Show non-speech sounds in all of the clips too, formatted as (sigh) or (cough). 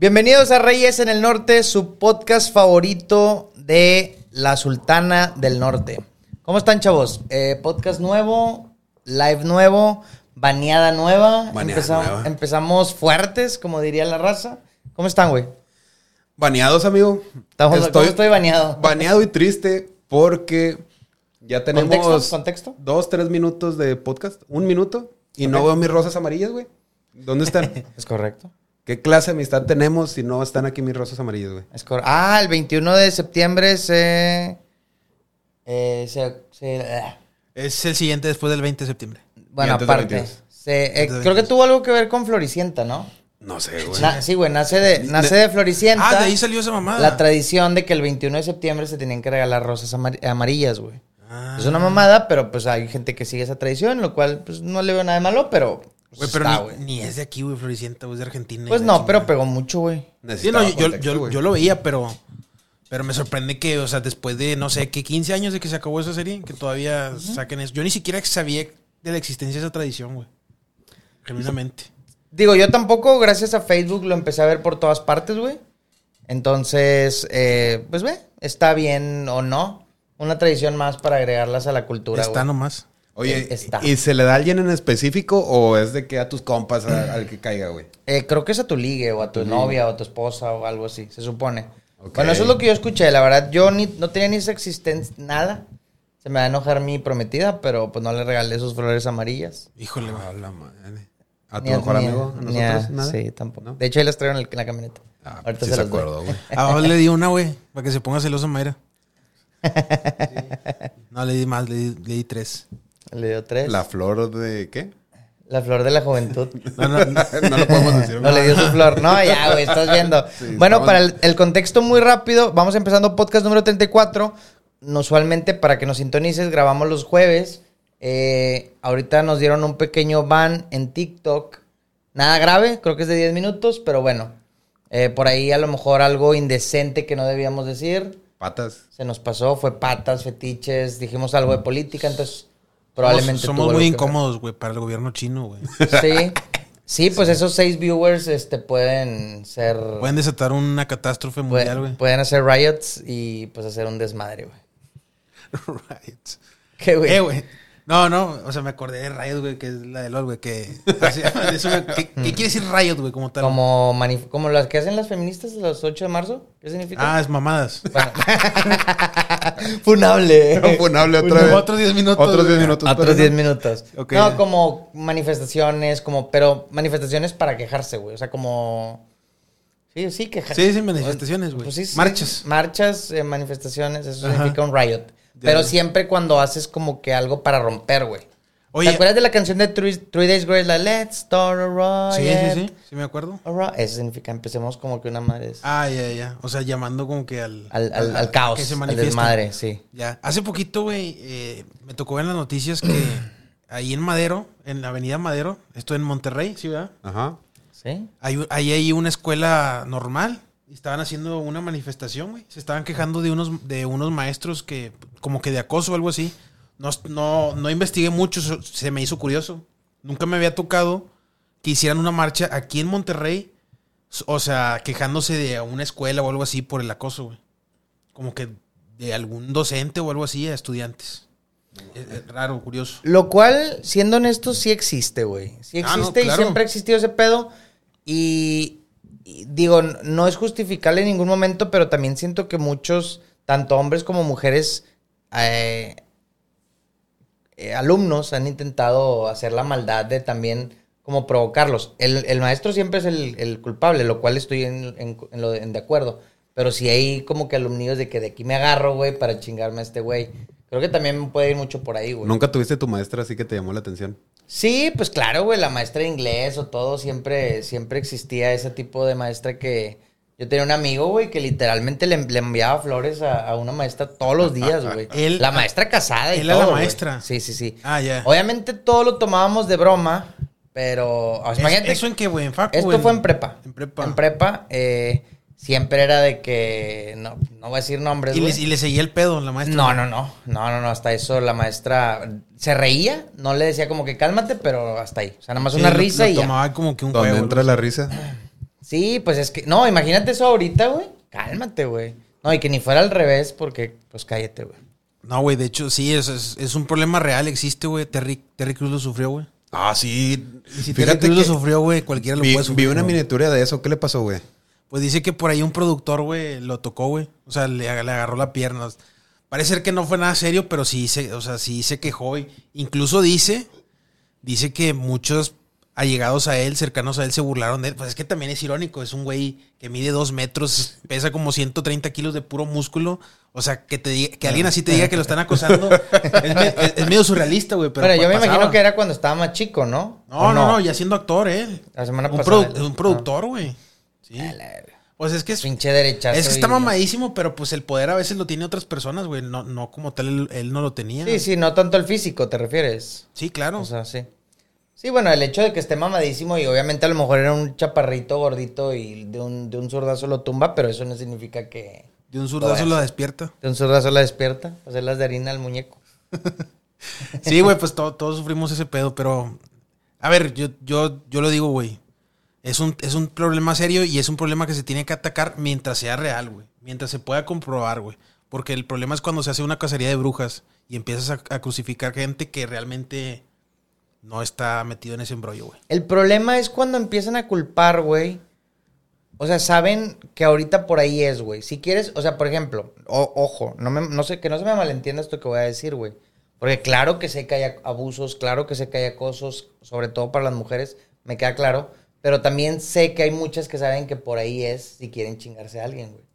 Bienvenidos a Reyes en el Norte, su podcast favorito de la Sultana del Norte. ¿Cómo están, chavos? Eh, podcast nuevo, live nuevo, baneada nueva. Baneada Empezam- nueva. Empezamos fuertes, como diría la raza. ¿Cómo están, güey? Baneados, amigo. Estamos- ¿Cómo estoy baneado? Baneado y triste porque ya tenemos ¿Contexto? ¿Contexto? dos, tres minutos de podcast. Un minuto. Y no veo mis rosas amarillas, güey. ¿Dónde están? (laughs) Es correcto. ¿Qué clase de amistad tenemos si no están aquí mis rosas amarillas, güey? Es cor- ah, el 21 de septiembre se... eh, se, se- ah. Es el siguiente después del 20 de septiembre. bueno, aparte. 22. se- eh, creo que 22. tuvo algo que ver con Floricienta, ¿no? No sé, güey. Na- sí, güey, nace de, nace de Floricienta. Ah, de ahí salió esa mamada. La tradición de que el 21 de septiembre se tenían que regalar rosas amar- amarillas, güey. Ah. Es una mamada, pero pues hay gente que sigue esa tradición, lo cual pues no le veo nada de malo, pero Güey, pero está, ni, es de aquí, güey, Floricienta, güey, es de Argentina. Pues no, pero pegó mucho, güey. Sí, no, yo, yo, contexto, yo- lo veía, pero... Pero me sorprende que, o sea, después de, no sé, que 15 años de que se acabó esa serie, que todavía saquen eso. Yo ni siquiera sabía de la existencia de esa tradición, güey. Genuinamente. Digo, yo tampoco, gracias a Facebook, lo empecé a ver por todas partes, güey. Entonces, eh, pues ve, está bien o no. Una tradición más para agregarlas a la cultura, Está güey. nomás. Oye, Está. ¿y se le da a alguien en específico o es de que a tus compas a- al que caiga, güey? Eh, creo que es a tu ligue o a tu novia o a tu esposa o algo así, se supone. Bueno, eso es lo que yo escuché, la verdad. Yo ni, no tenía ni esa existencia, nada. Se me va a enojar mi prometida, pero pues no le regalé sus flores amarillas. Híjole. A la madre. ¿A tu Ni mejor ni amigo? ¿A nosotros? ¿Nada? Sí, tampoco. ¿No? De hecho, ahí las traigo en, el- en la camioneta. Ah, Ahorita sí se se acuerdo, güey. Abajo (laughs) le di una, güey, para que se ponga celosa Mayra. (laughs) No, le di más, le di, le di tres. Le dio tres. ¿La La, flor de qué? flor de la juventud. (laughs) No, no, no. no lo podemos decir. No le dio su flor. No, ya, güey, estás viendo. (laughs) Sí, bueno, para el, el contexto muy rápido, vamos empezando podcast número 34. Usualmente, para que nos sintonices, grabamos los jueves. Eh, ahorita nos dieron un pequeño ban en TikTok. Nada grave, creo que es de 10 minutos, pero bueno. Eh, por ahí a lo mejor algo indecente que no debíamos decir. Patas. Se nos pasó, fue patas, fetiches, dijimos algo de política, entonces probablemente Somos, muy incómodos, güey, para el gobierno chino, güey. Sí. (laughs) Sí, pues esos seis viewers este, pueden ser. Pueden desatar una catástrofe mundial, güey. pueden hacer riots y pues hacer un desmadre, güey. (laughs) Right. ¿Qué, güey? Eh, güey. No, no, o sea, me acordé de Riot, güey, que es la de LOL, güey, que... (laughs) eso ¿qué, qué quiere decir Riot, güey, como tal? como, manif- como las que hacen las feministas los 8 de marzo. ¿Qué significa? Ah, es mamadas. Bueno. Funable. (laughs) Funable otra vez. Otros 10 minutos. Otros 10 güey. minutos. Otros pero 10 no. minutos. No, como manifestaciones, como, pero manifestaciones para quejarse, güey. O sea, como. Sí, sí, quejarse. Sí, sí, manifestaciones, güey. Pues sí, sí. Marchas. Marchas, eh, manifestaciones, eso Ajá. significa un riot. Pero siempre cuando haces como que algo para romper, güey. Oye. ¿Te acuerdas de la canción de Three, Three Days Grace? La Let's Start a Sí, Riot. sí, sí, sí me acuerdo. a. Eso significa, empecemos como que una madre. es- Ah, ya, ya. O sea, llamando como que al... al, al, caos, que se al desmadre, sí. Ya. Hace poquito, güey, eh, me tocó ver en las noticias que (clears throat) ahí en Madero, en la avenida Madero, esto en Monterrey, ¿sí, verdad? Ajá. ¿Sí? Hay, ahí hay una escuela normal y estaban haciendo una manifestación, güey. Se estaban quejando de unos, de unos maestros que, como que de acoso o algo así. No, no, no investigué mucho, se me hizo curioso. Nunca me había tocado que hicieran una marcha aquí en Monterrey, o sea, quejándose de una escuela o algo así por el acoso, güey. Como que de algún docente o algo así a estudiantes. Es- es raro, curioso. Lo cual, siendo honestos, sí existe, güey. Sí Ah, no, existe y siempre ha existido ese pedo. Y, y digo, no es justificable en ningún momento, pero también siento que muchos, tanto hombres como mujeres, eh, eh, alumnos han intentado hacer la maldad de también como provocarlos. El, el maestro siempre es el, el culpable, lo cual estoy en, en- en lo de, en de acuerdo. Pero si hay como que alumnidos de que de aquí me agarro, güey, para chingarme a este güey. Creo que también puede ir mucho por ahí, güey. ¿Nunca tuviste tu maestra así que te llamó la atención? Sí, pues claro, güey, la maestra de inglés o todo, siempre, siempre existía ese tipo de maestra que... Yo tenía un amigo, güey, que literalmente le, le enviaba flores a, a una maestra todos los días, güey. (laughs) Él- la maestra casada y él era la todo, güey. maestra. Sí, sí, sí. Ah, ya. Obviamente todo lo tomábamos de broma, pero... o sea, ¿Es- imagínate, ¿Eso en qué, güey? ¿En facu? esto fue en prepa. En prepa. En prepa, eh, siempre era de que... No, no voy a decir nombres, Y le, y le seguía el pedo la maestra. No, no, no, no, no, no, hasta eso la maestra se reía, no le decía como que cálmate, pero hasta ahí. O sea, nada más Sí, una lo- risa lo y ya. tomaba como que un ¿Dónde juego. entra la risa? (clears throat) Sí, pues es que. No, imagínate eso ahorita, güey. Cálmate, güey. No, y que ni fuera al revés, porque, pues cállate, güey. No, güey, de hecho, sí, es, es, es un problema real, existe, güey. Terry, Terry Cruz lo sufrió, güey. Ah, sí. Y si Terry Cruz lo sufrió, güey, cualquiera lo vi, puede sufrir. vi una güey. miniatura de eso. ¿Qué le pasó, güey? Pues dice que por ahí un productor, güey, lo tocó, güey. O sea, le, le agarró la pierna. Parece ser que no fue nada serio, pero sí se, o sea, sí se quejó. Y incluso dice, dice que muchos allegados a él, cercanos a él, se burlaron de él. Pues es que también es irónico. Es un güey que mide dos metros, pesa como 130 kilos de puro músculo. O sea, que te diga- que alguien así te diga que lo están acosando. es, me- es- es medio surrealista, güey. Pero, Pero, yo me pasaba. imagino que era cuando estaba más chico, ¿no? No, ¿O no, no, ya siendo actor, eh. La semana un, pasada. produ- un productor, güey. Sí. La verga. Pues es que es, Pinche derechazo. es que está mamadísimo, pero pues el poder a veces lo tiene otras personas, güey. No, no como tal, él, él no lo tenía. Sí, sí, no tanto el físico, ¿te refieres? Sí, claro. O sea, sí. Sí, bueno, el hecho de que esté mamadísimo y obviamente a lo mejor era un chaparrito gordito y de un, de un zurdazo lo tumba, pero eso no significa que de un zurdazo Lo despierta. de un zurdazo la despierta, hacerlas de harina al muñeco. (laughs) Sí, güey, pues to- todos sufrimos ese pedo, pero. A ver, yo, yo, yo lo digo, güey. Es un, es un problema serio y es un problema que se tiene que atacar mientras sea real, güey. Mientras se pueda comprobar, güey. Porque el problema es cuando se hace una cacería de brujas y empiezas a, a crucificar gente que realmente no está metido en ese embrollo, güey. El problema es cuando empiezan a culpar, güey. O sea, saben que ahorita por ahí es, güey. Si quieres, o sea, por ejemplo, ojo, no, me, no sé, que no se me malentienda esto que voy a decir, güey. Porque claro que sé que hay abusos, claro que sé que hay acosos, sobre todo para las mujeres, me queda claro. Pero también sé que hay muchas que saben que por ahí es si quieren chingarse a alguien, güey.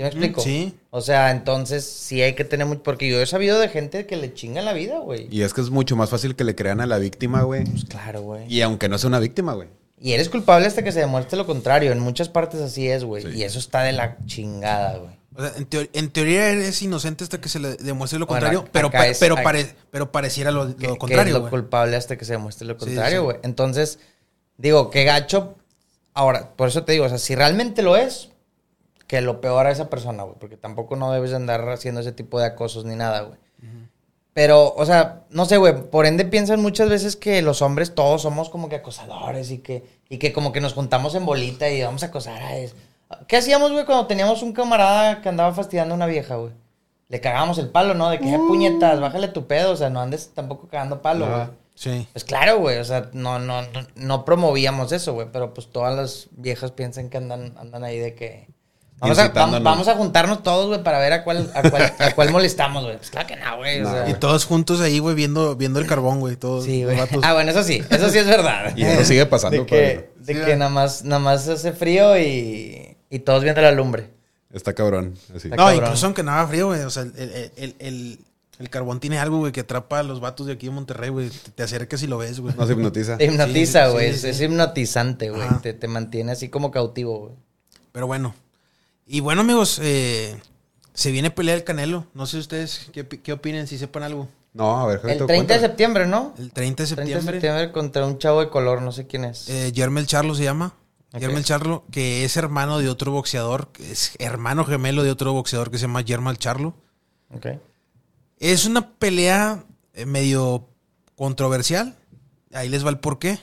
¿Sí me explico? sí. O sea, entonces sí hay que tener mucho. Porque yo he sabido de gente que le chingan la vida, güey. Y es que es mucho más fácil que le crean a la víctima, güey. Pues claro, güey. Y aunque no sea una víctima, güey. Y eres culpable hasta que se demuestre lo contrario. En muchas partes así es, güey. Sí. Y eso está de la chingada, güey. O sea, en, teor- en teoría eres inocente hasta que se le demuestre lo contrario, pero, pa- es- pero, pare- pero pareciera lo, lo Que, que es contrario, lo culpable hasta que se demuestre lo contrario, sí. güey. Entonces, digo, qué gacho. Ahora, por eso te digo, o sea, si realmente lo es, que lo peor a esa persona, güey. Porque tampoco no debes de andar haciendo ese tipo de acosos ni nada, güey. Pero, o sea, no sé, güey. Por ende piensan muchas veces que los hombres todos somos como que acosadores y que, y que como que nos juntamos en bolita y vamos a acosar a eso. ¿Qué hacíamos, güey, cuando teníamos un camarada que andaba fastidiando a una vieja, güey? Le cagábamos el palo, ¿no? De que, "Eh, puñetas, bájale tu pedo. O sea, no andes tampoco cagando palo, Ajá. güey. Sí. Pues claro, güey, o sea, no, no, no, no promovíamos eso, güey, pero pues todas las viejas piensan que andan, andan ahí de que... Vamos a, vamos, a juntarnos todos, güey, para ver a cuál, a cuál, a cuál (laughs) molestamos, güey. Pues claro que no, güey. o No. sea, Y todos juntos ahí, güey, viendo, viendo el carbón, güey. Todos sí, güey. Ah, bueno, eso sí, eso sí es verdad. Y eso sigue pasando, De que, de Sí, que nada más, nada más hace frío y, y todos viendo la lumbre. Está cabrón. Así. Está no, cabrón. incluso aunque nada frío, güey. O sea, el, el, el, el- el carbón tiene algo, güey, que atrapa a los vatos de aquí de Monterrey, güey. Te, te acercas y lo ves, güey. No se hipnotiza. Te hipnotiza, Sí, güey, sí, es, sí. es hipnotizante, güey. Te, te mantiene así como cautivo, güey. Pero bueno. Y bueno, amigos, eh, se viene pelea del Canelo. No sé ustedes qué, qué opinen, si sepan algo. No, a ver, El Javito, 30 de septiembre, ¿no? El 30 de 30 de septiembre. septiembre contra un chavo de color, no sé quién es. Eh, Yermel Charlo se llama. Ok. Yermel Charlo, que es hermano de otro boxeador, es hermano gemelo de otro boxeador que se llama Yermel Charlo. Ok. Es una pelea eh, medio controversial. Ahí les va el porqué.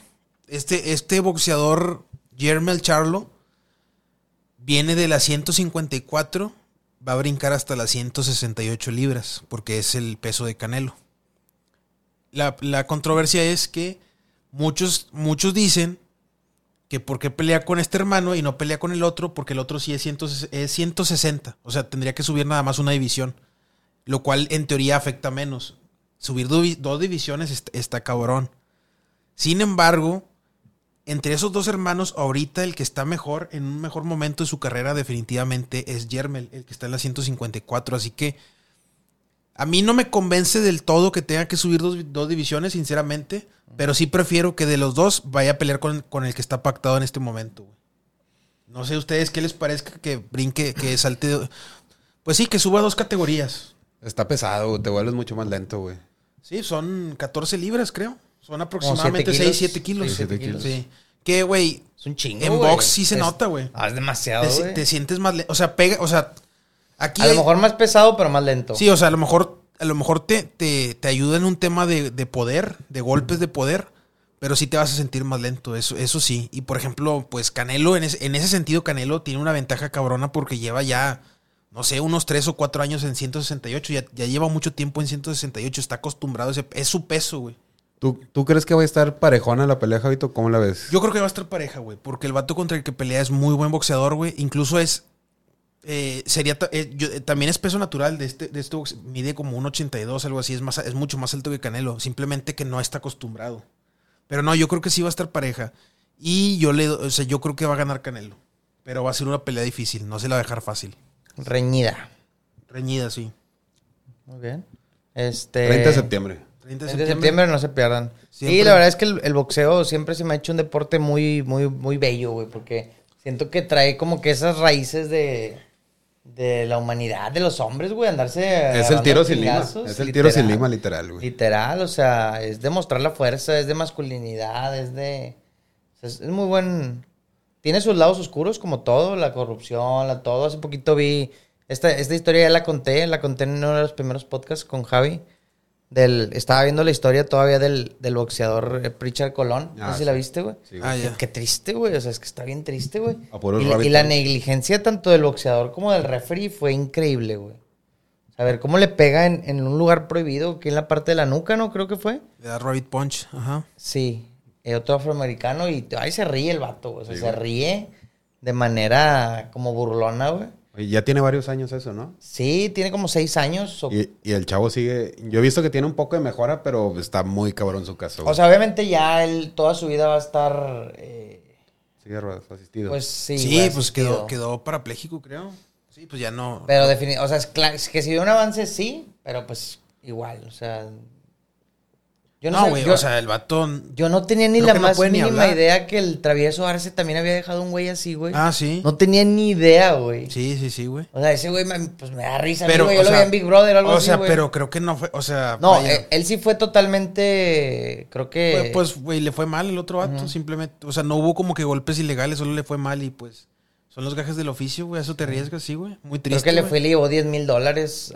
Este, este boxeador, Yermel Charlo, viene de las 154, va a brincar hasta las 168 libras, porque es el peso de Canelo. La, la controversia es que muchos, muchos dicen que por qué pelea con este hermano y no pelea con el otro, porque el otro sí es, 100 es 160. O sea, tendría que subir nada más una división lo cual en teoría afecta menos. Subir do- dos divisiones est- está, cabrón. Sin embargo, entre esos dos hermanos, ahorita el que está mejor, en un mejor momento de su carrera, definitivamente es Yermel, el que está en la 154. Así que a mí no me convence del todo que tenga que subir dos, dos divisiones, sinceramente. Pero sí prefiero que de los dos vaya a pelear con, con el que está pactado en este momento. güey. No sé ustedes qué les parezca que brinque, que salte. Pues sí, que suba dos categorías. Está pesado, te vuelves mucho más lento, güey. Sí, son 14 libras, creo. Son aproximadamente siete 6, kilos. 7 kilos. Sí, siete kilos. Sí. Que, güey, Es un chingo. en box sí se Es- nota, güey. Ah, es demasiado, Te, güey. te sientes más... le- O sea, pega... O sea, aquí... A lo mejor más pesado, pero más lento. Sí, o sea, a lo mejor, a lo mejor te, te, te ayuda en un tema de, de poder, de golpes de poder. Pero sí te vas a sentir más lento, eso, eso sí. Y por ejemplo, pues Canelo, en ese, en ese sentido, Canelo tiene una ventaja cabrona porque lleva ya, no sé, unos 3 o 4 años en 168. Ya, ya lleva mucho tiempo en 168. Está acostumbrado, a ese, es su peso, güey. ¿Tú, ¿Tú crees que va a estar parejona la pelea, Javito? ¿Cómo la ves? Yo creo que va a estar pareja, güey. Porque el vato contra el que pelea es muy buen boxeador, güey. Incluso es. eh, sería eh, yo- eh, también es peso natural de este, de este mide como un 82, algo así, es más es mucho más alto que Canelo, simplemente que no está acostumbrado. Pero no, yo creo que sí va a estar pareja. Y yo le o sea, yo creo que va a ganar Canelo. Pero va a ser una pelea difícil, no se la va a dejar fácil. Reñida. Reñida, sí. Muy bien. Este... 30 de septiembre. 30 de 30 de septiembre. septiembre no se pierdan. Siempre. Sí, la verdad es que el, el boxeo siempre se me ha hecho un deporte muy, muy, muy bello, güey, porque siento que trae como que esas raíces de, de la humanidad, de los hombres, güey, andarse. Es el tiro sin lima. Es el tiro sin lima, literal, güey. Literal, o sea, es demostrar la fuerza, es de masculinidad, es de... o sea, es, es muy buen... Tiene sus lados oscuros, como todo, la corrupción, la todo. Hace poquito vi... Esta, esta historia ya la conté, la conté en uno de los primeros podcasts con Javi. Del, estaba viendo la historia todavía del, del boxeador eh, Pritchard Colón. No Ah, sé si la viste, güey. Sí. Ah, Qué, triste, güey. O sea, es que está bien triste, güey. Y, la- y negligencia tanto del boxeador como del referee fue increíble, güey. A ver, ¿cómo le pega en, en un lugar prohibido? Que en la parte de la nuca, ¿no? Creo que fue. Le da Rabbit Punch, ajá. Sí. Eh, otro afroamericano y ahí se ríe el vato, güey. O sea, Sí, se güey. ríe de manera como burlona, güey. Ya tiene varios años eso, ¿no? Sí, tiene como seis años. O, Y, y el chavo sigue. Yo he visto que tiene un poco de mejora, pero está muy cabrón su caso. o sea, obviamente ya él toda su vida va a estar... eh, sigue asistido. pues sí. Sí, pues quedó, quedó parapléjico, creo. Sí, pues ya no. Pero definitivamente, o sea, es que si dio un avance, sí, pero pues igual, o sea... Yo no, güey, o sea, el vato. yo no tenía ni creo la no más mínima idea que el travieso Arce también había dejado un güey así, güey. Ah, sí. No tenía ni idea, güey. Sí, sí, sí, güey. O sea, ese güey me, pues me da risa, Pero, güey. Yo o lo sea, vi en Big Brother o algo O así, sea, güey. pero creo que no fue, o sea, No, eh, él sí fue totalmente, creo que... Pues, pues, güey, le fue mal el otro vato, simplemente. O sea, no hubo como que golpes ilegales, solo le fue mal y pues. Son los gajes del oficio, güey. Eso te arriesgas, sí, güey. Muy creo triste. que le fue y le llevó 10 mil dólares.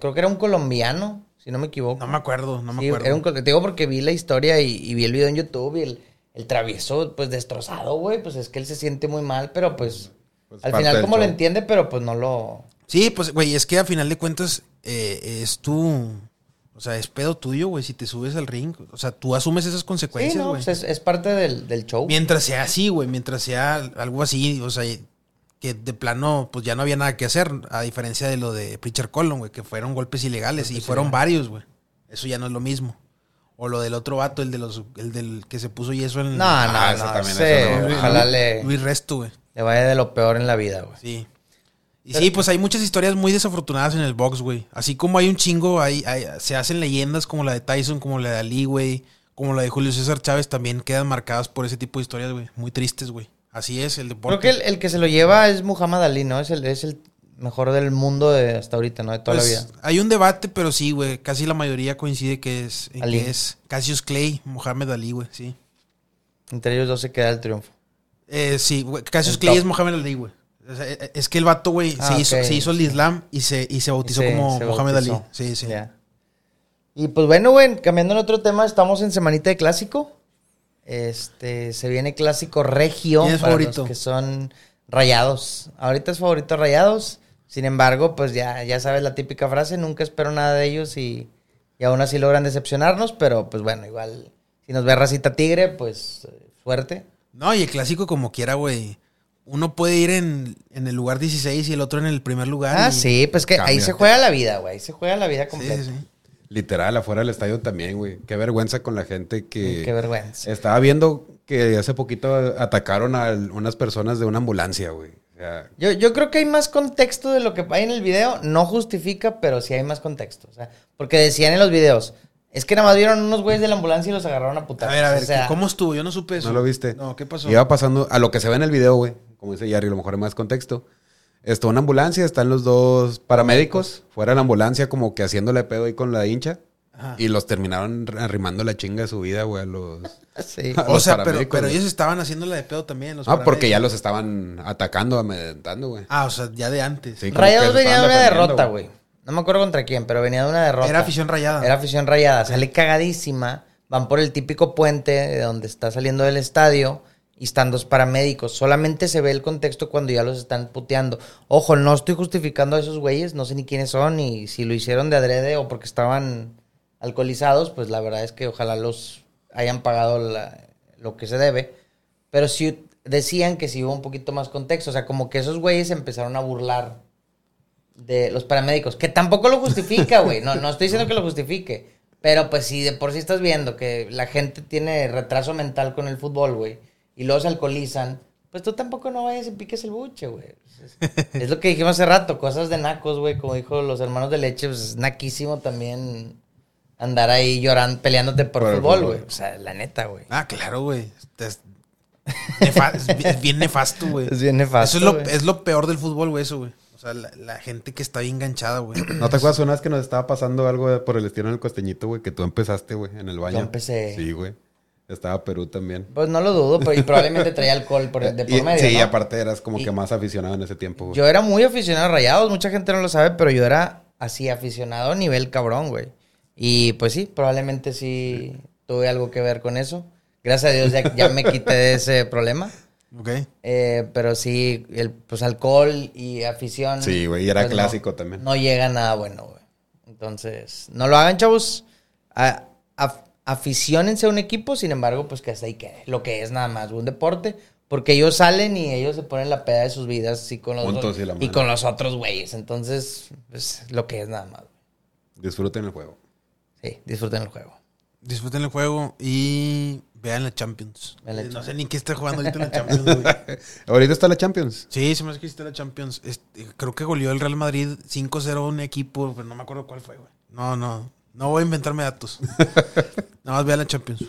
creo que era un colombiano, si no me equivoco. No me acuerdo, no me Sí, acuerdo. era un te digo porque vi la historia y, y vi el video en YouTube y el, el travieso, pues destrozado, güey. Pues es que él se siente muy mal, pero pues... Pues, al final como lo entiende, pero pues no lo... Sí, pues, güey, es que a final de cuentas eh, es tu. O sea, es pedo tuyo, güey, si te subes al ring. O sea, tú asumes esas Sí, consecuencias, no, güey. pues es, es parte del, del show. Mientras sea así, güey, mientras sea algo así, o sea, que de plano, pues ya no había nada que hacer, a diferencia de lo de Pritchard Colon, güey, que fueron golpes ilegales y fueron varios, güey. Eso ya no es lo mismo. O lo del otro vato, el de los, el del que se puso yeso en No, no, Ah, eso no. también, ese, eso no. ojalá le, Luis Resto, güey. le vaya de lo peor en la vida, güey. Sí. Y sí, pues hay muchas historias muy desafortunadas en el box, güey. Así como hay un chingo, hay, hay- se hacen leyendas como la de Tyson, como la de Ali, güey. Como la de Julio César Chávez, también quedan marcadas por ese tipo de historias, güey. Muy tristes, güey. Así es el deporte. Creo que el, el que se lo lleva es Muhammad Ali, ¿no? Es el, es el mejor del mundo de hasta ahorita, ¿no? De toda Pues, la vida. Hay un debate, pero sí, güey. Casi la mayoría coincide que es, en Ali. que es Cassius Clay, Mohamed Ali, güey. Sí. Entre ellos dos se queda el triunfo. Eh, sí, güey. Cassius El Clay top. es Mohamed Ali, güey. O sea, eh, es que el vato, güey, Ah, se, hizo, ok. se hizo el Islam y se, y se bautizó Se- como se Mohamed bautizó. Ali. Sí, sí. Y pues bueno, güey, cambiando en otro tema, estamos en semanita de clásico. Este, se viene clásico regio ¿Quién es para favorito? los que son rayados. Ahorita es favorito rayados. Sin embargo, pues ya, ya sabes la típica frase, nunca espero nada de ellos y, y aún así logran decepcionarnos, pero pues bueno, igual, si nos ve racita tigre, pues eh, suerte. No, y el clásico como quiera, güey. Uno puede ir en, en el lugar 16 y el otro en el primer lugar. Ah, sí, pues que ahí se juega la vida, güey, ahí se juega la vida Sí, completa. sí, sí. Literal, afuera del estadio también, güey. Qué vergüenza con la gente que... Qué vergüenza. Estaba viendo que hace poquito atacaron a unas personas de una ambulancia, güey. O sea, Yo, yo creo que hay más contexto de lo que hay en el video. No justifica, pero sí hay más contexto. O sea, porque decían en los videos, es que nada más vieron unos güeyes de la ambulancia y los agarraron a A ver, a ver, O sea, ¿cómo estuvo? Yo no supe eso. ¿No lo viste? No, ¿qué pasó? Iba pasando a lo que se ve en el video, güey. Como dice Yari, a lo mejor hay más contexto. Está una ambulancia, están los dos paramédicos fuera de la ambulancia como que haciéndole pedo ahí con la hincha. Ajá. Y los terminaron arrimando la chinga de su vida, güey, a los... (laughs) Sí. a O sea, pero, pero ellos estaban haciéndola de pedo también. Los Ah, porque ya los estaban atacando, amedrentando, güey. Ah, o sea, ya de antes. Sí, Rayados venía de una derrota, güey. No me acuerdo contra quién, pero venía de una derrota. Era afición rayada. Era afición rayada. Sale cagadísima. van por el típico puente de donde está saliendo del estadio y están dos paramédicos. Solamente se ve el contexto cuando ya los están puteando. Ojo, no estoy justificando a esos güeyes, no sé ni quiénes son y si lo hicieron de adrede o porque estaban alcoholizados, pues la verdad es que ojalá los hayan pagado la- lo que se debe. Pero sí decían que sí hubo un poquito más contexto, o sea, como que esos güeyes empezaron a burlar de los paramédicos, que tampoco lo justifica, güey. No, no estoy diciendo (laughs) que lo justifique. Pero pues si de por sí estás viendo que la gente tiene retraso mental con el fútbol, güey, y luego se alcoholizan, pues tú tampoco no vayas y piques el buche, güey. Es, es lo que dijimos hace rato, cosas de nacos, güey, como dijo los hermanos de leche, pues es naquísimo también andar ahí llorando, peleándote por, fútbol, güey. O sea, la neta, güey. Ah, claro, güey. Es, bien nefasto, güey. Es bien nefasto, Eso es lo, es lo peor del fútbol, güey, eso, güey. O sea, la, la gente que está bien enganchada, güey. (clears throat) ¿No te acuerdas una vez que nos estaba pasando algo por el estilo en el costeñito, güey? Que tú empezaste, güey, en el baño. Yo empecé. Sí, güey. Estaba Perú también. Pues no lo dudo, pero y (laughs) probablemente traía alcohol por, de por Y- medio, sí, ¿no? aparte eras como Y- que más aficionado en ese tiempo, güey. Yo era muy aficionado a Rayados, mucha gente no lo sabe, pero yo era así aficionado a nivel cabrón, güey. Y pues sí, probablemente sí tuve algo que ver con eso. Gracias a Dios ya, ya me quité de ese problema. Ok. Eh, pero sí, el pues alcohol y afición. Sí, güey, y era pues, no- clásico también. No llega a nada bueno, güey. Entonces, no lo hagan, chavos. A- aficiónense a un equipo, sin embargo, pues que hasta ahí quede. Lo que es nada más, un deporte. Porque ellos salen y ellos se ponen la peda de sus vidas y con los, Juntos y con los otros güeyes. Entonces, pues lo que es nada más. Disfruten el juego. Sí, disfruten el juego. Disfruten el juego y vean la Champions. Vean la no Champions. sé ni qué está jugando ahorita en la Champions, güey. (laughs) Ahorita está la Champions. Sí, se me hace que está la Champions. Este, creo que goleó el Real Madrid 5-0 a un equipo, pero no me acuerdo cuál fue, güey. No, no. No voy a inventarme datos. (laughs) Nada más vean la Champions.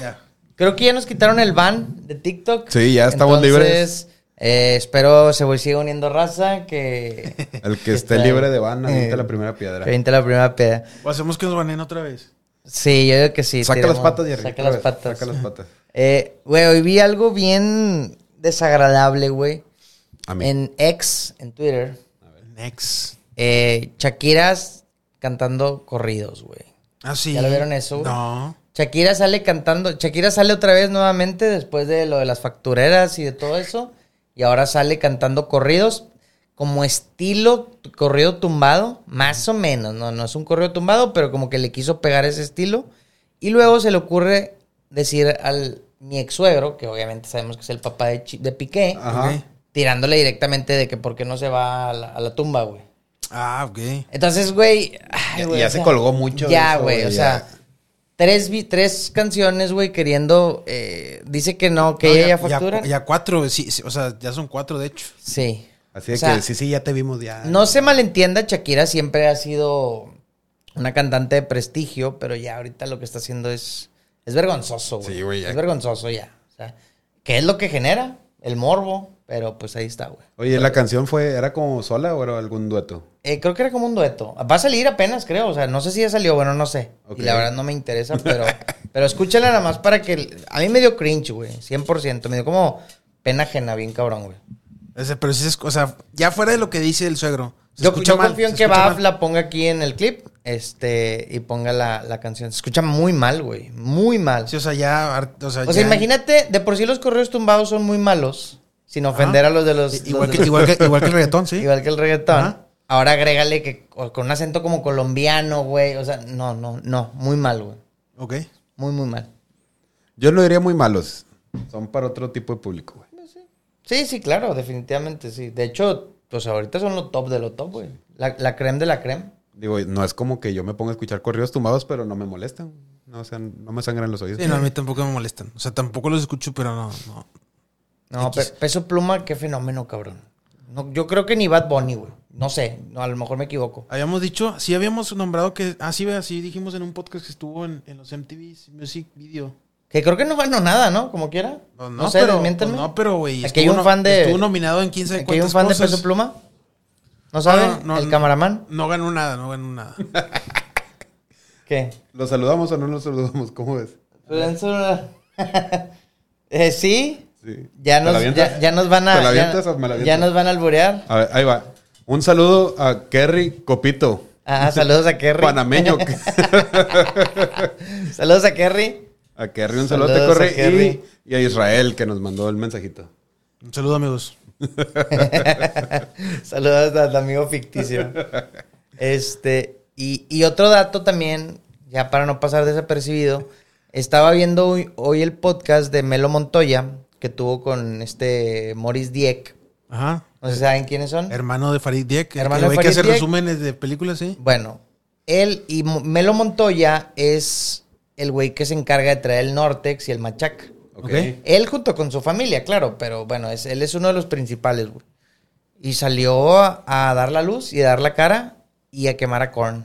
Ya. Creo que ya nos quitaron el ban de TikTok. Sí, ya estamos Entonces, libres. eh, espero se siga uniendo raza. Que, (laughs) El que esté libre de van, avienta eh, la primera piedra. que aviente la primera peda. O hacemos que nos banen otra vez. Sí, yo digo que sí. Saca tiremos- las patas, Jerry. Saca las vez, patas. Saca las patas. (laughs) Eh, güey, hoy vi algo bien desagradable, güey. A mí. En X, en Twitter. Next. Eh, Shakiras cantando corridos, güey. Ah, sí. ¿Ya lo vieron eso, güey? No. Shakira sale cantando. Shakira sale otra vez nuevamente después de lo de las factureras y de todo eso. Y ahora sale cantando corridos como estilo corrido tumbado, más o menos. No, no es un corrido tumbado, pero como que le quiso pegar ese estilo. Y luego se le ocurre decir al mi ex suegro, que obviamente sabemos que es el papá de, de Piqué, Ajá. Tirándole directamente de que por qué no se va a la, a la tumba, güey. Ah, ok. Entonces, güey. ay, Ya- güey, ya o se sea, colgó mucho Ya, eso, güey. O ya. sea, tres, tres canciones, güey, queriendo. eh, dice que no, que No, ella ya factura. Ya, cuatro, sí, sí, o sea, ya son cuatro, de hecho. Sí. Así de O sea, que sí, sí, ya te vimos ya. No se malentienda, Shakira siempre ha sido una cantante de prestigio, pero ya ahorita lo que está haciendo es. Es vergonzoso, güey. Sí, güey, ya. Es vergonzoso ya. O sea, ¿qué es lo que genera? El morbo, pero pues ahí está, güey. Oye, ¿la canción fue, era como sola o era algún dueto? Eh, creo que era como un dueto. Va a salir apenas, creo. O sea, no sé si ya salió, bueno, no sé. Y la verdad no me interesa, pero, pero escúchala nada más para que. A mí me dio cringe, güey. 100%. Me dio como pena ajena, bien cabrón, güey. Ese, pero sí, es, o sea, ya fuera de lo que dice el suegro. se Yo, escucha yo mal, confío en que Baf la ponga aquí en el clip este y ponga la, la canción. Se escucha muy mal, güey. Muy mal. Sí, o sea, ya. O sea, o sea, ya- imagínate, de por sí los correos tumbados son muy malos. Sin ofender a los de los. Igual los que, de- igual, que, igual que el reggaetón, sí. Igual que el reggaetón. Ajá. Ahora agrégale que con un acento como colombiano, güey. O sea, no, no, no. Muy mal, güey. Ok. Muy, muy mal. Yo no diría muy malos. Son para otro tipo de público, güey. Sí, sí, claro, definitivamente, sí. De hecho, pues ahorita son lo top de lo top, güey. La, la creme de la creme. Digo, no es como que yo me ponga a escuchar corridos tumbados, pero no me molestan. No, o sea, no me sangran los oídos. Sí, no, a mí tampoco me molestan. O sea, tampoco los escucho, pero no, no. No, X. pe- peso pluma, qué fenómeno, cabrón. No, yo creo que ni Bad Bunny, güey. No sé, no, a lo mejor me equivoco. Habíamos dicho, sí habíamos nombrado que. Ah, sí, vea, sí dijimos en un podcast que estuvo en, en los MTV Music Video. Que creo que no ganó nada, ¿no? Como quiera. No, No, sé, pero, pues no, pero güey. Aquí hay estuvo un fan de- Estuvo nominado en 15 Aquí hay un fan de peso pluma. ¿No sabe? No, no, el no. camaraman. No ganó nada, no ganó nada. (laughs) ¿Qué? ¿Los saludamos o no los saludamos? ¿Cómo ves? Pues (laughs) eh, sí. Sí. Ya ¿Te nos, ya, ya nos van a. ¿Te la ya- avientas o me la ya, avientas? nos van a alburear. A ver, ahí va. Un saludo a Kerry Copito, Ah, saludos a Kerry. panameño. (laughs) saludos a Kerry. A Kerry un saludo Saludos a corre. Kerry. Y, y a Israel que nos mandó el mensajito. Un saludo, amigos. (laughs) Saludos al amigo ficticio. Este, y, y otro dato también, ya para no pasar desapercibido, estaba viendo hoy, hoy el podcast de Melo Montoya, que tuvo con este Maurice Dieck. Ajá. No sé si saben quiénes son. Hermano de Farid Diek. El Hermano que de güey que Farid hace Diek. resúmenes de películas, sí. Bueno, él y Melo Montoya es el güey que se encarga de traer el Nortex y el Machaca. Ok. Ok. Él junto con su familia, claro, pero bueno, es, él es uno de los principales, güey. Y salió a, a dar la luz y a dar la cara y a quemar a Korn.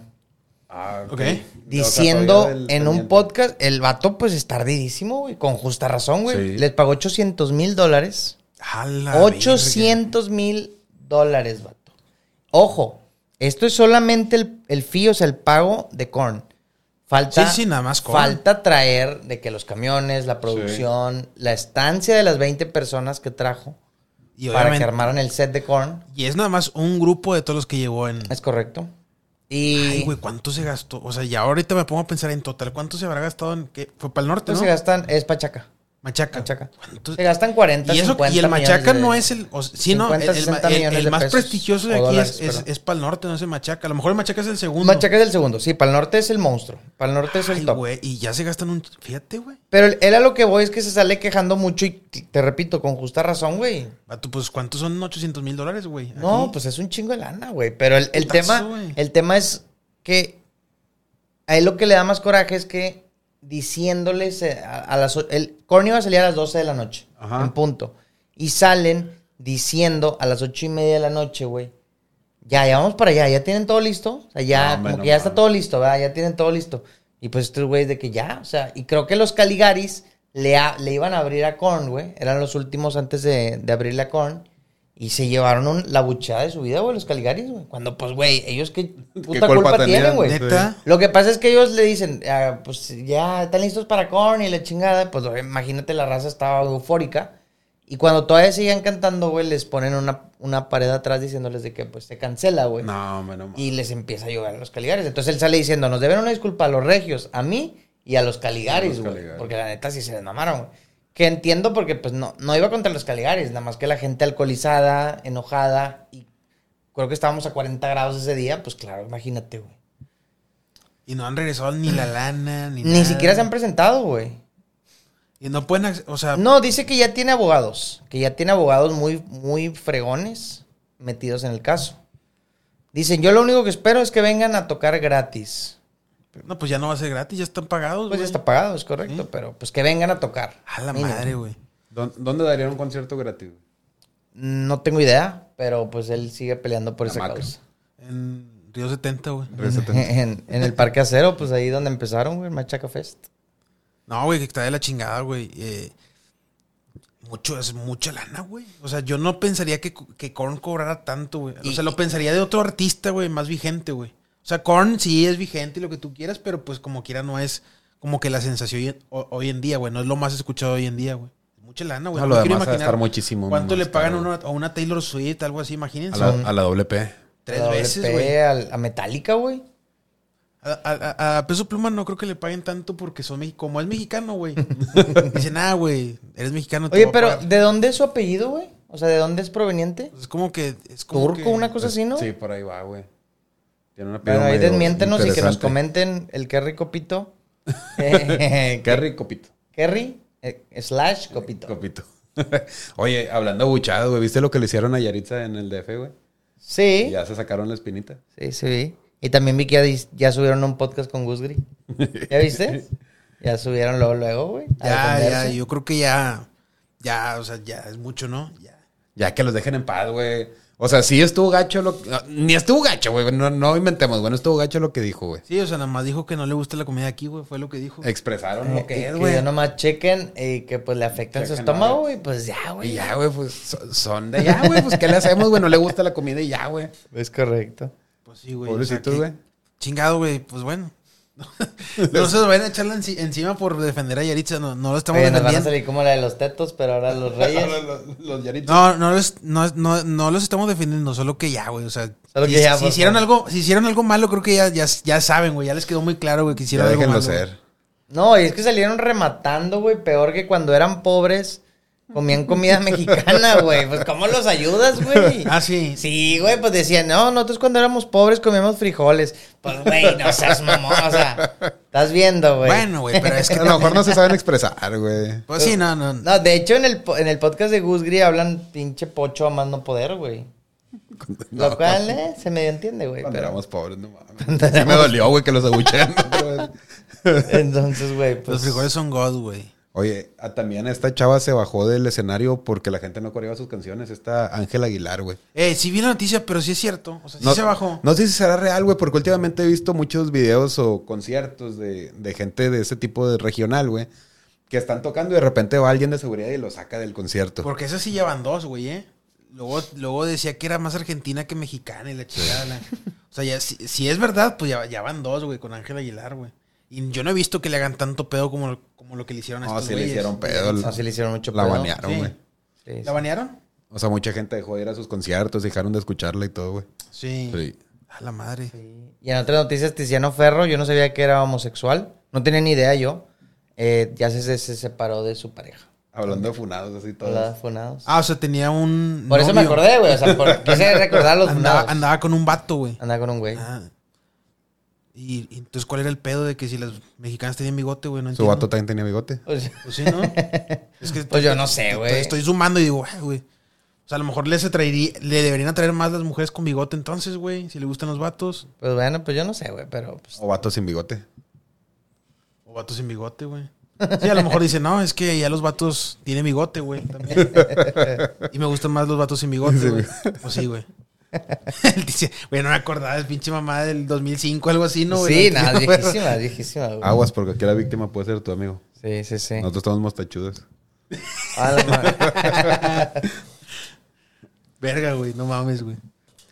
Ah, Ok. Diciendo del en un podcast, el vato pues está ardidísimo, güey, con justa razón, güey. Sí. Les pagó 800 mil dólares. A la 800 mil dólares, vato. Ojo, esto es solamente el, el fee, o sea, el pago de Korn. Falta, Sí, sí, nada más Korn. Falta traer de que los camiones, la producción, la estancia de las 20 personas que trajo. Y para que armaran el set de Korn. Y es nada más un grupo de todos los que llevó en. Es correcto. Y Ay, güey, ¿cuánto se gastó? O sea, ya ahorita me pongo a pensar en total. ¿Cuánto se habrá gastado en qué? Fue para el norte, ¿no? se gastan, es Pachaca. Machaca. Machaca. ¿Cuánto- Se gastan 40, Y, eso, 50 y el Machaca de- no es el. O sí, no. 50, el, el- 60 el- millones el de más pesos. prestigioso de aquí dólares, es, es, para el norte, no es el Machaca. A lo mejor el Machaca es el segundo. Machaca es el segundo, sí, para el norte es el monstruo. Para el norte es el top. y ya se gastan un. Fíjate, güey. Pero él a lo que voy es que se sale quejando mucho y te repito, con justa razón, güey. Pues, ¿cuántos son 800 mil dólares, güey? No, pues es un chingo de lana, güey. Pero el, tema, el tema es que a él lo que le da más coraje es que diciéndoles eh, a, a las... El Korn iba a salir a las 12 de la noche, Ajá. en punto. Y salen diciendo a las ocho y media de la noche, güey. Ya, ya vamos para allá, ya tienen todo listo. O sea, ya, No, como que ya está todo listo, ¿verdad? Ya tienen todo listo. Y pues estos güeyes de que ya, o sea, y creo que los Caligaris le, a- le iban a abrir a Korn, güey. Eran los últimos antes de, de abrirle a Korn. Y se llevaron un- la buchada de su vida, güey, los Caligaris, güey. Cuando, pues, güey, ellos qué puta culpa tienen, güey. Neta. Lo que pasa es que ellos le dicen, ah, pues ya están listos para Korn y la chingada. Pues imagínate, la raza estaba eufórica. Y cuando todavía seguían cantando, güey, les ponen una, una pared atrás diciéndoles de que pues se cancela, güey. No, hombre, no. Y les empieza a llover a los Caligaris. Entonces él sale diciendo, nos deben una disculpa a los regios, a mí y a los Caligaris, güey. Porque la neta sí se les mamaron, güey. Que entiendo porque pues no, no iba contra los Caligaris, nada más que la gente alcoholizada, enojada y creo que estábamos a 40 grados ese día, pues claro, imagínate, güey. Y no han regresado ni la lana, ni Ni nada. siquiera se han presentado, güey. Y no pueden. O sea, No, dice que ya tiene abogados, que ya tiene abogados muy, muy fregones metidos en el caso. Dicen, yo lo único que espero es que vengan a tocar gratis. No, pues ya no va a ser gratis, ya están pagados, Pues ya güey. está pagado, es correcto, Sí. pero pues que vengan a tocar. A la madre, güey. ¿Dó- ¿Dónde darían un concierto gratis? güey? No tengo idea, pero pues él sigue peleando por La esa Maca. causa. En Río 70, güey. (laughs) En, en el Parque Acero, pues ahí donde empezaron, güey, el Machaca Fest. No, güey, que está de la chingada, güey. Eh, mucho, es mucha lana, güey. O sea, yo no pensaría que, que Korn cobrara tanto, güey. O sea, lo pensaría de otro artista, güey, más vigente, güey. O sea, Korn sí es vigente y lo que tú quieras, pero pues como quiera no es como que la sensación hoy en, ho- hoy en día, güey. No es lo más escuchado hoy en día, güey. Mucha lana, güey. No, No lo demás a imaginar estar muchísimo ¿Cuánto le pagan a caro. una, a una Taylor Swift, algo así? A Imagínense. la, a la WP. Tres A la veces, WP, güey. al- A Metallica, güey. A, a- a Peso Pluma no creo que le paguen tanto porque son como es mexicano, güey. (laughs) Dicen, ah, güey, eres mexicano. te Oye, voy a pero pagar". ¿de dónde es su apellido, güey? O sea, ¿de dónde es proveniente? Pues es como que. Es como ¿Turco, que- una cosa así, no? Sí, por ahí va, güey. Tiene un apellido Bueno, ahí desmiéntenos y que nos comenten el Kerry Copito. (laughs) Kerry Copito. Kerry eh, slash Copito. Copito. (laughs) Oye, hablando buchado, güey, ¿viste lo que le hicieron a Yaritza en el DF, güey? Sí, Ya se sacaron la espinita. sí, sí. Y también vi que ya, ya subieron un podcast con Gus Gris. ¿Ya viste? (laughs) Ya subieron luego, luego, güey. Ya, ya, yo creo que ya. Ya, o sea, ya es mucho, ¿no? Ya. Ya que los dejen en paz, güey. O sea, sí estuvo gacho lo no, Ni estuvo gacho, güey. No, no inventemos, güey. No estuvo gacho lo que dijo, güey. Sí, o sea, nada más dijo que no le gusta la comida aquí, güey. Fue lo que dijo. Expresaron Eh, lo que es, que güey. ya nomás chequen y que pues le afectan su Chequen, estómago, ¿no? güey. Pues ya, güey. Y ya, güey, pues so- son de ya, güey. Pues, ¿qué le hacemos, güey? No le gusta la comida y ya, güey. Es correcto. Pues sí, güey. o sea, Pobrecitos, que- güey. Chingado, güey. Pues bueno. (laughs) no se vayan a echarla enci- encima por defender a Yaritza. No, no lo estamos Oye, nos van a defendiendo. salir como la de los tetos, pero ahora los (laughs) reyes. los, los Yaritza. No, no, los- no, no, no los estamos defendiendo, solo que ya, güey. O sea, Solo si, que ya, si por hicieron favor. algo, si hicieron algo malo, creo que ya, ya, ya saben, güey. Ya les quedó muy claro, güey, que Ya hicieron algo déjenlo malo. ser. No, y es que salieron rematando, güey, peor que cuando eran pobres. Comían comida mexicana, güey. Pues, ¿cómo los ayudas, güey? Ah, sí. Sí, güey, pues decían, no, nosotros cuando éramos pobres comíamos frijoles. Pues, güey, no seas mamón, o sea, estás viendo, güey. Bueno, güey, pero es que A lo mejor no se saben expresar, güey. Pues sí, no, no. No, de hecho, en el, en el podcast de Gusgri hablan pinche pocho a más no poder, güey. (laughs) Lo cual, eh, se medio entiende, güey. Cuando Pero, éramos pobres, no mames. Sí me dolió, güey, que los abuchean. (laughs) entonces, güey, pues... Los frijoles son God, güey. Oye, ah, también esta chava se bajó del escenario porque la gente no coreaba sus canciones. Esta Ángela Aguilar, güey. Eh, sí vi la noticia, pero sí es cierto. O sea, sí No, se bajó. no sé si será real, güey, porque últimamente he visto muchos videos o conciertos de, de gente de ese tipo de regional, güey, que están tocando y de repente va alguien de seguridad y lo saca del concierto. Porque esas sí llevan dos, güey, ¿eh? Luego, luego decía que era más argentina que mexicana y la chingada. la- (laughs) O sea, ya, si, si es verdad, pues ya, ya van dos, güey, con Ángel Aguilar, güey. Y yo no he visto que le hagan tanto pedo como, como lo que le hicieron a No, estos sí le hicieron pedo. No, sí le hicieron mucho La pedo. banearon, Sí. güey. Sí, sí. ¿La banearon? O sea, mucha gente dejó de ir a sus conciertos, dejaron de escucharla y todo, güey. Sí. Sí. A la madre. Y en otras noticias, Tiziano Ferro, yo no sabía que era homosexual. No tenía ni idea yo. Eh, ya se, se separó de su pareja. Hablando de funados, así todo. Hola, funados. Ah, o sea, tenía un. Por eso me acordé, güey. O sea, por, quise recordar a los (laughs) Andaba, funados. andaba con un vato, güey. Andaba con un güey. Ah. Y, y entonces, ¿cuál era el pedo de que si las mexicanas tenían bigote, güey? No Su vato también tenía bigote. Pues, Pues sí, ¿no? (laughs) Es que Pues yo no sé, estoy- güey. Estoy sumando y digo, "Ay, güey. O sea, a lo mejor les atraería, le deberían atraer más las mujeres con bigote entonces, güey. Si le gustan los vatos. pues bueno, pues yo no sé, güey. Pero pues, O vato sin bigote. O vatos sin bigote, güey. Sí, a lo mejor dice, no, es que ya los vatos tienen bigote, güey, también. (laughs) y me gustan más los vatos sin bigote, Sí, güey. Pues sí, güey. (laughs) Él dice, güey, no me acordaba del pinche mamá del 2005, algo así, ¿no, güey? sí, No nada, entiendo, viejísima, viejísima, güey. Aguas, porque aquí la víctima puede ser tu amigo. Sí, sí, sí. Nosotros estamos mostachudos. Ah. (laughs) Verga, güey, no mames, güey.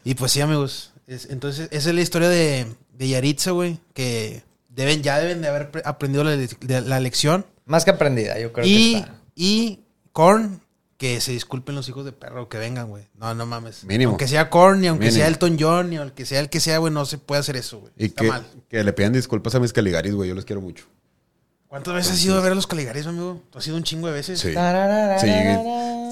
Y pues sí, amigos. es- entonces, esa es la historia de, de Yaritza, güey. Que deben, ya deben de haber pre- aprendido la, de- la lección. Más que aprendida, yo creo que Y, está. y Korn, que se disculpen los hijos de perro que vengan, güey. No, no mames. Mínimo. Aunque sea Korn, ni aunque Mínimo. sea Elton John, ni aunque sea el que sea, güey, no se puede hacer eso, güey. Y Está que, mal. que le pidan disculpas a mis caligaris, güey. Yo los quiero mucho. ¿Cuántas veces has ido a ver a los Caligaris, amigo? ¿Tú has ido un chingo de veces? Sí.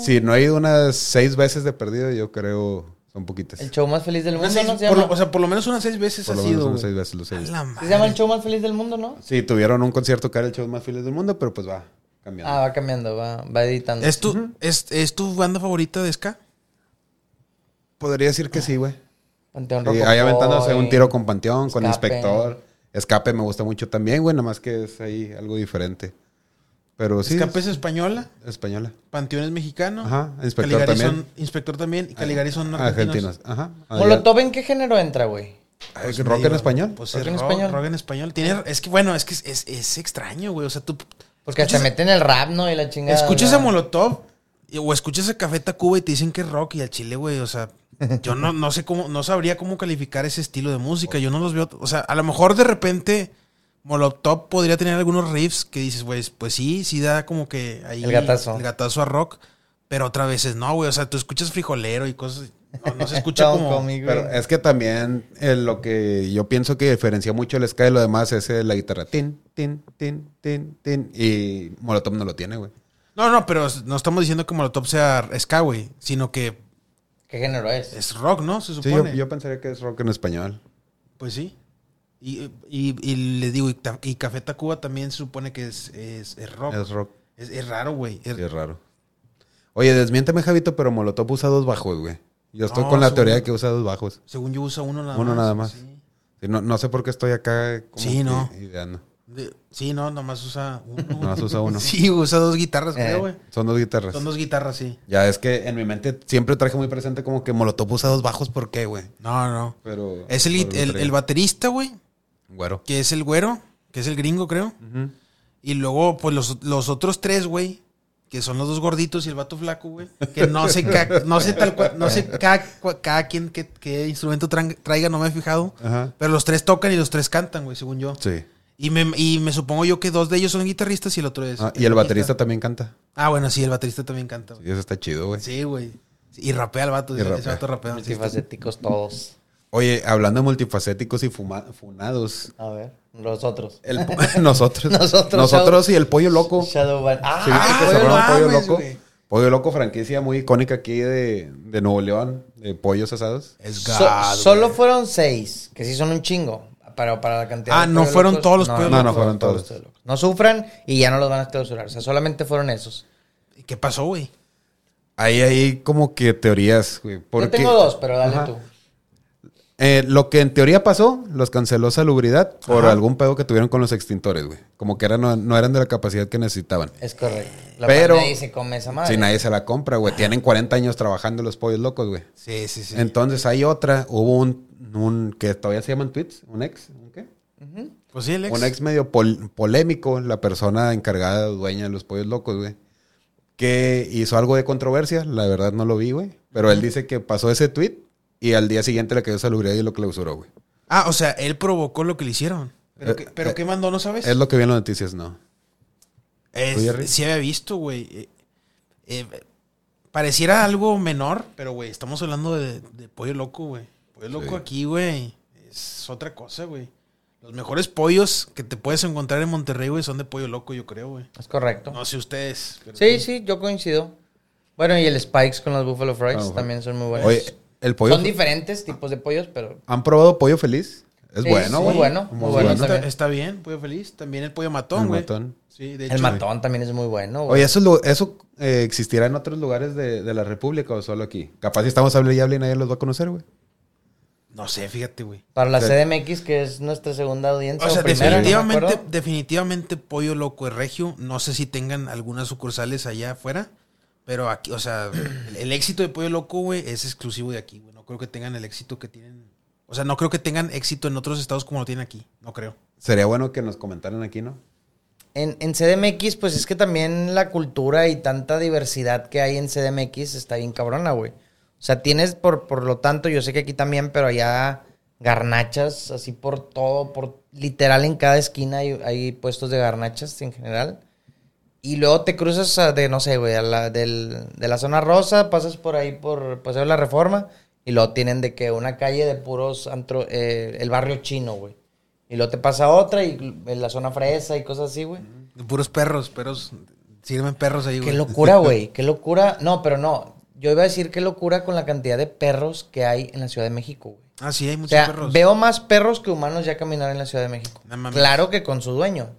Sí. No he ido unas seis veces de perdido, yo creo son poquitas. El show más feliz del mundo, seis- ¿no? Se por llama? lo- o sea, por lo menos unas seis veces Por has lo menos ido. unas seis veces los la Se llama el show más feliz del mundo, ¿no? Sí, tuvieron un concierto que era el show más feliz del mundo, pero pues va cambiando. Ah, va cambiando, va, va editando. ¿Es tu, es, ¿Es tu banda favorita de ska? Podría decir que sí, güey. Panteón Sí, ahí aventándose un eh. tiro con Panteón, con Escape. Inspector. Escape me gusta mucho también, güey, nada más que es ahí algo diferente. Pero sí, Escape es es española, española. Panteón es mexicano. Ajá, Inspector Caligari también. son- Inspector también. Y Caligari son argentinos. Argentinos. Ajá. Ah, ¿Molotov en qué género entra, güey? ya. Pues ¿Rock en español? Pues Rock es en rock, español. rock en español. Tiene, es que bueno, es que es, es, es extraño, güey. O sea, tú Porque se meten el rap, ¿no? Y la chingada. escuchas a Molotov o escuchas a Café Tacuba y te dicen que es rock y al chile, güey. O sea, yo no, no sé cómo, no sabría cómo calificar ese estilo de música. Yo no los veo. O sea, a lo mejor de repente Molotov podría tener algunos riffs que dices, güey, pues sí, sí da como que ahí. El gatazo. El gatazo a rock. Pero otras veces no, güey. O sea, tú escuchas frijolero y cosas. No, no se (laughs) escucha como. Güey. Pero es que también eh, lo que yo pienso que diferencia mucho el ska de lo demás es eh, la guitarra. Tin, tin, tin, tin, tin. Y Molotov no lo tiene, güey. No, no, pero no estamos diciendo que Molotov sea ska, güey. Sino que ¿Qué género es? es rock, ¿no? Se Sí, supone. yo, yo pensaría que es rock en español. Pues sí. Y, y, y le digo, y, y Café Tacuba también se supone que es, es, es rock. Es rock. Es, es raro, güey. Es- Sí, es raro. Oye, desmiénteme, Javito, pero Molotov usa dos bajos, güey. Yo estoy No, con la teoría de que usa dos bajos. según yo usa uno nada Uno más. nada más. Sí. No, no sé por qué estoy acá como Sí, no. ideando. De- sí, no, nomás usa uno. (laughs) Nomás usa uno. Sí, usa dos guitarras, Eh. creo, güey. Son dos guitarras. Son dos guitarras, sí. Ya es que en mi mente siempre traje muy presente como que Molotov usa dos bajos, ¿por qué, güey? No, no. Pero. Es el, el, el baterista, güey, Güero. que es el güero, que es el gringo, creo. Y luego, pues los, los otros tres, güey, que son los dos gorditos y el vato flaco, güey. Que no sé, ca- no sé tal cual, no sé cada, cada quien qué, qué instrumento traiga, no me he fijado. Ajá. Pero los tres tocan y los tres cantan, güey, según yo. Sí. Y me, y me supongo yo que dos de ellos son guitarristas y el otro es. Ah, y el baterista también canta. Ah, bueno, sí, el baterista también canta, güey. Eso está chido, güey. Sí, güey. Y rapea el vato, Y ese, rapea. ese vato rapea. Multifacéticos todos. Oye, hablando de multifacéticos y fuma- funados. A ver, los otros. el (laughs) (laughs) nosotros. Nosotros, Nosotros y el pollo loco. Shadowban. Ah, Sí, Ah, no Pollo mames, Loco. Pollo Loco, franquicia muy icónica aquí de, de Nuevo León, de pollos asados. Es So- gado, solo fueron seis, que sí son un chingo. Pero para la cantidad Ah, no fueron todos los pollos No, no fueron todos. locos. No sufran y ya no los van a clausurar. O sea, solamente fueron esos. ¿Y ¿Qué pasó, güey? Ahí hay como que teorías, güey. Yo tengo dos, pero dale Ajá. tú. Eh, lo que en teoría pasó, los canceló salubridad por Ajá. algún pedo que tuvieron con los extintores, güey. Como que eran, no, no eran de la capacidad que necesitaban. Es correcto. La Pero- Nadie se come esa madre. Si nadie se la compra, güey. Tienen 40 años trabajando los pollos locos, güey. Sí, sí, sí. Entonces hay otra, hubo un, un que todavía se llaman tweets, un ex, ¿un qué? pues sí, el ex. Un ex medio pol- polémico, la persona encargada, dueña de los pollos locos, güey. Que hizo algo de controversia, la verdad no lo vi, güey. Pero él dice que pasó ese tweet y al día siguiente le cayó salubridad y lo clausuró, güey. Ah, o sea, él provocó lo que le hicieron. ¿Pero, Eh, qué, pero eh, qué mandó, no sabes? Es lo que vi en las noticias, no. Es- sí había visto, güey. Eh, eh, pareciera algo menor, pero, güey, estamos hablando de, de pollo loco, güey. Pollo loco Sí. aquí, güey, es otra cosa, güey. Los mejores pollos que te puedes encontrar en Monterrey, güey, son de pollo loco, yo creo, güey. Es correcto. No sé ustedes. Sí, sí, yo coincido. Bueno, y el Spikes con los Buffalo Fries Ah, también son muy buenos. Oye, el pollo... son diferentes tipos de pollos, pero ¿Han probado pollo feliz? Es Sí, bueno, sí, güey. bueno, muy bueno está, también. está bien, pollo feliz. También el pollo matón, El güey. matón. Sí, de el matón también es muy bueno. güey. Oye, ¿eso, eso eh, existirá en otros lugares de, de la República o solo aquí? Capaz si estamos hablando y nadie los va a conocer, güey. No sé, fíjate, güey. Para la. CDMX, que es nuestra segunda audiencia. O sea, primera, definitivamente, definitivamente Pollo Loco es regio. No sé si tengan algunas sucursales allá afuera. Pero aquí, o sea, el, (clears throat) el éxito de Pollo Loco, güey, es exclusivo de aquí, güey. No creo que tengan el éxito que tienen. O sea, no creo que tengan éxito en otros estados como lo tienen aquí. No creo. Sería bueno que nos comentaran aquí, ¿no? En, en CDMX, pues es que también la cultura y tanta diversidad que hay en CDMX está bien cabrona, güey. O sea, tienes por, por lo tanto, yo sé que aquí también, pero allá garnachas, así por todo, por literal en cada esquina hay, hay puestos de garnachas en general. Y luego te cruzas a de, no sé, güey, a la, del- de la zona rosa, pasas por ahí por Paseo de la Reforma y luego tienen de que una calle de puros antro, eh, el barrio chino, güey. Y luego te pasa otra y en la zona fresa y cosas así, güey. Puros perros, perros. Sirven perros ahí, güey. Qué locura, (laughs) güey. Qué locura. No, pero no. Yo iba a decir qué locura con la cantidad de perros que hay en la Ciudad de México, güey. Ah, sí, hay O muchos sea, perros. veo más perros que humanos ya caminar en la Ciudad de México. No claro que con su dueño.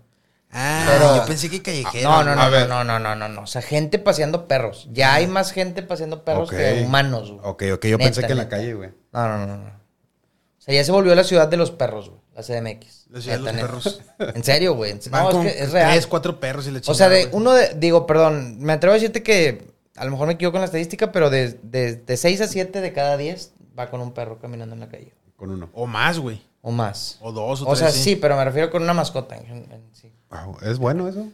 Ah, Pero- yo pensé que callejero. No, no, no, no, no, no, no, no, no. O sea, gente paseando perros. Ya hay más gente paseando perros que humanos, güey. Ok, ok, yo Neta, pensé que en la calle, güey. No, no, no, no. O sea, ya se volvió la ciudad de los perros, güey. La CDMX. La ciudad de los perros. En serio, güey. No, con es que es real. Tres, cuatro perros y le O sea, de güey. uno de, digo, perdón, me atrevo a decirte que a lo mejor me equivoco en la estadística, pero de, de, de 6 a 7 de cada 10 va con un perro caminando en la calle. Con uno. O más, güey. O más. O dos o, O tres. sea, sí, pero me refiero con una mascota. en- en- sí. Wow, ¿Es bueno eso?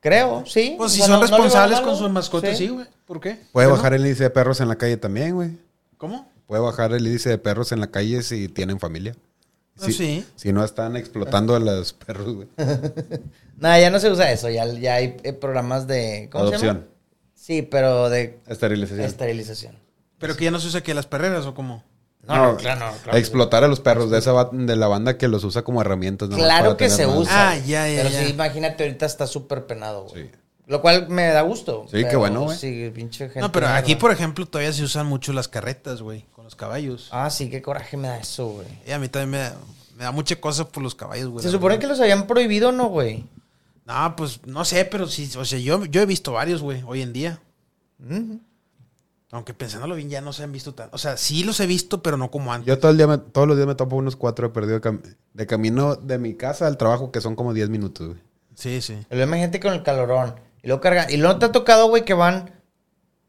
Creo, sí. Pues O si sea, son no- responsables con sus mascotas, sí, güey. ¿Por qué? Puede ¿Por qué bajar no? el índice de perros en la calle también, güey. ¿Cómo? Puede bajar el índice de perros en la calle si tienen familia. Ah, sí. Si no están explotando a los perros, güey. (laughs) Nada, ya no se usa eso. Ya, ya hay eh, programas de. ¿Cómo se Adopción. llama? Sí, pero de Esterilización. esterilización. Pero que ya no se usa que las perreras o cómo. No, no, claro, no, claro. Explotar a los perros de esa de la banda que los usa como herramientas. Claro que se más. usa. Ah, ya, ya, Pero ya. sí, imagínate, ahorita está súper penado, güey. Sí. Lo cual me da gusto. Sí, qué bueno, güey. Sí, pinche gente. No, pero aquí, por ejemplo, todavía se usan mucho las carretas, güey, con los caballos. Ah, sí, qué coraje me da eso, güey. Y a mí también me da, me da mucha cosa por los caballos, güey. Se supone verdad. que los habían prohibido, ¿no, güey? No, pues no sé, pero sí, o sea, yo, yo he visto varios, güey, hoy en día. Ujú. Aunque pensándolo bien, ya no se han visto tan. O sea, sí los he visto, pero no como antes. Yo todo el día me- todos los días me topo unos cuatro de perdido de, cam- de camino de mi casa al trabajo, que son como 10 minutos, güey. Sí, sí. Luego imagínate con el calorón. Y luego cargan. Y luego te ha tocado, güey, que van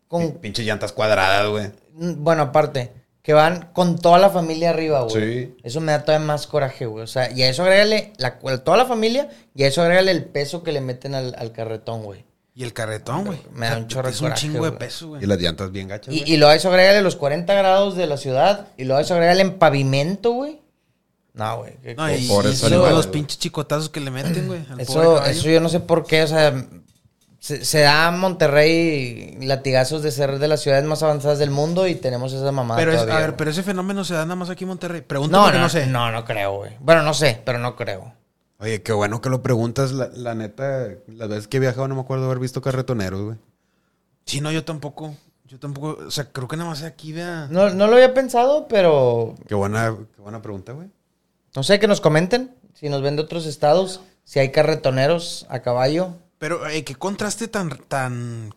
con. Pinches llantas cuadradas, güey. Mm, Bueno, aparte, que van con toda la familia arriba, güey. Sí. Eso me da todavía más coraje, güey. O sea, y a eso agrégale la, toda la familia y a eso agrégale el peso que le meten al, al carretón, güey. Y el carretón, güey. Me da un chorro Es un coraje, chingo de peso, güey. Y las llantas bien gachas, Y, y a eso agrégale los 40 grados de la ciudad y a eso agrégale en pavimento, güey. No, güey. qué No, y, Por eso los pinches chicotazos que le meten, güey. Eso, eso yo no sé por qué, o sea, se, se da a Monterrey latigazos de ser de las ciudades más avanzadas del mundo y tenemos esa mamada Pero, es- todavía, a ver, pero ese fenómeno se da nada más aquí en Monterrey. Pregunto No, no, no, sé. No, no creo, güey. Bueno, no sé, pero no creo. Oye, qué bueno que lo preguntas. La, la neta, las veces que he viajado no me acuerdo haber visto carretoneros, güey. Sí, no, yo tampoco. Yo tampoco. O sea, creo que nada más aquí vea. No, no lo había pensado, pero Qué buena, qué buena pregunta, güey. no sé, que nos comenten si nos ven de otros estados, si hay carretoneros a caballo. Pero eh, qué contraste tan, tan,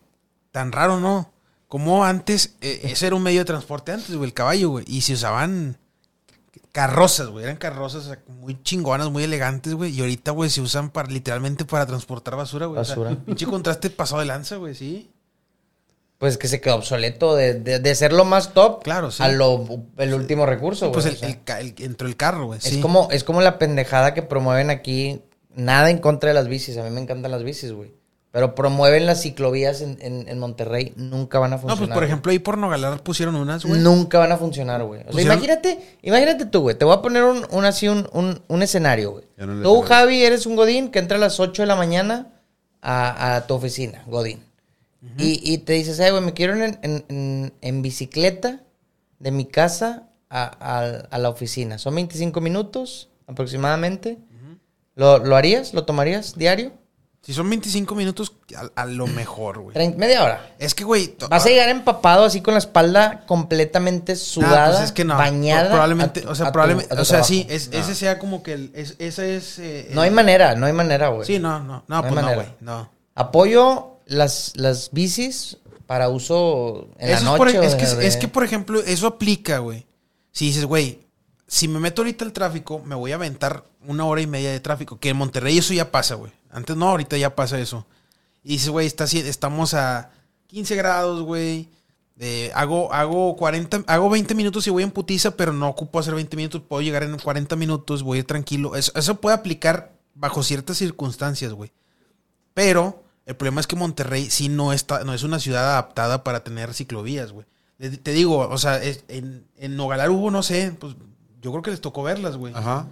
tan raro, ¿no? Como antes, eh, ese era un medio de transporte antes, güey, el caballo, güey. Y se usaban carrozas, güey. Eran carrozas o muy chingonas, muy elegantes, güey. Y ahorita, güey, se usan para, literalmente para transportar basura, güey. O sea, Basura. pinche contraste pasado de lanza, güey, sí. Pues que se quedó obsoleto de, de, de ser lo más top Claro, sí. a lo el último recurso, güey. Pues o el, sea. el el- entró el carro, güey. Es sí. como, es como la pendejada que promueven aquí. Nada en contra de las bicis. A mí me encantan las bicis, güey. Pero promueven las ciclovías en, en, en Monterrey. Nunca van a No, funcionar. pues por ejemplo, ahí por Nogalar pusieron unas, güey. Nunca van a funcionar, güey. O sea, Pusieron- imagínate, imagínate tú, güey. Te voy a poner un, un así, un, un, un escenario, güey. No Tú. Javi, eres un Godín que entra a las 8 de la mañana a, a tu oficina, Godín. y, y te dices, ay, güey, me quiero ir en, en- en- en bicicleta de mi casa a, a- a la oficina. Son 25 minutos aproximadamente. ¿Lo, ¿Lo harías? ¿Lo tomarías diario? Si son 25 minutos, a, a lo mejor, güey. Media hora. Es que, güey. Vas a llegar empapado así con la espalda completamente Ah, sudada, pues es que no. bañada. Pro- Probablemente, tu- o sea, probablemente, tu o sea, sí, es- ese sea como que el, es, ese es. eh, No hay manera, no hay manera, güey. Sí, no, no, no, hay pues no, güey, no. Apoyo las, las bicis para uso en Eso la es, por- noche. o es que, de- es que, por ejemplo, eso aplica, güey. Si dices, güey, si me meto ahorita al tráfico, me voy a aventar una hora y media de tráfico. Que en Monterrey eso ya pasa, güey. Antes no, ahorita ya pasa eso. Y dices, güey, estamos a 15 grados, güey. Eh, hago, hago 40, hago 20 minutos y voy en putiza, pero no ocupo hacer 20 minutos. Puedo llegar en 40 minutos, voy tranquilo. Eso, eso puede aplicar bajo ciertas circunstancias, güey. Pero el problema es que Monterrey sí no, está, no es una ciudad adaptada para tener ciclovías, güey. Te, digo, o sea, en, en Nogalar hubo, no sé, pues yo creo que les tocó verlas, güey. Ajá.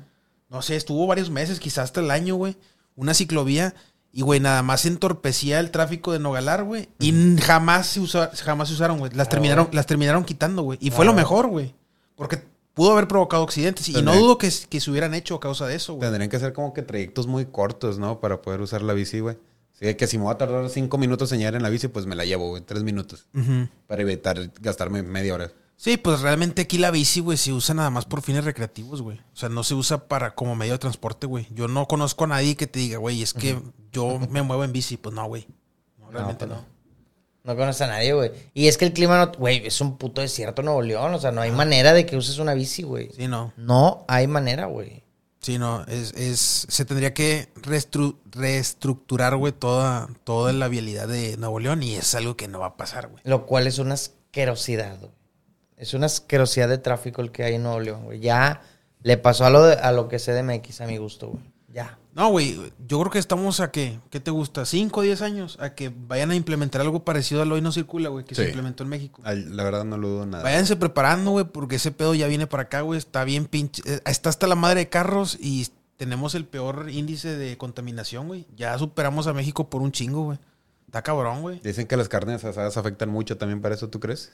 No sé, estuvo varios meses, quizás hasta el año, güey. Una ciclovía. Y, güey, nada más entorpecía el tráfico de Nogalar, güey. Y jamás se, usa- jamás se usaron, güey. Las, Ah, terminaron, güey. las terminaron quitando, güey. Y Ah, fue lo güey. mejor, güey. Porque pudo haber provocado accidentes. Y no dudo que, que se hubieran hecho a causa de eso, güey. Tendrían que ser como que trayectos muy cortos, ¿no? Para poder usar la bici, güey. Sí, que si me voy a tardar cinco minutos en llegar en la bici, pues me la llevo, güey. Tres minutos. Ujú. Para evitar gastarme media hora. Sí, pues realmente aquí la bici, güey, se usa nada más por fines recreativos, güey. O sea, no se usa para como medio de transporte, güey. Yo no conozco a nadie que te diga, güey, es que yo me muevo en bici. Pues no, güey. No, realmente pues no. No conoces a nadie, güey. Y es que el clima no... Güey, es un puto desierto Nuevo León. O sea, no hay manera de que uses una bici, güey. Sí, no. No hay manera, güey. Sí, no. Es, es, se tendría que reestru- reestructurar, güey, toda, toda la vialidad de Nuevo León y es algo que no va a pasar, güey. Lo cual es una asquerosidad, güey. Es una asquerosidad de tráfico el que hay en Nuevo León, güey. Ya le pasó a lo, de- a lo que sé de MX a mi gusto, güey. Ya. No, güey, yo creo que estamos a que, ¿qué te gusta? ¿5 o 10 años? A que vayan a implementar algo parecido al Hoy No Circula, güey, que se implementó en México. La verdad no lo dudo nada. Váyanse preparando, güey, porque ese pedo ya viene para acá, güey. Está bien pinche. eh, Está hasta la madre de carros y tenemos el peor índice de contaminación, güey. Ya superamos a México por un chingo, güey. Está cabrón, güey. Dicen que las carnes asadas afectan mucho también para eso, ¿tú crees?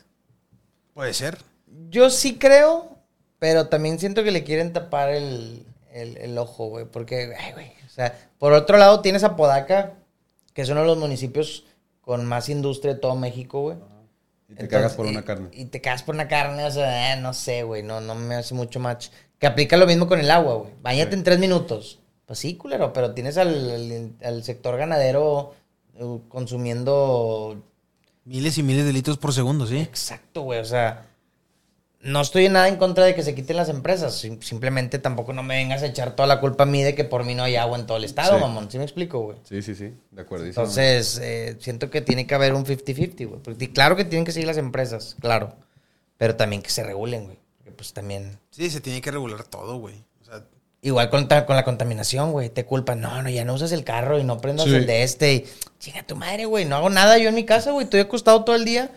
Puede ser. Yo sí creo, pero también siento que le quieren tapar el, el- el ojo, güey. Porque, ay, güey. O sea, por otro lado tienes a Podaca, que es uno de los municipios con más industria de todo México, güey. Y te Entonces, cagas por y- una carne. Y te cagas por una carne, o sea, eh, no sé, güey, no, no me hace mucho match. Que aplica lo mismo con el agua, güey. Báñate Sí. en tres minutos. Pues sí, culero, pero tienes al, al- al sector ganadero eh, consumiendo... Miles y miles de litros por segundo, ¿sí? Exacto, güey, o sea... No estoy en nada en contra de que se quiten las empresas. sim- Simplemente tampoco no me vengas a echar toda la culpa a mí de que por mí no hay agua en todo el estado, Sí. mamón. ¿Sí me explico, güey? Sí, sí, sí. De acuerdo. Entonces, eh, siento que tiene que haber un 50-50, güey. Porque claro que tienen que seguir las empresas, claro. Pero también que se regulen, güey. Porque pues también... Sí, se tiene que regular todo, güey. O sea, Igual con, con la contaminación, güey. Te culpan. No, no, ya no usas el carro y no prendas Sí. el de este. Y, Chinga tu madre, güey. No hago nada yo en mi casa, güey. Estoy acostado todo el día.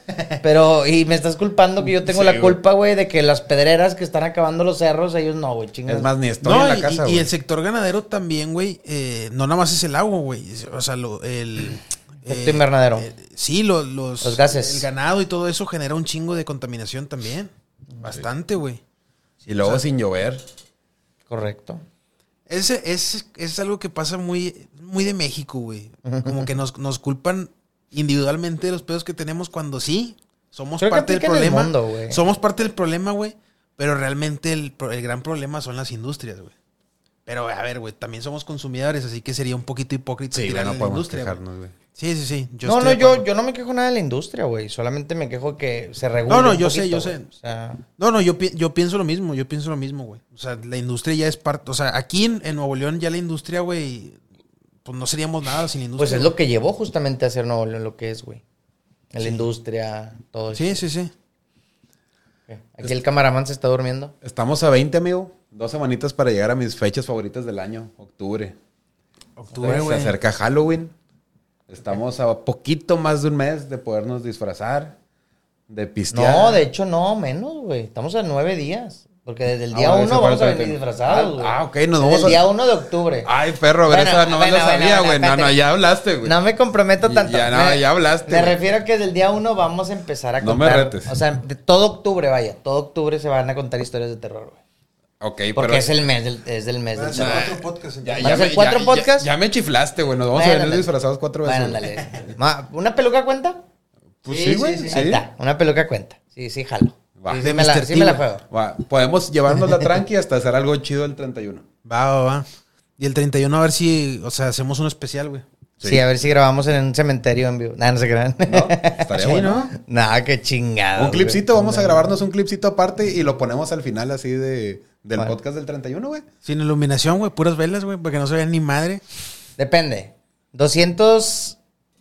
Pero, y me estás culpando que yo tengo Sí, la güey. culpa, güey, de que las pedreras que están acabando los cerros, ellos no, güey. Chingas. Es más, ni estoy no, en la y- casa, y, güey. el sector ganadero también, güey, eh, no nada más es el agua, güey. O sea, lo- el, Efecto invernadero. eh, sí, lo- los, Los gases. El ganado y todo eso genera un chingo de contaminación también. Bastante, güey. Y luego sin llover. Correcto. Ese es, es algo que pasa muy, muy de México, güey. Como que nos, nos culpan individualmente de los pedos que tenemos cuando sí somos Creo que parte del aplica en el problema. mundo, güey. somos parte del problema, güey. Pero realmente el, pro- el gran problema son las industrias, güey. Pero a ver, güey, también somos consumidores, así que sería un poquito hipócrita Sí, no a la podemos industria, güey. quejarnos, güey. Sí, sí, sí. Yo no, no, yo, acuerdo. yo no me quejo nada de la industria, güey. Solamente me quejo que se regule. No, no, un yo sé, yo sé. O sea, No, no, yo, pi- yo pienso lo mismo, yo pienso lo mismo, güey. O sea, la industria ya es parte, o sea, aquí en, en Nuevo León ya la industria, güey, pues no seríamos nada sin la industria. pues es lo que llevó justamente a hacer Nuevo León lo que es, güey. La Sí. industria, todo eso. Sí, sí, sí. Aquí el camaraman se está durmiendo. Estamos a 20, amigo. Dos semanitas para llegar a mis fechas favoritas del año, octubre. Octubre, Se güey. acerca Halloween. Estamos a poquito más de un mes de podernos disfrazar, de pistear. No, de hecho, no, menos, güey. Estamos a nueve días. Porque desde el Ah, día bueno, uno ese vamos a venir 31. disfrazados, güey. Ah, ok, nos Desde vamos el a- día uno de octubre. Ay, perro, a ver, Bueno, esa no bueno, lo bueno, sabía, bueno, güey. No, no, ya hablaste, güey. No me comprometo tanto. ya, no, ya hablaste, Me refiero a que desde el día uno vamos a empezar a No me contar. retes. O sea, de todo octubre, vaya. Todo octubre se van a contar historias de terror, güey. Ok, Porque pero... es el mes del, es del mes Van a del ser terror. cuatro podcasts, Ya, entonces. ¿Van a ya ser me- cuatro ya- podcasts? Ya, ya me chiflaste, güey. Nos vamos Bueno, a venir disfrazados cuatro veces. Bueno, (laughs) ¿Una peluca cuenta? Pues sí, güey. Sí. Una peluca cuenta. Sí, sí, jalo. Va. De me la, sí me la juego. Va, Podemos llevarnos la tranqui hasta hacer algo chido el 31. Va, va, va. Y el 31 a ver si, o sea, hacemos uno especial, güey. Sí. Sí. a ver si grabamos en un cementerio en vivo. Nah, no se crean. ¿No? Estaría Sí, bueno. ¿no? Nah, qué chingado. Un clipcito, vamos a grabarnos un clipcito aparte y lo ponemos al final así de, del Bueno. podcast del 31, güey. Sin iluminación, güey, puras velas, güey, porque no se vean ni madre. Depende. 200,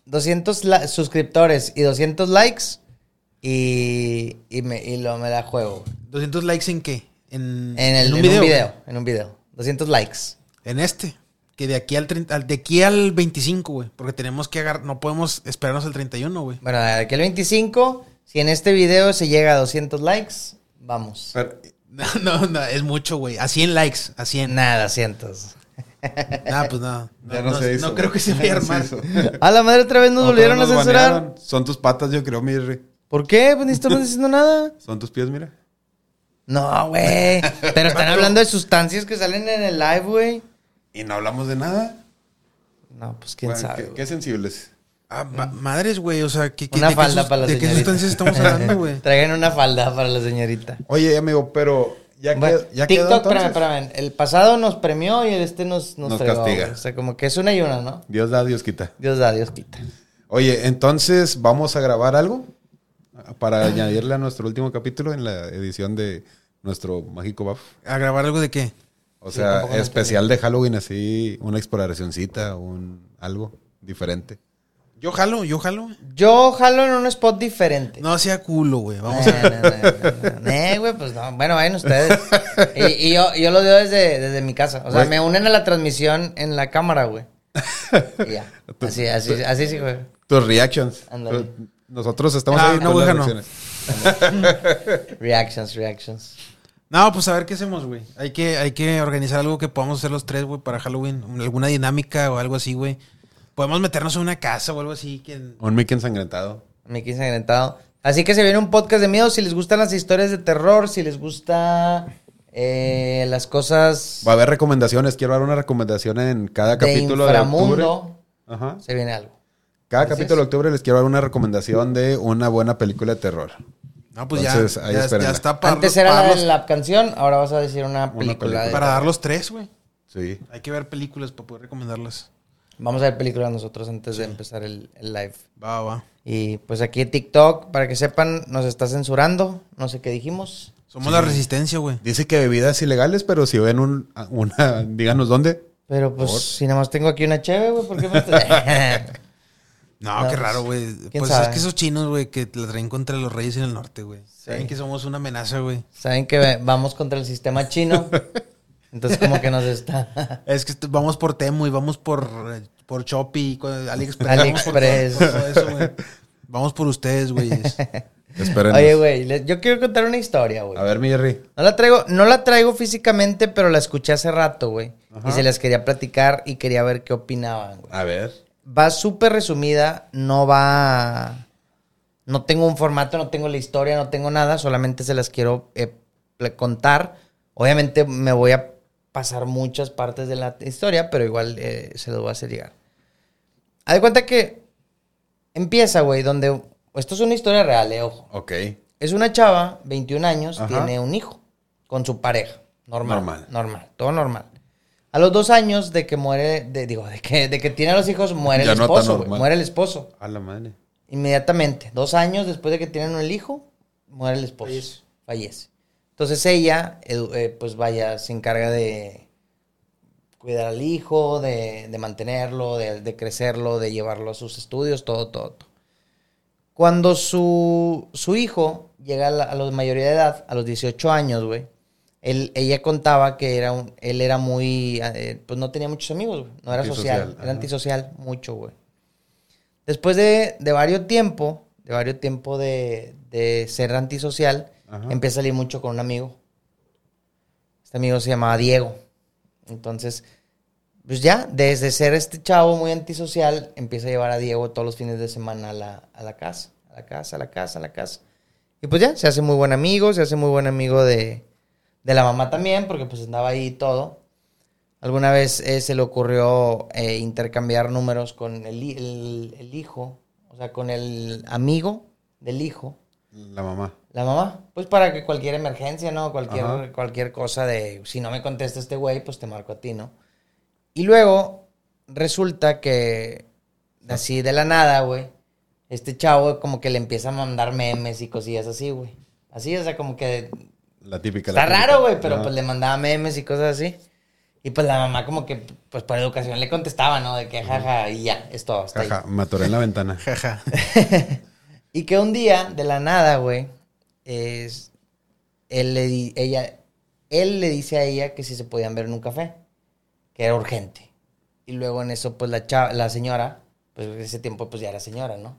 200 la- suscriptores y 200 likes y, y, me, y lo, me la juego. 200 likes en qué? En, En, el, en un video. En un video. 200 likes. En este. Que de aquí al, 30 al- de aquí al 25, güey. Porque tenemos que agarrar, no podemos esperarnos al 31, güey. Bueno, de aquí al 25, si en este video se llega a 200 likes, vamos. Pero- No, (laughs) no, no, es mucho, güey. A 100 likes, a 100. Nada, cientos. (laughs) Nah, pues no. ya No, no, se hizo. no creo que se vaya a armar. (laughs) A la madre otra vez nos volvieron a censurar. banearon. Son tus patas, yo creo, mi Ri. ¿Por qué? Pues ni estamos diciendo nada. Son tus pies, mira. No, güey. Pero están hablando de sustancias que salen en el live, güey. Y no hablamos de nada. No, pues quién Bueno, sabe. ¿qué, güey. qué sensibles. Ah, ma- madres, güey. O sea, ¿qué, qué- Una de qué falda para la ¿De qué señorita. sustancias estamos hablando, güey? (laughs) Traigan una falda para la señorita. Oye, amigo, pero ya, Bueno, quedó, ya quedó TikTok, espérame, entonces. espérame. El pasado nos premió y el este nos, nos, Nos castiga. O sea, como que es una y una, ¿no? Dios da, Dios quita. Dios da, Dios quita. Oye, entonces vamos a grabar algo para añadirle a nuestro último capítulo en la edición de nuestro Mágico Buff. ¿A grabar algo de qué? O sea, especial de Halloween, así, una exploracioncita, un algo diferente. Yo jalo, yo jalo. Yo jalo en un spot diferente. No sea culo, güey. Vamos a... no, no. Eh, güey, pues no. Bueno, vayan ustedes. (laughs) Y, y yo, yo lo veo desde, desde mi casa. O sea, me unen a la transmisión en la cámara, güey. Y ya. (laughs) Así, así, así sí, güey. Tus reactions. Ándale. Nosotros estamos Ah, ahí no, con las no. (laughs) Reactions, reactions. No, pues a ver qué hacemos, güey. Hay que, hay que organizar algo que podamos hacer los tres, güey, para Halloween. Alguna dinámica o algo así, güey. Podemos meternos en una casa o algo así. Que... Un Mickey ensangrentado. Quise ensangrentado. Así que se viene un podcast de miedo. Si les gustan las historias de terror, si les gusta eh, las cosas Va a haber recomendaciones. Quiero dar una recomendación en cada de capítulo de octubre. Ajá. se viene algo. Cada capítulo de octubre les quiero dar una recomendación de una buena película de terror. No, pues Entonces, ya, ahí ya, está para, Antes era la, canción, ahora vas a decir una película. película. de para dar los tres, güey. Sí. Hay que ver películas para poder recomendarlas. Vamos a ver películas nosotros antes de empezar el, el live. Va, va. Y pues aquí TikTok, para que sepan, nos está censurando. No sé qué dijimos. Somos la resistencia, güey. Dice que bebidas ilegales, pero si ven un, una, díganos dónde. Pero pues Por. si nada más tengo aquí una cheve, güey, ¿por qué me No, (laughs) No, qué pues, raro, güey. ¿quién Pues sabe? es que esos chinos, güey, que la traen contra los reyes en el norte, güey. Saben que somos una amenaza, güey. Saben que vamos contra el sistema chino. (laughs) Entonces como que nos está... (laughs) Es que vamos por Temu y vamos por, eh, por Shopee, AliExpress. AliExpress. Vamos por, todo- por todo eso, güey. Vamos por ustedes, güeyes. (laughs) Esperen. Oye, güey, yo quiero contar una historia, güey. A ver, mi Jerry. No la traigo, no la traigo físicamente, pero la escuché hace rato, güey. Y se las quería platicar y quería ver qué opinaban, güey. A ver. va súper resumida, no va... No tengo un formato, no tengo la historia, no tengo nada, solamente se las quiero eh, contar. Obviamente me voy a pasar muchas partes de la historia, pero igual eh, se los voy a hacer llegar. Haz de cuenta que empieza, güey, donde... Esto es una historia real, eh, ojo. Ok. Es una chava, 21 años, Ajá. tiene un hijo con su pareja. Normal. Normal. Normal. todo normal. A los dos años de que muere, de, digo, de que, de que tiene a los hijos, muere Ya el esposo. Muere el esposo. A la madre. Inmediatamente. Dos años después de que tienen el hijo, muere el esposo. Fallece. Fallece. Entonces ella, eh, pues vaya, se encarga de cuidar al hijo, de, de mantenerlo, de, de crecerlo, de llevarlo a sus estudios, todo, todo, todo. Cuando su, su hijo llega a la, a la mayoría de edad, a los 18 años, güey, él, ella contaba que era un, él era muy, eh, pues no tenía muchos amigos, güey, no era Antisocial, social, era ajá. antisocial, mucho, güey. Después de, de varios tiempo, de varios tiempo de, de ser antisocial, Ajá. empieza a salir mucho con un amigo. Este amigo se llamaba Diego. Entonces, pues ya, desde ser este chavo muy antisocial, empieza a llevar a Diego todos los fines de semana a la, a la casa, a la casa, a la casa, a la casa. Y pues ya, se hace muy buen amigo, se hace muy buen amigo de, de la mamá también, porque pues andaba ahí todo. Alguna vez eh, se le ocurrió eh, intercambiar números con el, el- el hijo, o sea, con el amigo del hijo, La mamá. La mamá. Pues para que cualquier emergencia, ¿no? Cualquier, Ajá. cualquier cosa de, si no me contesta este güey, pues te marco a ti, ¿no? Y luego resulta que, así de la nada, güey, este chavo como que le empieza a mandar memes y cosillas así, güey. Así, o sea, como que La típica. la Está típica. raro, güey, pero Ajá. pues le mandaba memes y cosas así. Y pues la mamá como que, pues por educación le contestaba, ¿no? De que jaja, y ya, es todo. Jaja, me atoré en la ventana. (laughs) Jaja. (laughs) Y que un día, de la nada, güey, es, él, le ella, él le dice a ella que si se podían ver en un café, que era urgente. Y luego en eso, pues la, chava- la señora, pues ese tiempo pues ya era señora, ¿no?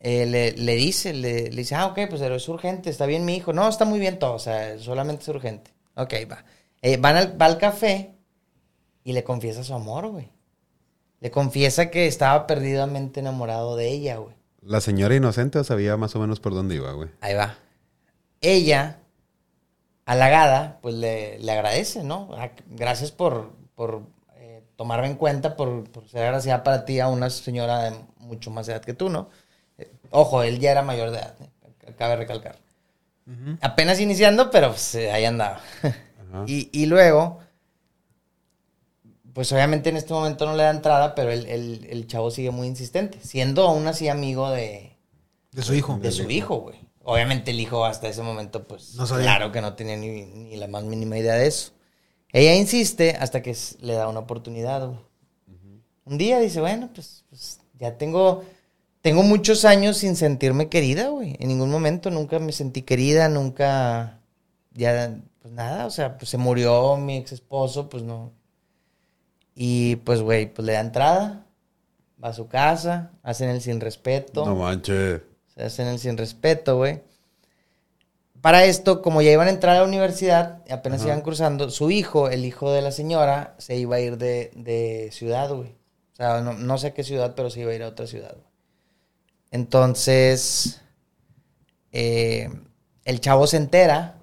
Eh, le, le dice, le, le dice, ah, ok, pues pero es urgente, está bien mi hijo. No, está muy bien todo, o sea, solamente es urgente. Ok, va. Eh, van al, va al café y le confiesa su amor, güey. Le confiesa que estaba perdidamente enamorado de ella, güey. La señora inocente sabía más o menos por dónde iba, güey. Ahí va. Ella, halagada, pues le, le agradece, ¿no? Ah, Gracias por, por eh, tomarme en cuenta, por, por ser agraciada para ti a una señora de mucho más edad que tú, ¿no? Eh, ojo, él ya era mayor de edad, ¿eh? cabe recalcar. Apenas iniciando, pero pues, eh, ahí andaba. (laughs) Y luego, pues obviamente en este momento no le da entrada, pero el, el- el chavo sigue muy insistente, siendo aún así amigo de, De su hijo. de su hijo, güey. Obviamente el hijo hasta ese momento, pues, No sabía. claro que no tenía ni, ni la más mínima idea de eso. Ella insiste hasta que le da una oportunidad, güey. Un día dice, bueno, pues, pues, ya tengo, tengo muchos años sin sentirme querida, güey. En ningún momento nunca me sentí querida, nunca, ya, pues nada, o sea, pues se murió mi ex esposo, pues no. Y pues, güey, pues le da entrada, va a su casa, hacen el sin respeto. No manches. Se hacen el sin respeto, güey. Para esto, como ya iban a entrar a la universidad, apenas Ajá. iban cruzando, su hijo, el hijo de la señora, se iba a ir de, de ciudad, güey. O sea, no, no sé qué ciudad, pero se iba a ir a otra ciudad. güey. Entonces, eh, el chavo se entera,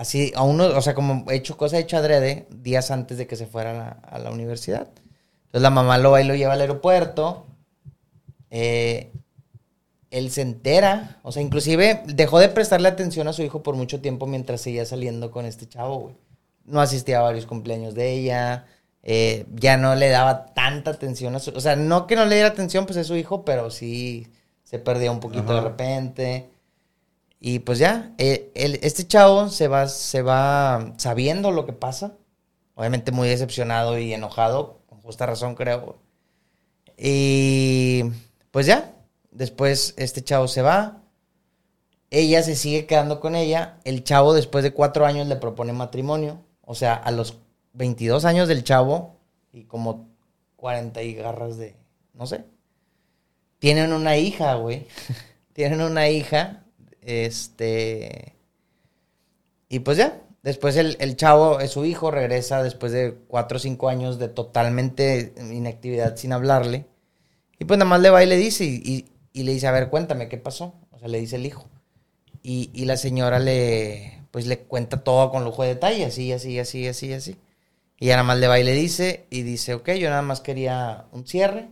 así, a uno, o sea, como hecho, cosa hecha adrede, días antes de que se fuera a la, a la universidad. Entonces la mamá lo va y lo lleva al aeropuerto. Eh, él se entera, o sea, inclusive dejó de prestarle atención a su hijo por mucho tiempo mientras seguía saliendo con este chavo, güey. No asistía a varios cumpleaños de ella, eh, ya no le daba tanta atención a su... O sea, no que no le diera atención, pues es su hijo, pero sí se perdía un poquito de repente. Y pues ya, eh, el- este chavo se va, se va sabiendo lo que pasa, obviamente muy decepcionado y enojado, con justa razón creo. Y pues ya, después este chavo se va, ella se sigue quedando con ella, el chavo después de cuatro años le propone matrimonio, o sea, a los 22 años del chavo y como 40 y garras de, no sé, tienen una hija, güey, (laughs) tienen una hija, este, y pues ya, después el, el chavo, es su hijo, regresa después de cuatro o cinco años de totalmente inactividad sin hablarle. Y pues nada más le va y le dice, y, y- le dice, a ver, cuéntame, ¿qué pasó? O sea, le dice el hijo. Y, y la señora le, pues le cuenta todo con lujo de detalle, así, así, así, así, así. Y ya nada más le va y le dice, y dice, ok, yo nada más quería un cierre.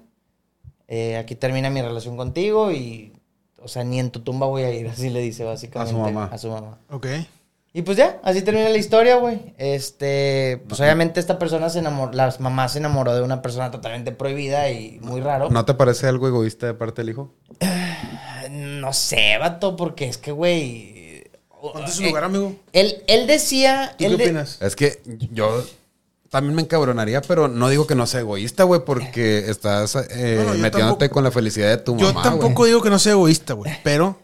Eh, aquí termina mi relación contigo y, o sea, ni en tu tumba voy a ir, (laughs) así le dice básicamente. mamá. A su mamá. Ok. Y pues ya, así termina la historia, güey. Este, pues obviamente esta persona se enamoró, las mamás se enamoró de una persona totalmente prohibida y muy raro. ¿No te parece algo egoísta de parte del hijo? (sighs) No sé, vato, porque es que, güey. Ponte su eh, lugar, amigo. Él, él decía. ¿Tú qué de- opinas? Es que yo también me encabronaría, pero no digo que no sea egoísta, güey, porque estás eh, No, no, yo metiéndote tampoco- con la felicidad de tu Yo mamá. tampoco güey. digo que no sea egoísta, güey. Pero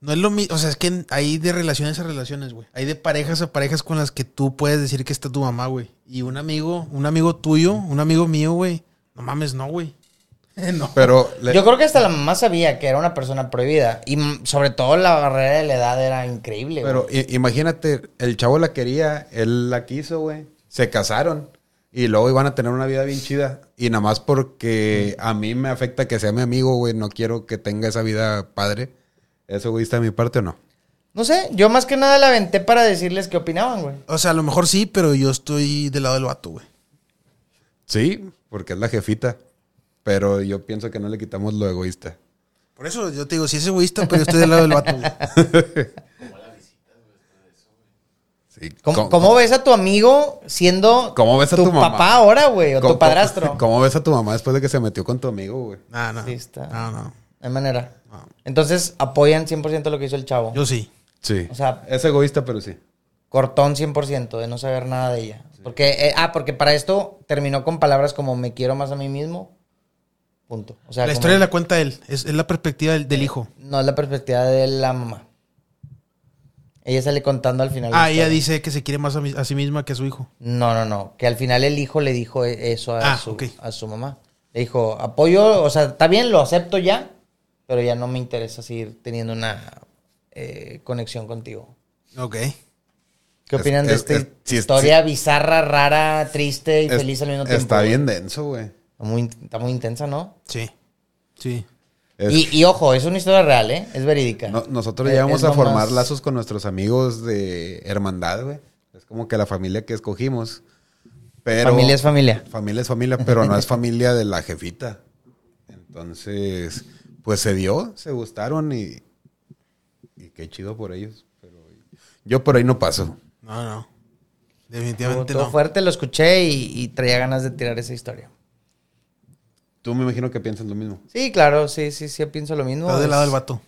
no es lo mismo. O sea, es que hay de relaciones a relaciones, güey. Hay de parejas a parejas con las que tú puedes decir que está tu mamá, güey. Y un amigo, un amigo tuyo, un amigo mío, güey. No mames, no, güey. no. Pero le- Yo creo que hasta la mamá sabía que era una persona prohibida. Y sobre todo la barrera de la edad era increíble, güey. Pero imagínate, el chavo la quería, él la quiso, güey. Se casaron y luego iban a tener una vida bien chida. Y nada más porque a mí me afecta que sea mi amigo, güey, no quiero que tenga esa vida padre. ¿Es egoísta de mi parte o no? No sé, yo más que nada la aventé para decirles qué opinaban, güey. O sea, a lo mejor sí, pero yo estoy del lado del vato, güey. Sí, porque es la jefita. Pero yo pienso que no le quitamos lo egoísta. Por eso yo te digo, si es egoísta, pero yo estoy del lado del vato, güey. (laughs) Sí. ¿Cómo, cómo ves a tu amigo siendo cómo ves a tu mamá? papá ahora, güey? O cómo- tu padrastro. ¿Cómo ves a tu mamá después de que se metió con tu amigo, güey? No, no. Sí, está. No, no. No hay manera. No. Entonces, apoyan 100% lo que hizo el chavo. Yo sí. Sí. O sea- es egoísta, pero sí. Cortón 100% de no saber nada de ella. Porque, eh, ah, porque para esto terminó con palabras como me quiero más a mí mismo. Punto. O sea, la como- historia la cuenta él. Es, es la perspectiva del, del hijo. no es la perspectiva de la mamá. Ella sale contando al final. Ah, ella dice que se quiere más a, mi- a sí misma que a su hijo. No, no, no. Que al final el hijo le dijo e- eso a, Ah, su, a su mamá. Le dijo, apoyo, o sea, está bien, lo acepto ya, pero ya no me interesa seguir teniendo una eh, conexión contigo. Ok. ¿Qué Es- opinan de es- esta es- sí, es- historia bizarra, rara, triste y Es- feliz al mismo tiempo? Está bien denso, güey. Está muy, está muy intensa, ¿no? Sí. Sí. Y, y ojo, es una historia real, ¿eh? Es verídica. no- nosotros Es- llegamos es a formar más- lazos con nuestros amigos de hermandad, güey. Es como que la familia que escogimos. Pero, Familia es familia. Familia es familia, pero no es (laughs) familia de la jefita. Entonces, pues se dio, se gustaron y, y qué chido por ellos. Pero yo por ahí no paso. No, no. Definitivamente no. fuerte, lo escuché y, y traía ganas de tirar esa historia. Tú me imagino que piensas lo mismo. Sí, claro, sí, sí, sí, pienso lo mismo. Estás del lado del vato.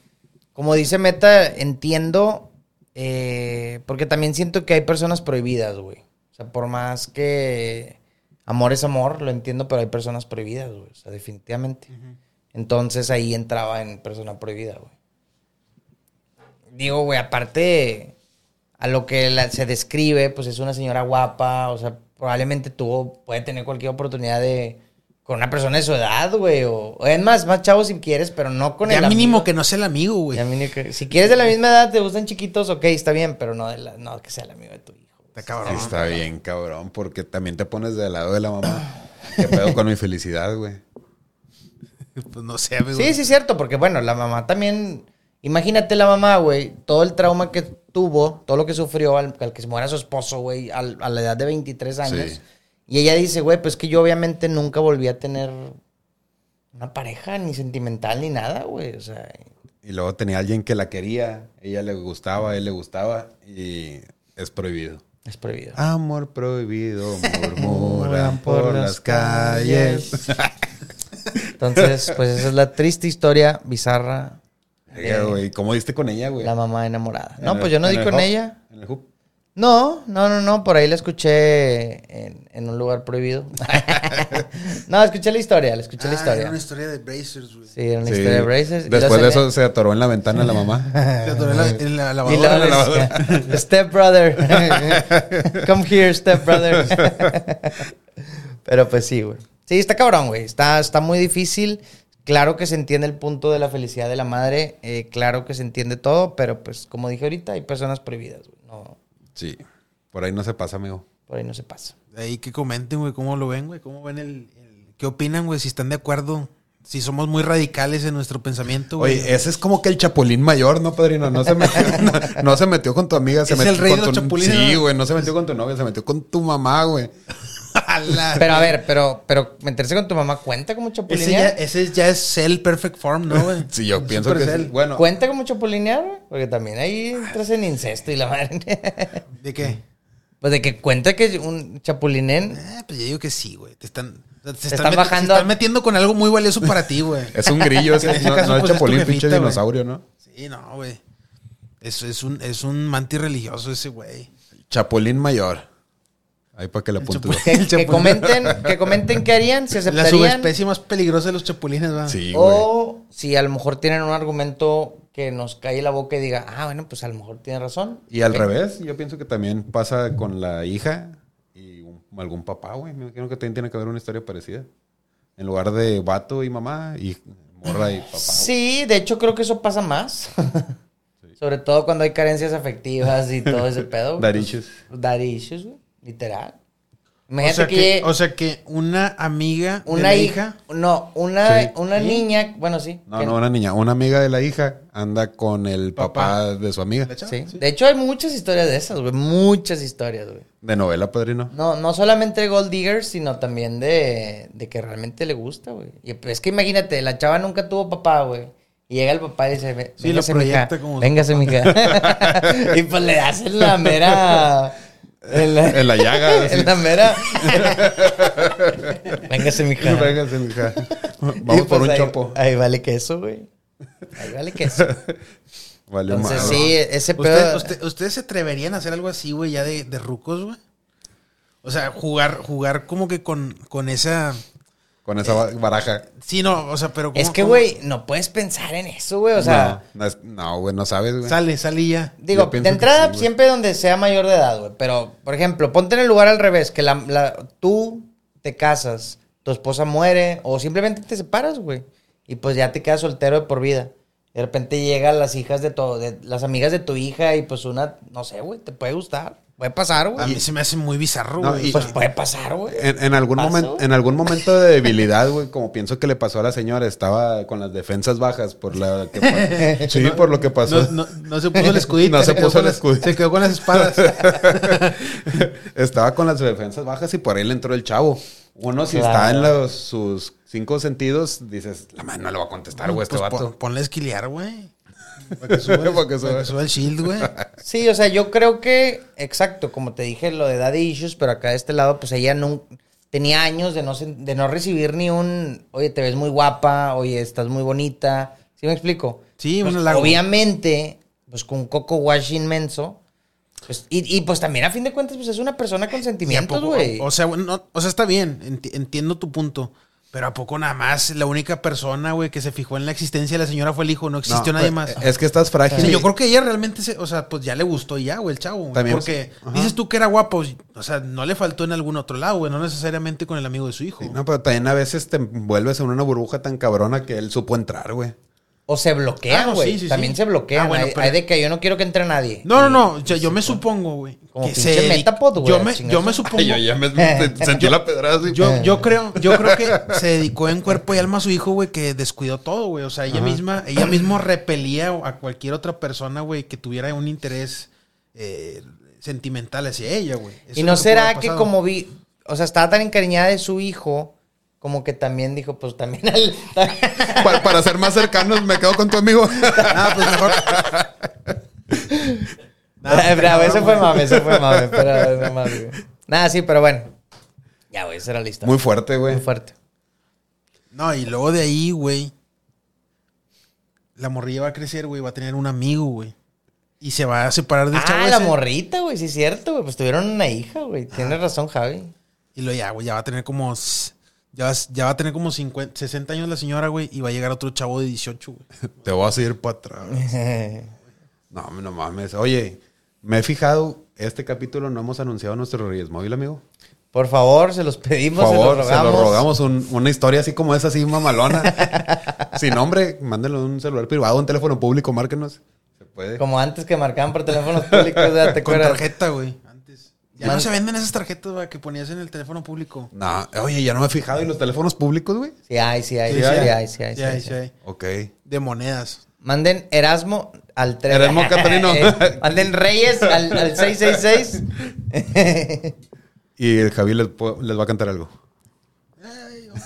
Como dice Meta, entiendo, eh, porque también siento que hay personas prohibidas, güey. O sea, por más que amor es amor, lo entiendo, pero hay personas prohibidas, güey. O sea, definitivamente. Entonces ahí entraba en persona prohibida, güey. Digo, güey, aparte a lo que la- se describe, pues es una señora guapa, o sea, probablemente tuvo, puede tener cualquier oportunidad de con una persona de su edad, güey, o, o es más, más chavo si quieres, pero no con Ya el mínimo amigo. que no sea el amigo, güey. Ya mínimo que- si quieres de la misma edad, te gustan chiquitos, ok, está bien, pero no, de la- no que sea el amigo de tu hijo. Está cabrón. Está bien, cabrón, porque también te pones del lado de la mamá. ¿Qué pedo con mi felicidad, güey? (laughs) Pues no sé, amigo. Sí, sí, es cierto, porque bueno, la mamá también. Imagínate la mamá, güey, todo el trauma que tuvo, todo lo que sufrió al, al que se muera su esposo, güey, al- a la edad de 23 años. Sí. Y ella dice, güey, pues que yo obviamente nunca volví a tener una pareja, ni sentimental, ni nada, güey. O sea, Y luego tenía alguien que la quería, ella le gustaba, él le gustaba y es prohibido. es prohibido. Amor prohibido, (laughs) murmuran por las calles. Entonces, pues esa es la triste historia bizarra Verga, güey, ¿Cómo diste con ella, güey? la mamá enamorada. En No, el- pues yo no di con hub, ella. En el hub. No, no, no, no, por ahí la escuché en, en un lugar prohibido. (laughs) no, escuché la historia, la escuché la Ah, historia. Era una historia de Brazers, güey. Sí, era una Sí. historia de Brazers. Después de se eso se atoró en la ventana la mamá. (laughs) Le atoré la- en la Y lavadora. luego decía, Step brother. (laughs) Come here, step brother. Pero pues sí, güey. Sí, está cabrón, güey. Está, está muy difícil. Claro que se entiende el punto de la felicidad de la madre. eh, claro que se entiende todo. Pero pues, como dije ahorita, hay personas prohibidas, güey. No, Sí. Por ahí no se pasa, amigo. por ahí no se pasa. De ahí que comenten, güey, cómo lo ven, güey. ¿Cómo ven el, el- ¿Qué opinan, güey? Si están de acuerdo sí somos muy radicales en nuestro pensamiento, güey. Oye, ese es como que el chapulín mayor, ¿no, padrino? No se metió, (laughs) no, no se metió con tu amiga, se Es metió el rey con de los tu chapulines, Sí, ¿no? güey, no se metió con tu novia, se metió con tu mamá, güey. Pero a ver, pero, pero meterse con tu mamá cuenta como ese ya, chapulinear. ese ya es Cell Perfect Form, ¿no, güey? Sí, yo pienso que sí. Bueno, ¿Cuenta como chapulinear? güey? Porque también ahí entras en incesto y la madre. (laughs) ¿De qué? pues de que cuenta que un chapulinen. Eh, pues yo digo que sí, güey. Te están, te están bajando Se a- están metiendo con algo muy valioso para ti, güey. (laughs) es un grillo, ese, (laughs) En ese no, caso, no es pues, es chapulín, jefita, pinche dinosaurio, ¿no? Sí, no, güey. Es, es, un, es un manti religioso ese güey. Chapulín mayor. Ahí para que le apuntes. (laughs) Que, comenten, que comenten qué harían, si La aceptarían. subespecie más peligrosa de los chapulines, ¿verdad? Sí. O si a lo mejor tienen un argumento que nos cae en la boca y diga, ah, bueno, pues a lo mejor tiene razón. Y al revés, yo pienso que también pasa con la hija y un- algún papá, güey. Me imagino que también tiene que haber una historia parecida. En lugar de vato y mamá, y morra y papá. Sí, de hecho creo que eso pasa más. (laughs) Sobre todo cuando hay carencias afectivas y todo ese pedo. Daddy issues. Daddy issues, güey. Literal. O Imagínate sea, que, o sea que una amiga de una la hija, no, una, Sí. una ¿Sí? niña, bueno, sí. No, no, una niña. Una amiga de la hija anda con el papá, Papá. de su amiga. Sí. De hecho, hay muchas historias de esas, güey. Muchas historias, güey. De novela, padrino. No, no solamente de Gold Diggers, sino también de, de que realmente le gusta, güey. Y pues, es que imagínate, la chava nunca tuvo papá, güey. Y llega el papá y dice, "Ve- Sí, lo véngase, mija. Véngase, mija. (laughs) (laughs) y pues le hacen la mera... En la, En la llaga. (laughs) en la mera... (laughs) véngase, mija. Véngase, mija. Y, Vamos por pues, un ahí- chopo. Ahí vale queso, güey. Ahí vale queso. (laughs) Vale, Entonces, madre. sí, ese ¿Usted- pedo... usted- ¿Ustedes se atreverían a hacer algo así, güey, ya de, de rucos, güey? O sea, jugar, jugar como que con, con esa... Con esa ba- baraja. Sí, no, o sea, pero... Es ¿cómo- que, cómo- güey, no puedes pensar en eso, güey. O sea... no, no, es- no, güey, no sabes, güey. Sale, sale ya. Digo, de que entrada, sí, siempre donde sea mayor de edad, güey. Pero, por ejemplo, ponte en el lugar al revés, que la, la- tú te casas, tu esposa muere, o simplemente te separas, güey. Y pues ya te quedas soltero de por vida. De repente llegan las hijas de todo, de, las amigas de tu hija, y pues una, no sé, güey, te puede gustar. Puede pasar, A güey. mí se me hace muy bizarro, No, güey. Pues puede pasar, güey. En, en algún momento, en algún momento de debilidad, güey, como pienso que le pasó a la señora, estaba con las defensas bajas por la que (laughs) sí, por lo que pasó. no, no, no se puso el escudito. No se puso el escudito. Se quedó con las espadas. (laughs) estaba con las defensas bajas y por ahí le entró el chavo. Uno si Claro. está en los, sus cinco sentidos, dices, la madre no le va a contestar, güey, este Pues pon- vato. ponle a esquilear, güey. (laughs) Para que suba, el shield, güey. (laughs) Sí, o sea, yo creo que, exacto, como te dije, lo de Daddy Issues, pero acá de este lado, pues ella no, tenía años de no, de no recibir ni un, oye, te ves muy guapa, oye, estás muy bonita. ¿Sí me explico? Sí, Pues, obviamente, pues con un coco wash inmenso. pues, y, y, pues también a fin de cuentas, pues es una persona con ¿Y a sentimientos, güey. O sea, bueno, no- o sea, está bien, enti- entiendo tu punto. Pero ¿a poco nada más la única persona, güey, que se fijó en la existencia de la señora fue el hijo? No existió No, nadie pues, más. Es que estás frágil. Sí, yo creo que ella realmente, se, o sea, pues ya le gustó ya, güey, el chavo. También, porque dices tú que era guapo, o sea, no le faltó en algún otro lado, güey, no necesariamente con el amigo de su hijo. Sí, no, pero también a veces te vuelves en una burbuja tan cabrona que él supo entrar, güey. O se bloquean, Ah, no, güey. sí, sí, también sí. se bloquean. Ah, bueno, hay, pero- hay de que yo no quiero que entre nadie. No, no, no, o sea, yo me supongo, güey. Como que pinche se Metapod, güey, Yo me, yo me supongo. me (laughs) (laughs) sentí la pedrada así. Yo, yo creo, yo creo que (laughs) se dedicó en cuerpo y alma a su hijo, güey, que descuidó todo, güey. O sea, ella misma, ella misma repelía a cualquier otra persona, güey, que tuviera un interés eh, sentimental hacia ella, güey. Y no será que como vi, o sea, estaba tan encariñada de su hijo, como que también dijo, pues también al... (laughs) para, para ser más cercanos, me quedo con tu amigo. Ah, pues mejor. Nada, (laughs) Nah, bravo, güey. fue mame, ese fue mame, pero no más, güey. Nada, sí, pero bueno. Ya, güey, esa era la historia. Muy fuerte, güey. Muy fuerte. No, y luego de ahí, güey, la morrilla va a crecer, güey, va a tener un amigo, güey. Y se va a separar del chavo Ah, la ese. morrita, güey, sí es cierto, güey. Pues tuvieron una hija, güey. Tienes razón, Javi. Y lo ya, güey, ya va a tener como. Ya, va- ya va a tener como 50, 60 años la señora, güey, y va a llegar otro chavo de 18, güey. (laughs) Te voy a seguir para atrás. (laughs) No, no mames. Oye, me he fijado, este capítulo no hemos anunciado nuestro Reyes Móvil, amigo. Por favor, se los Por pedimos, favor, se los se rogamos. lo rogamos. un- una historia así como esa, así mamalona. (laughs) Sin nombre, mándenlo un celular privado, un teléfono público, márquenos. Se puede. Como antes que marcaban por teléfonos públicos, ¿ya ¿te Con tarjeta, güey. Ya no se venden esas tarjetas, güey, que ponías en el teléfono público. No, oye, ya no me he fijado en los teléfonos públicos, güey. Sí hay, sí hay, Sí, sí, sí hay. sí hay, Sí sí hay, sí hay. Ok. De monedas. Manden Erasmo al 3. Erasmo Catarino. (laughs) Manden Reyes al, al 666. (laughs) Y el Javi les, les va a cantar algo.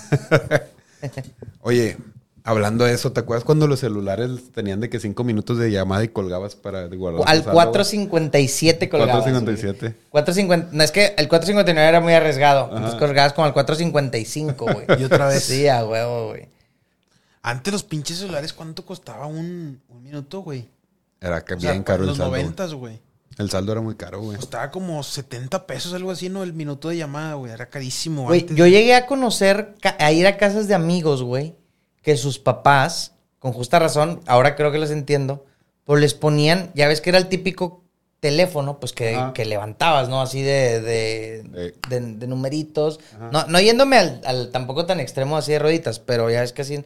(laughs) Oye, hablando de eso, ¿te acuerdas cuando los celulares tenían de que cinco minutos de llamada y colgabas para guardar? al tu saldo, 457 colgabas. 457. güey. 450, no, es que el 459 era muy arriesgado. Entonces colgabas como al 455, güey. (laughs) Y otra vez. Sí, a huevo, güey. Antes los pinches celulares, ¿cuánto costaba un, un minuto, güey? Era que O sea, bien caro en el los saldo. güey. noventas, güey. El saldo era muy caro, güey. Costaba como 70 pesos, algo así, ¿no? El minuto de llamada, güey. Era carísimo. Güey, yo llegué a conocer, a ir a casas de amigos, güey, que sus papás, con justa razón, ahora creo que los entiendo, pues les ponían, ya ves que era el típico teléfono, pues que, que levantabas, ¿no? Así de, de, De- de- de numeritos. No, no yéndome al, al tampoco tan extremo así de rueditas, pero ya ves que así...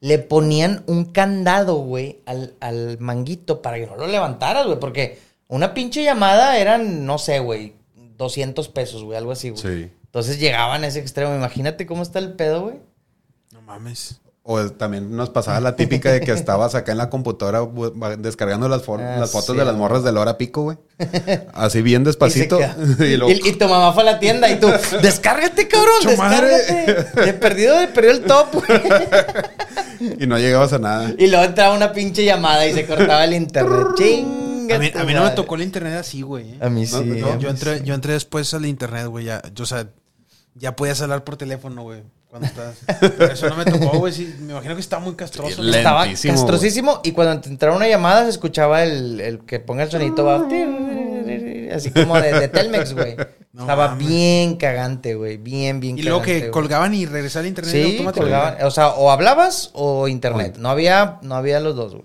Le ponían un candado, güey, al, al manguito para que no lo levantaras, güey, porque una pinche llamada eran, no sé, güey, 200 pesos, güey, algo así, güey. Sí. Entonces llegaban a ese extremo. Imagínate cómo está el pedo, güey. No mames. O también nos pasaba la típica de que estabas acá en la computadora descargando las, Ah, las fotos sí, de las morras de la hora pico, güey. Así bien despacito. (laughs) Y, se queda. (laughs) y luego- Y- y tu mamá fue a la tienda y tú, descárgate, cabrón, ¡Chu madre! descárgate. De perdido, de perdido el top, güey. (laughs) y no llegabas a nada. Y luego entraba una pinche llamada y se cortaba el internet. Chinga A mí, tu a mí no me tocó el internet así, güey. ¿eh? A mí sí. no, Yo, entré, sí. yo entré después al internet, güey. Ya, yo, o sea, ya podías hablar por teléfono, güey. Cuando estás. Pero eso no me tocó, güey. Sí, me imagino que está muy castroso. Le- Estaba castrosísimo y cuando te entraba una llamada se escuchaba el, el que ponga el sonito va así como de, de Telmex, güey. No Estaba mames. bien cagante, güey. Bien, bien Y luego cagante, que colgaban y regresaba al internet Sí. O sea, o hablabas o internet. No había, no había los dos, güey.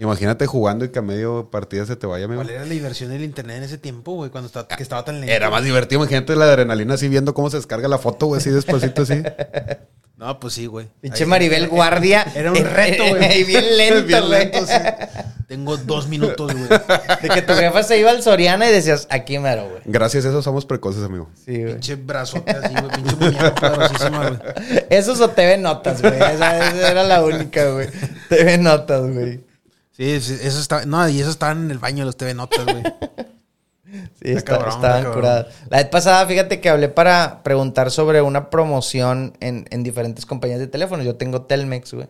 Imagínate jugando y que a medio partida se te vaya, amigo. ¿Cuál era la diversión del internet en ese tiempo, güey? Cuando estaba, que estaba tan lento. Era más divertido. Imagínate la adrenalina así viendo cómo se descarga la foto, güey, así despacito, así. (laughs) No, pues sí, güey. Pinche Maribel Guardia. (laughs) Era un reto, güey. Y (laughs) bien lento, Bien güey. lento, sí. Tengo dos minutos, güey. De que tu jefa se iba al Soriana y decías, aquí mero, güey. Gracias a eso somos precoces, amigo. Sí, güey. Pinche brazote así, güey. Pinche muñeca poderosísima, güey. Esos o TV Notas, güey. Esa, esa era la única, güey. TV Notas, güey. Sí, sí, eso está. No, y eso estaban en el baño los TV Notas, güey. (laughs) Sí, Está cabrón, estaban curadas. La vez pasada, fíjate que hablé para preguntar sobre una promoción en, en diferentes compañías de teléfonos. Yo tengo Telmex, güey.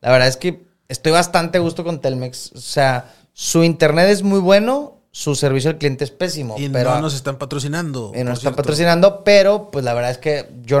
La verdad es que estoy bastante a gusto con Telmex. O sea, su internet es muy bueno, su servicio al cliente es pésimo. Y pero no nos están patrocinando. y no por están patrocinando, pero pues la verdad es que yo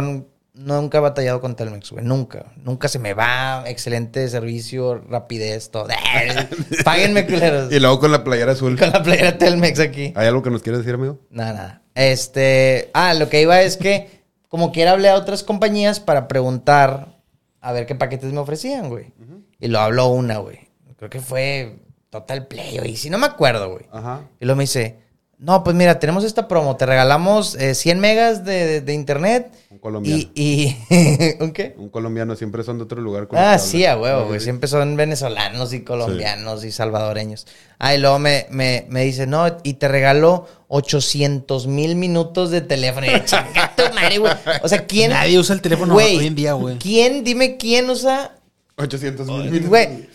nunca he batallado con Telmex, güey. Nunca. Nunca se me va. Excelente servicio, rapidez, todo. (laughs) Páguenme, culeros. Y luego con la playera azul. Con la playera Telmex aquí. ¿Hay algo que nos quieres decir, amigo? Nada, nada. Este. Ah, lo que iba es que, como quiera, hablé a otras compañías para preguntar a ver qué paquetes me ofrecían, güey. Y lo habló una, güey. Creo que fue Total Play, güey. Si no me acuerdo, güey. Ajá. Y luego me dice, no, pues mira, tenemos esta promo, te regalamos eh, 100 megas de, de- de internet. Un colombiano. Y, y (laughs) ¿un qué? Un colombiano siempre son de otro lugar. con Ah, sí, a huevo, Sí, güey. Siempre son venezolanos y colombianos y salvadoreños. Ah, y luego me, me, me dice, no, y te regalo 800 mil minutos de teléfono. Y yo, "Chinga tu madre, güey. O sea, ¿quién? Nadie usa el teléfono Güey, hoy en día, güey. ¿Quién? Dime quién usa 800 mil minutos. Güey,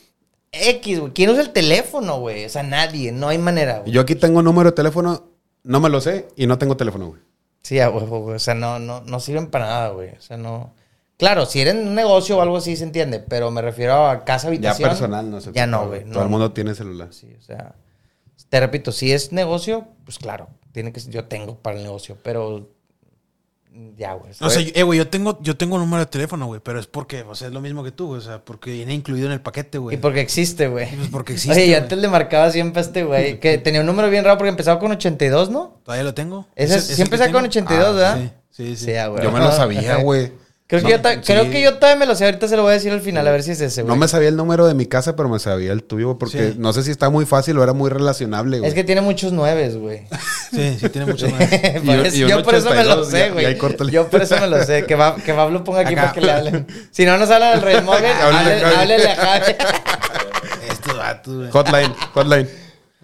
X, güey. ¿Quién usa el teléfono, güey? O sea, nadie. No hay manera, güey. Yo aquí tengo número de teléfono, no me lo sé y no tengo teléfono, güey. Sí, a huevo, güey. O sea, no, no, no sirven para nada, güey. O sea, no. Claro, si eres un negocio o algo así se entiende, pero me refiero a casa, Ya habitación. personal, no sé. Ya no, güey. Todo el mundo tiene celular. Sí, o sea. Te repito, si es negocio, pues claro, tiene que yo tengo para el negocio, pero ya, güey. O sea, eh, güey, yo tengo, yo tengo número de teléfono, güey, pero es porque, o sea, es lo mismo que tú, güey, o sea, porque viene incluido en el paquete, güey. y porque existe, güey. Y pues porque (laughs) existe, Oye, yo antes le marcaba siempre a este güey, (laughs) que tenía un número bien raro porque empezaba con 82, ¿no? Todavía lo tengo. Ese, Ese- ese siempre está con tengo. 82, Ah, ¿verdad? Sí, sí, sí. Sí, ah, güey. Yo me lo (laughs) sabía, güey. Creo, que yo sí. creo que yo todavía me lo sé. Ahorita se lo voy a decir al final, a ver si es ese, güey. No me sabía el número de mi casa, pero me sabía el tuyo, porque Sí. no sé si está muy fácil o era muy relacionable, güey. Es que tiene muchos nueves, güey. (laughs) Sí, sí, tiene mucho más. (laughs) Por Y un- eso- y un yo por eso me lo 82, sé, ya- ya güey. Yo por eso me lo sé. Que, va, que Pablo ponga aquí Acá. para que le hablen. Si no nos hablan del Rey Morgan, háblele a Javi. Estos vatos, güey. Hotline, hotline.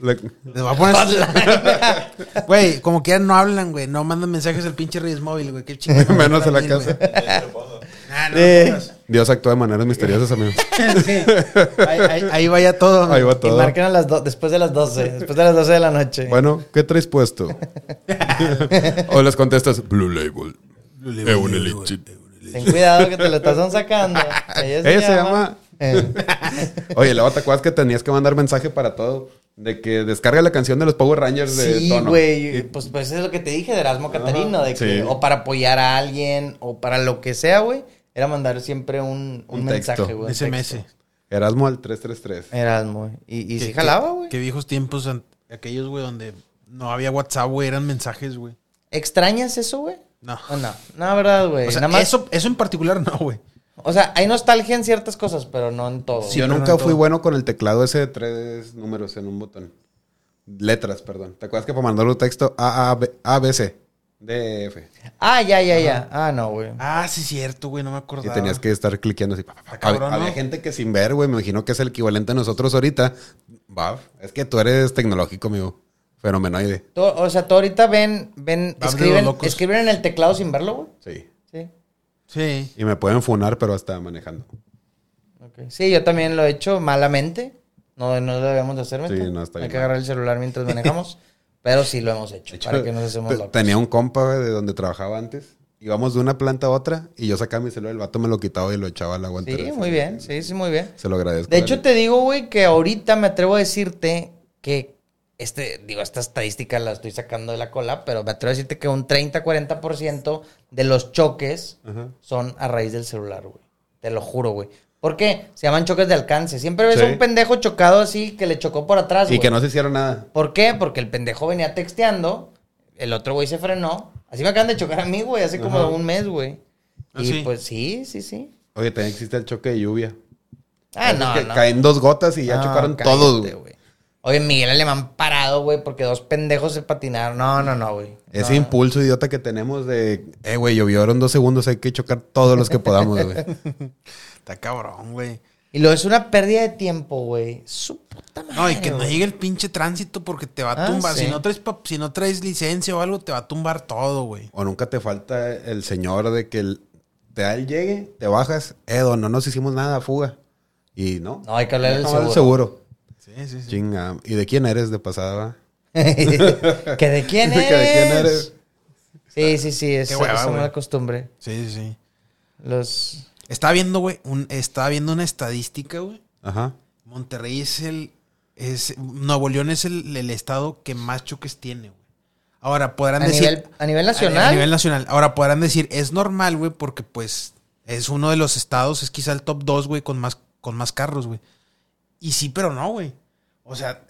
Le- Les voy a poner. (laughs) Güey, como que ya no hablan, güey. No mandan mensajes al pinche Reyes Móvil, güey. Qué chingado. (laughs) Menos en la casa. Ah, no, no pongas. Dios actúa de maneras misteriosas, amigo. (laughs) Sí. Ahí, ahí- ahí vaya todo. Ahí va Y todo. marquen a las después de las 12. Después de las 12 de la noche. Bueno, ¿qué traes puesto? o les contestas, Blue Label. Un elixir. Ten cuidado que te lo estás sacando. Ella Ella se llama- Eh, Oye, luego te acuerdas que tenías que mandar mensaje para todo. De que descarga la canción de los Power Rangers de Sí, tono. güey. Pues, pues eso es lo que te dije de Erasmo Catarino. De que, sí. O para apoyar a alguien, o para lo que sea, güey. Era mandar siempre un, un, Un texto. mensaje, güey. SMS. Erasmo al 333. Erasmo, güey. Y, y sí jalaba, güey. Qué viejos tiempos aquellos, güey, donde no había WhatsApp, güey, eran mensajes, güey. ¿Extrañas eso, güey? No. ¿O no? No, verdad, güey. O sea, Nada más. eso, eso en particular no, güey. O sea, hay nostalgia en ciertas cosas, pero no en todo. Sí, Yo nunca no fui todo. bueno con el teclado ese de tres números en un botón. Letras, perdón. ¿Te acuerdas que para mandar un texto A, A, B, A, B, C, D, F? Ah, ya, ya, ya. Ah, no, güey. Ah, sí, cierto, güey, no me Y acordaba. tenías que estar cliqueando así. pa, pa, pa. Está cabrón, Había ¿no? gente que sin ver, güey, me imagino que es el equivalente a nosotros ahorita. Va, es que tú eres tecnológico, amigo. Fenomenoide. Tú- o sea, tú ahorita ven, ven, escriben en el teclado sin verlo, güey. Sí. Sí. Y me pueden funar, pero hasta manejando. Ok. Sí, yo también lo he hecho malamente. No, no debemos de hacer, ¿verdad? Sí, no, está Hay bien que mal. agarrar el celular mientras (laughs) manejamos. pero sí lo hemos hecho. para que nos hacemos locos. Tenía un compa, de donde trabajaba antes. Íbamos de una planta a otra y yo sacaba mi celular, el vato me lo quitaba y lo echaba al agua. Sí, muy bien. Sí, sí, muy bien. Se lo agradezco. De hecho, te digo, güey, que ahorita me atrevo a decirte que este, digo, esta estadística la estoy sacando de la cola, pero me atrevo a decirte que un 30-40% de los choques son a raíz del celular, güey. Te lo juro, güey. ¿Por qué? Se llaman choques de alcance. Siempre ves Sí. a un pendejo chocado así que le chocó por atrás, Y que no se hicieron nada. ¿Por qué? Porque el pendejo venía texteando, el otro güey se frenó. Así me acaban de chocar a mí, güey, hace como Ajá. un mes, güey. ¿Ah, y sí? pues sí, sí, sí. Oye, también existe el choque de lluvia. Ah, no, que no. Caen dos gotas y ya No, chocaron cállate, todos, güey. Oye, Miguel Alemán parado, güey, porque dos pendejos se patinaron. No, no, no, güey. Ese No. impulso idiota que tenemos de, eh, güey, llovieron dos segundos, hay que chocar todos los que podamos, güey. (laughs) Está cabrón, güey. Y lo es una pérdida de tiempo, güey. Su puta madre. No, y que no güey. llegue el pinche tránsito porque te va a Ah, tumbar. sí. Si, no traes si no traes licencia o algo, te va a tumbar todo, güey. O nunca te falta el señor de que el- te da el llegue, te bajas, Edo, no nos hicimos nada, fuga. Y no. No, hay que hablar del No, seguro. seguro. Sí, sí, sí. Chinga. ¿Y de quién eres de pasada? (laughs) ¿Que de quién (laughs) Que eres? de quién eres. Sí, sí, sí. Es, hueva, es una costumbre. Sí, sí, sí. Los... Estaba viendo, güey, un, estaba viendo una estadística, güey. Ajá. Monterrey es el. Es, Nuevo León es el, el estado que más choques tiene, güey. Ahora podrán A decir. nivel, a nivel nacional. A, a nivel nacional. Ahora podrán decir, es normal, güey, porque pues es uno de los estados, es quizá el top 2, güey, con más, con más carros, güey. Y sí, pero no, güey. O sea,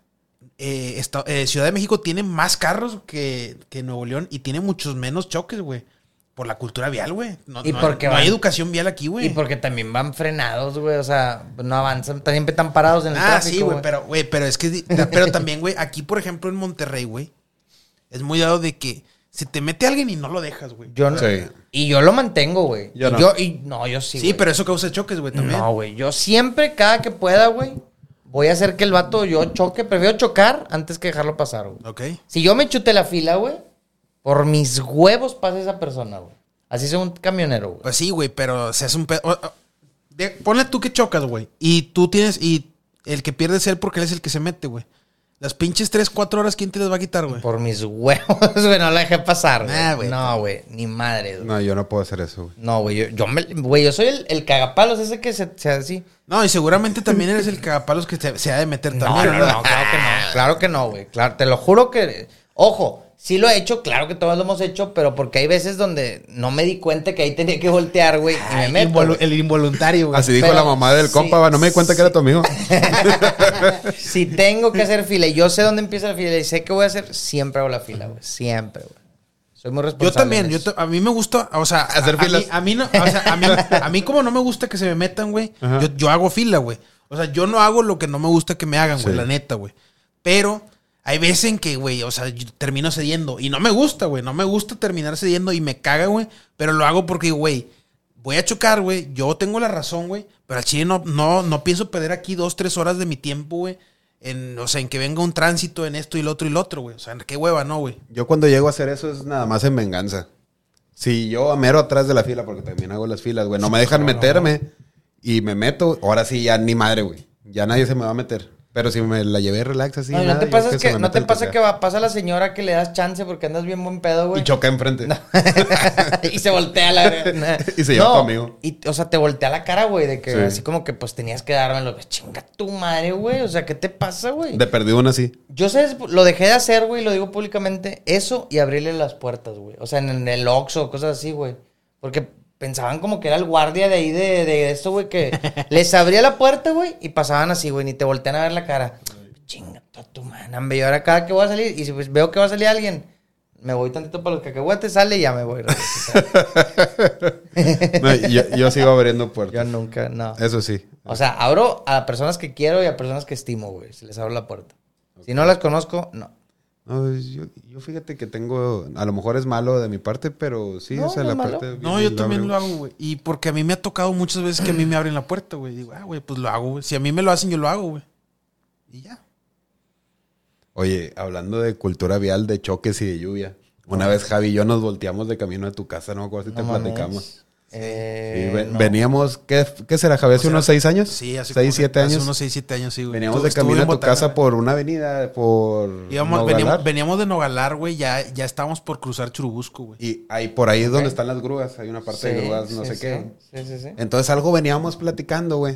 eh, esta- eh, Ciudad de México tiene más carros que, que Nuevo León y tiene muchos menos choques, güey. Por la cultura vial, güey. No, Y no porque hay, no hay educación vial aquí, güey. Y porque también van frenados, güey. O sea, no avanzan. Siempre están parados en el Ah, tráfico, sí, güey, pero, güey, pero es que, pero también, güey, aquí, por ejemplo, en Monterrey, güey, es muy dado de que se te mete alguien y no lo dejas, güey. Yo no. Sí. Y yo lo mantengo, güey. Yo no. Yo, y, no, yo sí. Sí, pero eso causa choques, güey, también. No, güey. Yo siempre, cada que pueda, güey, voy a hacer que el vato yo choque. Prefiero chocar antes que dejarlo pasar, güey. Ok. Si yo me chute la fila, güey, por mis huevos pasa esa persona, güey. Así sea un camionero, güey. Pues sí, güey, pero se hace un pedo. Ponle tú que chocas, güey. Y tú tienes. Y el que pierde es él porque él es el que se mete, güey. Las pinches 3, 4 horas, ¿quién te las va a quitar, güey? Por mis huevos, (laughs) güey, no la dejé pasar, güey. Nah, güey. no, güey, ni madre, güey. No, yo no puedo hacer eso, güey. No, güey, yo, yo, me- güey, yo soy el, el cagapalos ese que se, se así. No, y seguramente también eres el cagapalos que te- se ha de meter No, también, no, no, claro que no. Claro que no, güey. Claro, te lo juro que. Ojo, sí lo he hecho, claro que todos lo hemos hecho, pero porque hay veces donde no me di cuenta que ahí tenía que voltear, güey, y me meto. involu- el involuntario, güey. Así dijo Pero la mamá del sí, compa, va, no me di cuenta que era tu amigo. (laughs) Si tengo que hacer fila y yo sé dónde empieza la fila y sé qué voy a hacer, siempre hago la fila, güey. Siempre, güey. Soy muy responsable. Yo también, yo a mí me gusta, o sea, Hacer a, a filas. mí, a mí no, o sea, a mí, a mí como no me gusta que se me metan, güey, yo, yo hago fila, güey. O sea, yo no hago lo que no me gusta que me hagan, güey, Sí. la neta, güey. Pero hay veces en que, güey, o sea, yo termino cediendo y no me gusta, güey, no me gusta terminar cediendo y me caga, güey, pero lo hago porque, güey, voy a chocar, güey, yo tengo la razón, güey, pero al chile no, no, no pienso perder aquí dos, tres horas de mi tiempo, güey. en, o sea, en que venga un tránsito en esto y lo otro y lo otro, güey. O sea, qué hueva, ¿no, güey? Yo cuando llego a hacer eso es nada más en venganza. Si yo amero atrás de la fila, porque también hago las filas, güey, no me dejan meterme y me meto, ahora sí ya ni madre, güey. Ya nadie se me va a meter. Pero si me la llevé relax así. No, ¿no te pasa que, no te el pasa que va, pasa la señora que le das chance porque andas bien buen pedo, güey? Y choca enfrente. (laughs) (laughs) y se voltea la. (laughs) Y se lleva conmigo. Y, o sea, te voltea la cara, güey, de que Sí. así como que pues tenías que dármelo. Chinga tu madre, güey. O sea, ¿qué te pasa, güey? De perdido una así. Yo sé, lo dejé de hacer, güey, lo digo públicamente. Eso y abrirle las puertas, güey. O sea, en, en el Oxxo, cosas así, güey. Porque pensaban como que era el guardia de ahí de, de esto, güey, que (laughs) les abría la puerta, güey, y pasaban así, güey, ni te voltean a ver la cara. Chinga tu hombre. Y ahora cada que voy a salir, y si pues, veo que va a salir alguien, me voy tantito para los cacahuetes, sale y ya me voy. (laughs) No, yo, yo sigo abriendo puertas. Yo nunca, no. Eso sí. O sea, abro a personas que quiero y a personas que estimo, güey. Si les abro la puerta. Si no las conozco, no. No, yo, yo fíjate que tengo, a lo mejor es malo de mi parte, pero sí, No, o sea, no la malo. parte... No, yo también lo hago, güey. Y porque a mí me ha tocado muchas veces que a mí me abren la puerta, güey. Digo, ah, güey, pues lo hago, güey. Si a mí me lo hacen, yo lo hago, güey. Y ya. Oye, hablando de cultura vial, de choques y de lluvia. Una vez Javi y yo nos volteamos de camino a tu casa, no me acuerdo si te mames. platicamos. Eh, Sí, ven- no. Veníamos, ¿qué, qué será, Javi? ¿Hace O sea, unos seis años? Sí, hace ¿Seis, siete hace años? unos 6, 7 años, sí, güey. Veníamos de camino a tu casa por una avenida, por Íbamos- veníamos, veníamos de Nogalar, güey. Ya, ya estábamos por cruzar Churubusco, güey. Y ahí, por ahí es donde están las grúas. Hay una parte de grúas, no sí, sé sí. qué. Sí, sí, sí. Entonces algo veníamos platicando, güey.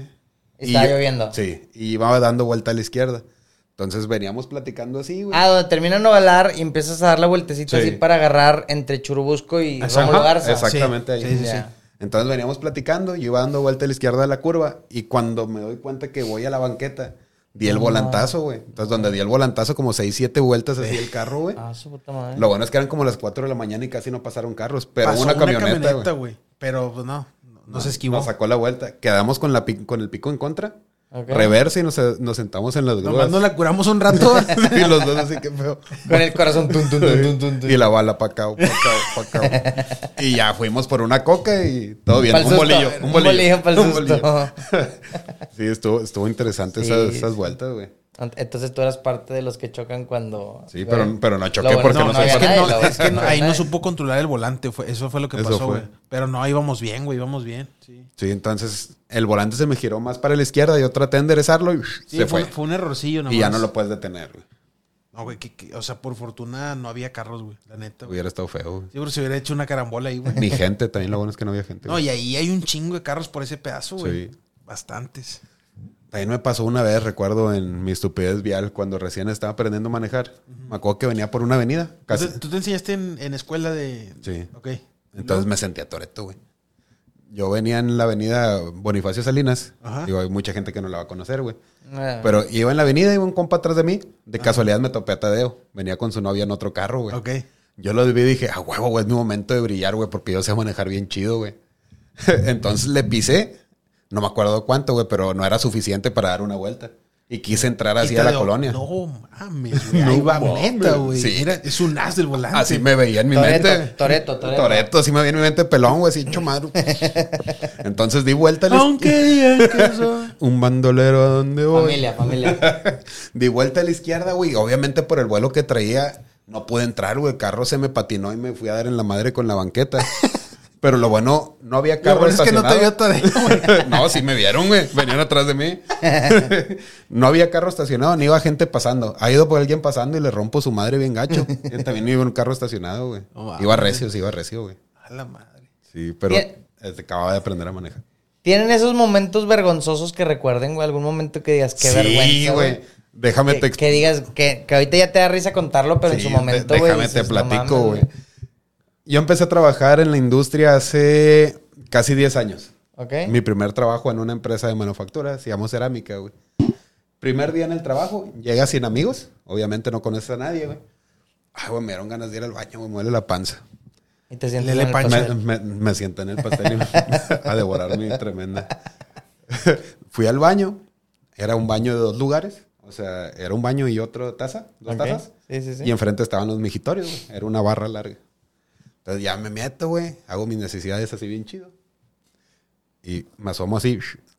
Estaba lloviendo. Sí, y iba dando vuelta a la izquierda. Entonces veníamos platicando así, güey. Ah, donde termina Novalar y empiezas a dar la vueltecita Sí. así para agarrar entre Churubusco y. Rómulo Garza. Exactamente Sí, ahí. sí. Entonces veníamos platicando, yo iba dando vuelta a la izquierda de la curva y cuando me doy cuenta que voy a la banqueta, di el No. volantazo, güey. Entonces donde di el volantazo como 6, 7 vueltas así el carro, güey. Ah, su puta madre. Lo bueno es que eran como las 4 de la mañana y casi no pasaron carros, pero Pasó una camioneta, güey. Pero, pues, no. no- No se esquivó. Nos sacó la vuelta. Quedamos con, la con el pico en contra. Ok. Reversa y nos, nos sentamos en las grúas. Nomás nos la curamos un rato. (laughs) y los dos así que feo. Con el corazón tun, tun, tun, tun, tun, tun. Y la bala pa' acá, pa' acá, pa' acá. (laughs) Y ya fuimos por una coca y todo bien. Un susto. bolillo. Un bolillo Un susto. bolillo. Sí, estuvo, estuvo interesante Sí, esas, esas vueltas, güey. Entonces tú eras parte de los que chocan cuando... Sí, pero, pero no choqué bueno, porque no, no, no es que, fan. nadie, no, la es que no- verdad. ahí no (laughs) supo controlar el volante. Fue, eso fue lo que Eso pasó, fue. güey. Pero no, íbamos bien, güey. Íbamos bien. Sí. Sí, entonces el volante se me giró más para la izquierda. Yo traté de enderezarlo y Sí, se fue, fue. fue un errorcillo nomás. Y ya no lo puedes detener, güey. No, güey, que- que- o sea, por fortuna no había carros, güey. La neta, güey. Hubiera estado feo, güey. Sí, pero se hubiera hecho una carambola ahí, güey. Ni gente, también lo bueno es que no había gente. No, güey. y ahí hay un chingo de carros por ese pedazo, güey. Sí. Bastantes. También me pasó una vez, recuerdo, en mi estupidez vial, cuando recién estaba aprendiendo a manejar. Me acuerdo que venía por una avenida. Casi. ¿Tú, te, tú te enseñaste en, en escuela de...? Sí. Ok. Entonces me sentía Toreto, güey. Yo venía en la avenida Bonifacio Salinas. Ajá. Digo, hay mucha gente que no la va a conocer, güey. Ah. Pero iba en la avenida, iba un compa atrás de mí. De casualidad me topé a Tadeo. Venía con su novia en otro carro, güey. Ok. Yo lo vi y dije, ah, huevo, güey, es mi momento de brillar, güey, porque yo sé manejar bien chido, güey. (laughs) Entonces le pisé. No me acuerdo cuánto, güey, pero no era suficiente para dar una vuelta. Y quise entrar así a la colonia. No mames, (laughs) güey. No Ahí va neta, güey. Sí. Mira, es un as del volante. Así me veía en mi Toreto, mente. Toreto, Toreto. Toreto, así me veía en mi mente pelón, güey, así hecho madre. (laughs) Entonces di vuelta a la Aunque digan. (laughs) Un bandolero a donde voy. Familia, familia. Di vuelta a la izquierda, güey. Obviamente por el vuelo que traía, no pude entrar, güey. El carro se me patinó y me fui a dar en la madre con la banqueta. Pero lo bueno, no había carro bueno es que no te vio estacionado. todavía, güey. (laughs) no, sí me vieron, güey. Venían atrás de mí. (laughs) no había carro estacionado, ni iba gente pasando. Ha ido por alguien pasando y le rompo su madre bien gacho. (laughs) Yo también iba en un carro estacionado, güey. Oh, wow. iba recio, sí, iba recio, güey. A la madre. Sí, pero este, acababa de aprender a manejar. ¿Tienen esos momentos vergonzosos que recuerden, güey? ¿Algún momento que digas, qué sí, vergüenza, güey. Déjame Que, te que digas, que, que ahorita ya te da risa contarlo, pero en su momento, güey. Déjame te dices, platico, güey. Yo empecé a trabajar en la industria hace casi 10 años. ¿Ok? Mi primer trabajo en una empresa de manufactura, se llamó Cerámica, güey. Primer día en el trabajo, llegas sin amigos, obviamente no conoces a nadie, güey. Ay, güey, me dieron ganas de ir al baño, me muele la panza. Y te sientes Lele en el pastel. Me, me, me siento en el pastel y me- (laughs) a devorar mi tremenda. (laughs) Fui al baño, era un baño de dos lugares, o sea, era un baño y otro taza, dos tazas. Sí, sí, sí. Y enfrente estaban los mijitorios, güey. Era una barra larga. Entonces ya me meto, güey. Hago mis necesidades así bien chido. Y me asomo así.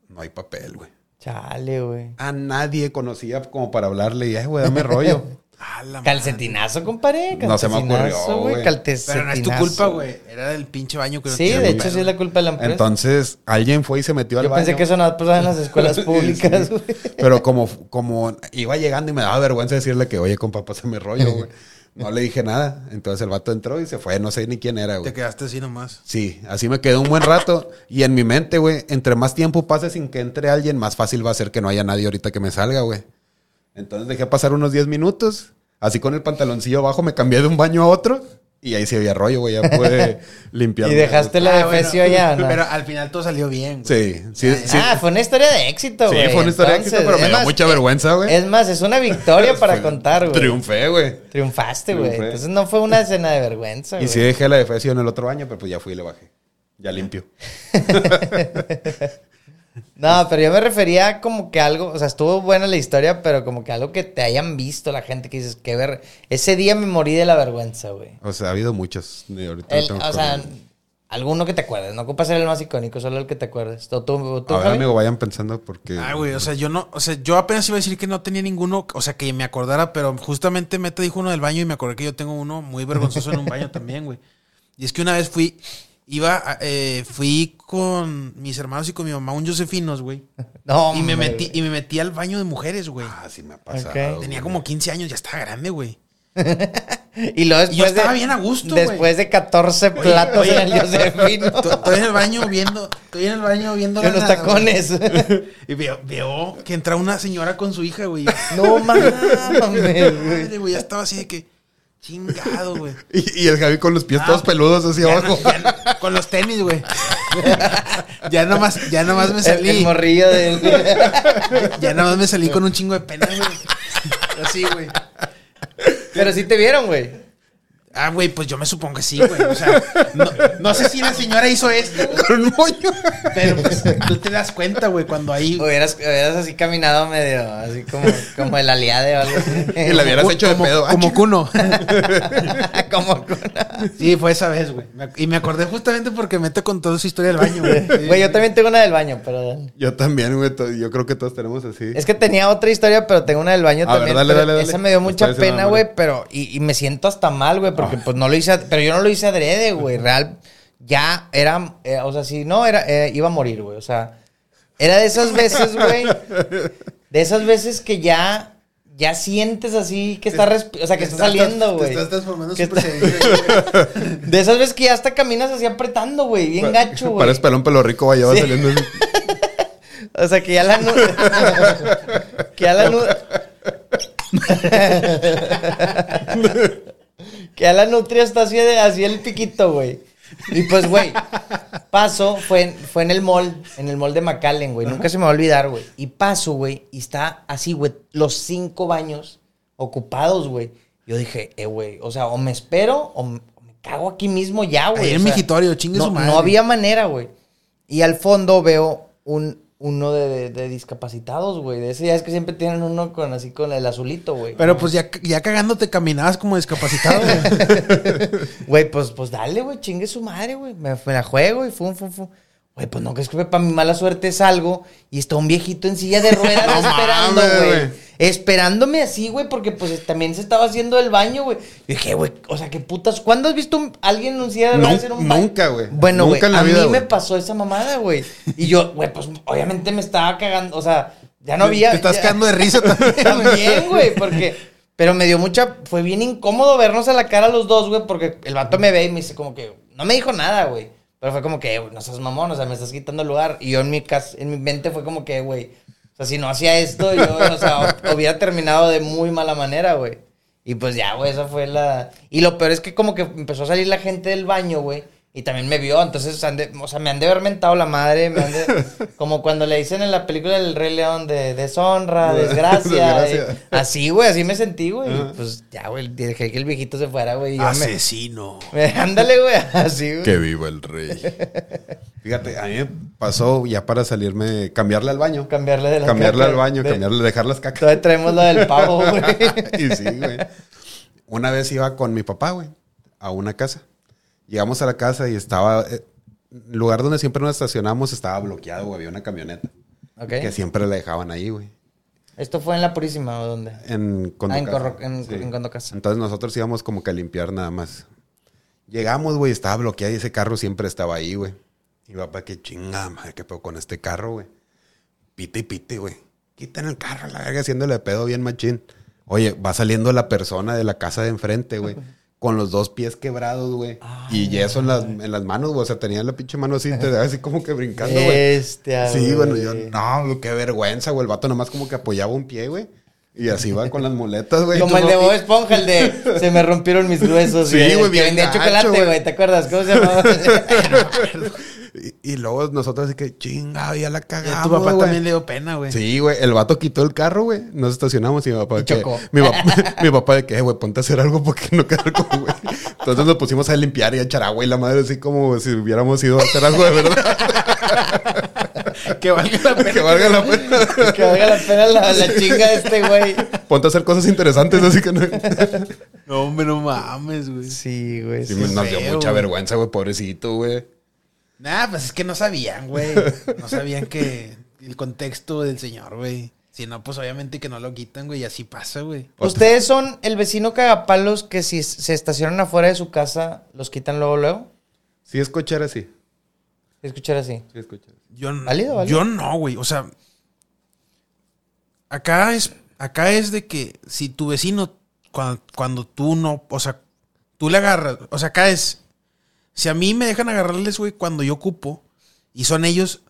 No hay papel, güey. Chale, güey. A nadie conocía como para hablarle y, güey, dame rollo. (laughs) Ah. Calcetinazo, compadre. No se me ocurrió, Calcetinazo, güey. Calcetinazo. Pero no es tu culpa, güey. Era del pinche baño que no Sí, de hecho pedo. sí es la culpa de la empresa. Entonces, alguien fue y se metió al Yo baño. pensé que eso no pasaba en las (laughs) escuelas públicas, güey. Pero como, como iba llegando y me daba vergüenza decirle que, oye, compa, pásame rollo, güey. (laughs) No le dije nada. Entonces el vato entró y se fue. No sé ni quién era, Te güey. quedaste así nomás. Sí, así me quedé un buen rato. Y en mi mente, güey, entre más tiempo pase sin que entre alguien, más fácil va a ser que no haya nadie ahorita que me salga, güey. Entonces dejé pasar unos 10 minutos. Así con el pantaloncillo abajo me cambié de un baño a otro. Y ahí sí había rollo, güey. Ya pude (laughs) limpiar. ¿Y dejaste la Ah, de bueno, Fecio allá, no? Pero al final todo salió bien. güey. Sí, sí, sí. Ah, fue una historia de éxito, Sí, güey. fue una historia de éxito, pero me más, mucha eh, vergüenza, güey. Es más, es una victoria (laughs) para contar, güey. Triunfé, güey. Triunfaste, güey. Entonces no fue una escena de vergüenza, Y güey. sí dejé la defesión en el otro baño, pero pues ya fui y le bajé. Ya limpio. (laughs) No, pero yo me refería como que algo, o sea, estuvo buena la historia, pero como que algo que te hayan visto la gente que dices, que ver, ese día me morí de la vergüenza, güey. O sea, ha habido muchos. de ahorita no El- tengo o sea, alguno que te acuerdes, no ocupa ser el más icónico, solo el que te acuerdes. ¿Tú, tú, tú, A ver, Javi? amigo, vayan pensando porque. Ah, güey, o sea, yo no, o sea, yo apenas iba a decir que no tenía ninguno, o sea, que me acordara, pero justamente Meta dijo uno del baño y me acordé que yo tengo uno muy vergonzoso en un baño también, güey. Y es que una vez fui, iba, a- eh, fui con mis hermanos y con mi mamá un Josefinos, güey. (laughs) No, Y me hombre, metí, y me metí al baño de mujeres, güey. Ah, sí me ha pasado. Tenía como 15 años, ya estaba grande, güey. (laughs) Y luego después Y yo estaba de, bien a gusto, güey. Después de 14 platos oye. en el Josefino. Estoy en el baño viendo, estoy en el baño viendo unos nada, tacones. güey. (laughs) Y veo, veo que entra una señora con su hija, güey. no mames, güey, ya estaba así de que chingado, güey. (laughs) Y, y el Javi con los pies Ah, todos peludos hacia abajo. no- ya no- con los tenis, güey. (laughs) ya nomás, ya nomás me El, salí. el morrillo de... (laughs) ya nomás me salí con un chingo de pena, güey. Así, güey. Pero sí te vieron, güey. Ah, güey, pues yo me supongo que sí, güey. O sea, no, no sé si la señora hizo esto, güey, con un moño. pero pues tú te das cuenta, güey, cuando ahí. Hubieras, hubieras así caminado medio, así como, como el aliade o algo así. Y la hubieras hecho de pedo. Ah, (laughs) Como Kuno. como Sí, fue esa vez, güey. Y me acordé justamente porque Mete con toda su historia del baño, güey. (laughs) Güey, yo también tengo una del baño, pero... Yo también, güey. Yo creo que todos tenemos así. Es que tenía otra historia, pero tengo una del baño A ver, también. dale, dale, dale. Esa me dio mucha pena, güey, pero... Y, y me siento hasta mal, güey, Ah. porque pues no lo hice... Pero yo no lo hice adrede, güey. Real, ya era... eh, o sea, si no, era, eh, iba a morir, güey. O sea, era de esas veces, güey. De esas veces que ya... Ya sientes así que está... O sea, que está saliendo, güey. Te estás transformando Que está-. (laughs) De esas veces que ya hasta caminas así apretando, güey. Bien gacho, güey. Parece pelón pelo rico, vaya, va Sí. saliendo. así. (laughs) O sea, que ya la (laughs) que ya la nu... que ya la nutria está así, de, así el piquito, güey. Y pues, güey, paso, fue, en- fue en el mall, en el mall de McAllen, güey. Nunca se me va a olvidar, güey. Y paso, güey, y está así, güey, los cinco baños ocupados, güey. Yo dije, eh, güey, o sea, o me espero o me, o me cago aquí mismo ya, güey. Ahí en O sea, Migitorio, chingue no, su madre. No había manera, güey. Y al fondo veo un, uno de, de- de discapacitados, güey. De ese ya es que siempre tienen uno con así con el azulito, güey. Pero pues ya, ya cagándote caminabas como discapacitado, güey. (laughs) Güey, pues, pues dale, güey, chingue su madre, güey. Me, me la juego y fum, fum, fum. Güey, pues no, que es que para mi mala suerte salgo y está un viejito en silla de ruedas (laughs) No esperando, güey. Esperándome así, güey, porque pues también se estaba haciendo el baño, güey. Y dije, güey, o sea, qué putas. ¿Cuándo has visto un- alguien en un silla de ruedas en un baño? nunca, güey. Bueno, güey, a vida, mí me pasó esa mamada, güey. Y yo, güey, pues obviamente me estaba cagando, o sea, ya no había. Te estás ya- cagando de risa (laughs) también. también, güey, porque. Pero me dio mucha. Fue bien incómodo vernos a la cara los dos, güey, porque el vato me ve y me dice como que. No me dijo nada, güey. Pero fue como que, "Eh, güey, no seas mamón, o sea, me estás quitando el lugar. Y yo en mi casa, en mi mente fue como que, güey. O sea, si no hacía esto, yo, o sea, (laughs) hubiera terminado de muy mala manera, güey. Y pues ya, güey, esa fue la. Y lo peor es que como que empezó a salir la gente del baño, güey. Y también me vio, entonces, han de- o sea, me han de haber mentado la madre, me han de- (laughs) como cuando le dicen en la película del Rey León de deshonra, (laughs) desgracia. Desgracia. así, güey, así me sentí, güey. Y Pues ya, güey, dejé que el viejito se fuera, güey. Asesino. me- (laughs) Ándale, güey, así, güey. Que viva el rey. Fíjate, a mí me pasó ya para salirme, cambiarle al baño. Cambiarle de la Cambiarle caca. al baño, De- cambiarle, dejar las cacas. Todavía traemos lo del pavo, güey. y sí, güey. Una vez iba con mi papá, güey, a una casa. Llegamos a la casa y estaba. eh, el lugar donde siempre nos estacionamos estaba bloqueado, güey. Había una camioneta. Ok. Que siempre la dejaban ahí, güey. ¿Esto fue en La Purísima o dónde? En Ah, en Condocasa. Corro- en- Condocasa. Entonces nosotros íbamos como que a limpiar nada más. Llegamos, güey, estaba bloqueado y ese carro siempre estaba ahí, güey. Y papá, qué chingada, madre, qué pedo con este carro, güey. Pite y pite, güey. Quiten el carro, la verga, haciéndole pedo bien machín. Oye, va saliendo la persona de la casa de enfrente, güey. (laughs) Con los dos pies quebrados, güey. Y yeso en las, en las manos, güey. O sea, tenía la pinche mano así, te daba así como que brincando, güey. Bestia, Sí, bueno, yo, no, qué vergüenza, güey. El vato nomás como que apoyaba un pie, güey. Y así va con las muletas, güey. (laughs) Como el de Bob Esponja, el de se me rompieron mis huesos. (laughs) Sí, güey, bien vendía gacho, chocolate, güey. ¿Te acuerdas? ¿Cómo se llamaba? (laughs) Y, y luego nosotros así que, chinga, ya la Y a cagamos, tu papá güey. también le dio pena, güey. Sí, güey, el vato quitó el carro, güey. Nos estacionamos y mi papá Y de que, chocó. mi, papá, (laughs) mi papá de que, "Eh, güey, ponte a hacer algo porque no quedar como, güey. Entonces nos pusimos a limpiar y a echar agua y la madre así como si hubiéramos ido a hacer algo de verdad. (laughs) Que valga la pena. que valga la pena. (laughs) que valga la pena la, la chinga de este güey. Ponte a hacer cosas interesantes, así que no. No, hombre, no mames, güey. Sí, güey. Sí, sí. nos dio mucha güey. vergüenza, güey, pobrecito, güey. Nah, pues es que no sabían, güey. No sabían que el contexto del señor, güey. Si no, pues obviamente que no lo quitan, güey. Y así pasa, güey. ¿Ustedes son el vecino cagapalos que si se estacionan afuera de su casa, los quitan luego, luego? Sí, es cochera, sí. Escuchar así. Sí, es cochera. Yo, n- ¿Válido, válido? yo no, güey. O sea, acá es, acá es de que si tu vecino, cuando, cuando tú no, o sea, tú le agarras, o sea, acá es, si a mí me dejan agarrarles, güey, cuando yo ocupo, y son ellos,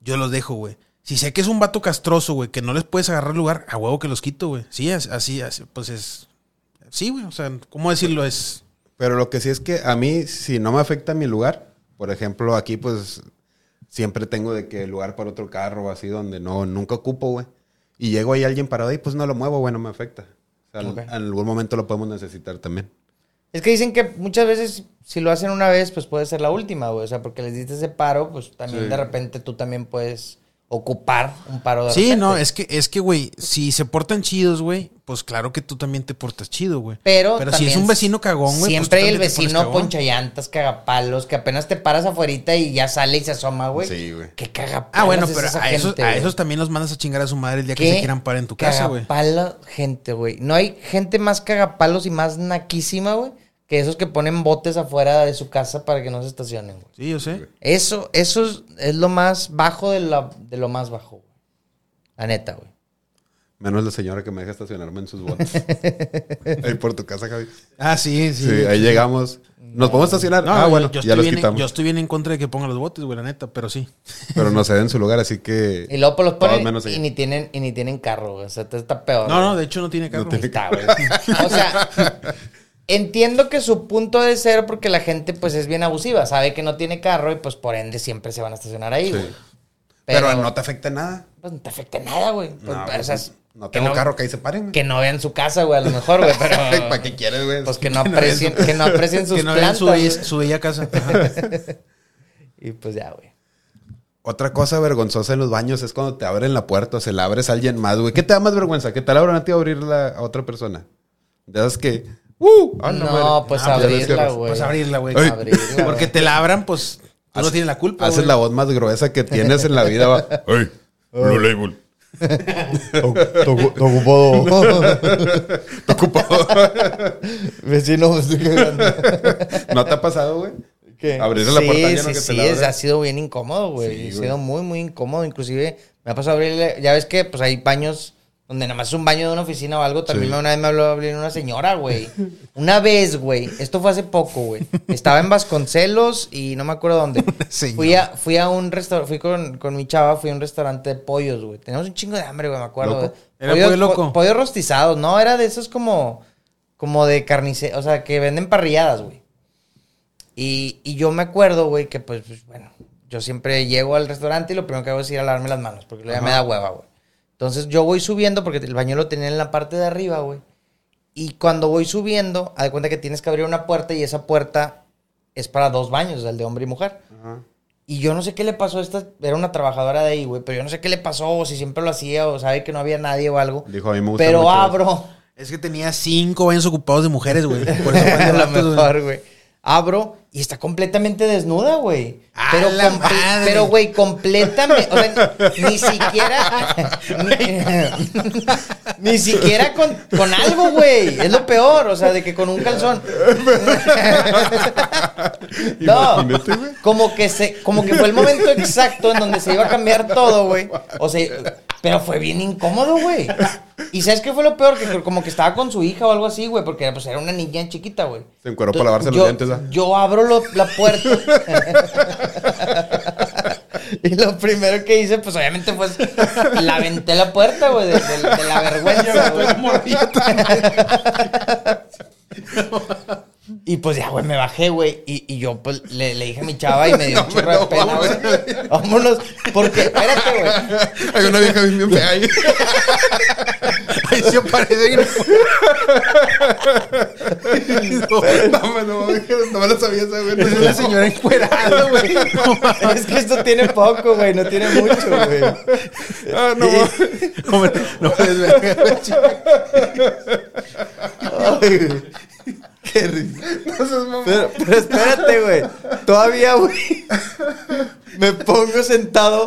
yo los dejo, güey. Si sé que es un vato castroso, güey, que no les puedes agarrar lugar, a huevo que los quito, güey. Sí, así, así, pues es, sí, güey, o sea, ¿cómo decirlo? Es, Pero lo que sí es que a mí, si no me afecta mi lugar, por ejemplo, aquí pues siempre tengo de que lugar para otro carro así donde no, nunca ocupo, güey. Y llego ahí alguien parado y pues no lo muevo, güey, no me afecta. O sea, en algún momento lo podemos necesitar también. Es que dicen que muchas veces, si lo hacen una vez, pues puede ser la última, güey. O sea, porque les diste ese paro, pues también Sí. de repente tú también puedes ocupar un paro de sí, repente. no, es que, es que, güey, si se portan chidos, güey, pues claro que tú también te portas chido, güey. Pero, Pero si es un vecino cagón, güey. pues Siempre hay el vecino ponchallantas, cagapalos, que apenas te paras afuera y ya sale y se asoma, güey. Sí, güey. Qué cagapalos. Ah, bueno, es pero esa a esos, gente, a esos también los mandas a chingar a su madre el día que se quieran parar en tu casa, güey. Cagapalo gente, güey. No hay gente más cagapalos y más naquísima, güey, que esos que ponen botes afuera de su casa para que no se estacionen, güey. Sí, yo sé. Eso, eso es, es lo más bajo de, la- de lo más bajo, güey. La neta, güey. Menos la señora que me deja estacionarme en sus botes. (laughs) ahí por tu casa, Javi. Ah, sí, sí. Sí, ahí llegamos. ¿Nos podemos estacionar? No, ah, bueno, yo, ya estoy los bien en, quitamos. yo estoy bien en contra de que pongan los botes, güey, la neta, pero sí. Pero no (laughs) se den su lugar, así que... Y luego pues, los ponen menos y ni tienen, y ni tienen carro, güey. O sea, te está peor. No, güey. no, de hecho no tiene carro. tiene- Está, güey. O sea, (laughs) entiendo que su punto de ser porque la gente pues es bien abusiva, sabe que no tiene carro y pues por ende siempre se van a estacionar ahí, Sí. güey. Pero, no te afecta nada. pues no te afecta nada, güey. Pues, No, o pues, sea, no que tengo carro que ahí se paren. Que no vean su casa, güey, a lo mejor, güey, (laughs) pero ¿Para qué quieres, güey? pues que (laughs) no aprecien, que no aprecien (laughs) sus que no vean plantas. su, güey. su bella casa. Y pues ya, güey. Otra cosa vergonzosa en los baños es cuando te abren la puerta o se la abres a alguien más, güey. ¿Qué te da más vergüenza? ¿Que te la abran a ti o abrirla a otra persona? De esas que... ¡Uh! Ah, no, madre. pues Ah, que- abrirla, güey. Pues abrirla, güey. Ay. Abrirla, (laughs) Porque güey. te la abran, pues tú no Haces- tienes la culpa, Haces güey. la voz más gruesa que tienes en la vida. Va. (laughs) ¡Ay! Blue Label. (laughs) Está ocupado. Vecino, me estoy cagando. ¿No te ha pasado, güey? ¿Qué? Abrirle la puerta sí, que te sí, la es- abra. ha sido bien incómodo, güey. Sí, ha güey. sido muy, muy incómodo. Inclusive me ha pasado abrirle, ya ves que pues hay baños donde nada más es un baño de una oficina o algo. También Sí. una vez me habló abrir una señora, güey. Una vez, güey. Esto fue hace poco, güey. Estaba en Vasconcelos y no me acuerdo dónde. (laughs) Fui a, fui a un restaurante, fui con, con mi chava, fui a un restaurante de pollos, güey. Teníamos un chingo de hambre, güey, me acuerdo. ¿Era pollo loco? po- pollo rostizado, no, era de esos como, como de carnice, o sea, que venden parrilladas, güey. Y, y yo me acuerdo, güey, que pues, pues, bueno, yo siempre llego al restaurante y lo primero que hago es ir a lavarme las manos, porque luego ya me da hueva, güey. Entonces yo voy subiendo, porque el baño lo tenía en la parte de arriba, güey. Y cuando voy subiendo, haz de cuenta que tienes que abrir una puerta y esa puerta es para dos baños, el de hombre y mujer. Ajá. Y yo no sé qué le pasó a esta, era una trabajadora de ahí, güey, pero yo no sé qué le pasó, o si siempre lo hacía, o sabe que no había nadie o algo. Dijo, a mí me gusta Pero mucho abro, Es que tenía cinco baños ocupados de mujeres, güey. Por eso (laughs) a lo mejor, güey. Abro Y está completamente desnuda, güey. ¡A Pero, comple- madre! pero, güey, completamente. O sea, ni (laughs) siquiera. ni, (laughs) ni siquiera con, con algo, güey. Es lo peor. O sea, de que con un calzón. (laughs) no. Como que se, como que fue el momento exacto en donde se iba a cambiar todo, güey. O sea, pero fue bien incómodo, güey. Y ¿sabes qué fue lo peor? Que como que estaba con su hija o algo así, güey, porque pues era una niña chiquita, güey. Se encueró para lavarse los dientes, ¿ah? Yo abro lo- la puerta. (laughs) y lo primero que hice, pues obviamente fue la aventé la puerta, güey, de, de- de la vergüenza, güey. (laughs) Y pues ya, güey, me bajé, güey. Y, y yo, pues, le, le dije a mi chava y me dio (laughs) un chorro de pena, güey. Vámonos. Porque, espérate, güey. Hay una vieja bien fea ahí. (laughs) Ahí se aparece. No, no, no, no me lo sabía esa, güey. Es una señora encuerada, güey. Es que esto tiene poco, güey. No tiene mucho, güey. Ah, no, No puedes ver. güey, chica. Ay, güey. Qué risa. no. Pero, pero espérate, güey. Todavía, güey. Me pongo sentado.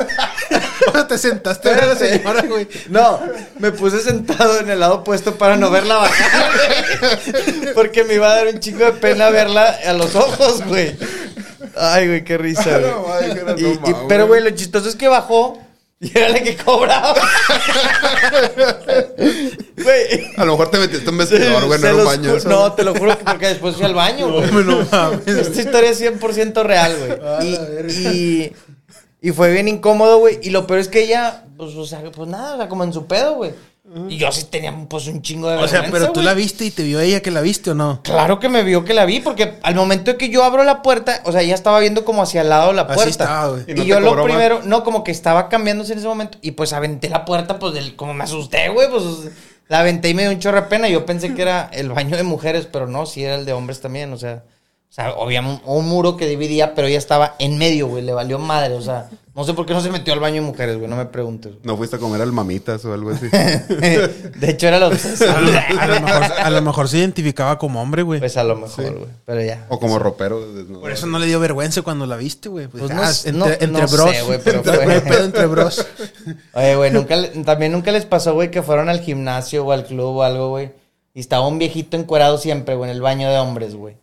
¿Cómo te sentaste a la señora, güey? No, me puse sentado en el lado opuesto para no verla bajar, güey. Porque me iba a dar un chingo de pena verla a los ojos, güey. Ay, güey, qué risa, güey. No, no, Y- y- pero, güey, lo chistoso es que bajó (laughs) y era la que cobraba. (laughs) Güey. A lo mejor te metiste en vestidor, güey, no era un los baño. No, te lo juro que porque después fui al baño, güey. Hombre, no mames. Esta historia es 100% real, güey. Y fue bien incómodo, güey. Y lo peor es que ella, pues, o sea, pues nada, o sea, como en su pedo, güey. Y yo sí tenía, pues, un chingo de O sea, vergüenza, pero tú güey. la viste y te vio ella que la viste o no? Claro que me vio que la vi, porque al momento de que yo abro la puerta, o sea, ella estaba viendo como hacia el lado de la Así puerta. estaba, güey. Y Y, no te yo lo cobró más. primero, no, como que estaba cambiándose en ese momento. Y pues aventé la puerta, pues del, como me asusté, güey, pues la aventé y me dio un chorro de pena. Yo pensé que era el baño de mujeres, pero no, sí era el de hombres también, o sea. O sea, había un, un muro que dividía, pero ella estaba en medio, güey, le valió madre, o sea. No sé por qué no se metió al baño de mujeres, güey, no me preguntes. No fuiste a comer al mamitas o algo así. (laughs) de hecho, era obsesión. A lo, a lo mejor, a lo mejor se identificaba como hombre, güey. Pues a lo mejor, güey, pero ya. O como ropero. desnudo. Por eso no le dio vergüenza cuando la viste, güey. Pues, Pues ah, no entre, no- entre no bros. sé, güey, pero fue- hay pedo entre bros. Oye, güey, nunca, también nunca les pasó, güey, que fueron al gimnasio o al club o algo, güey. Y estaba un viejito encuerado siempre, güey, en el baño de hombres, güey.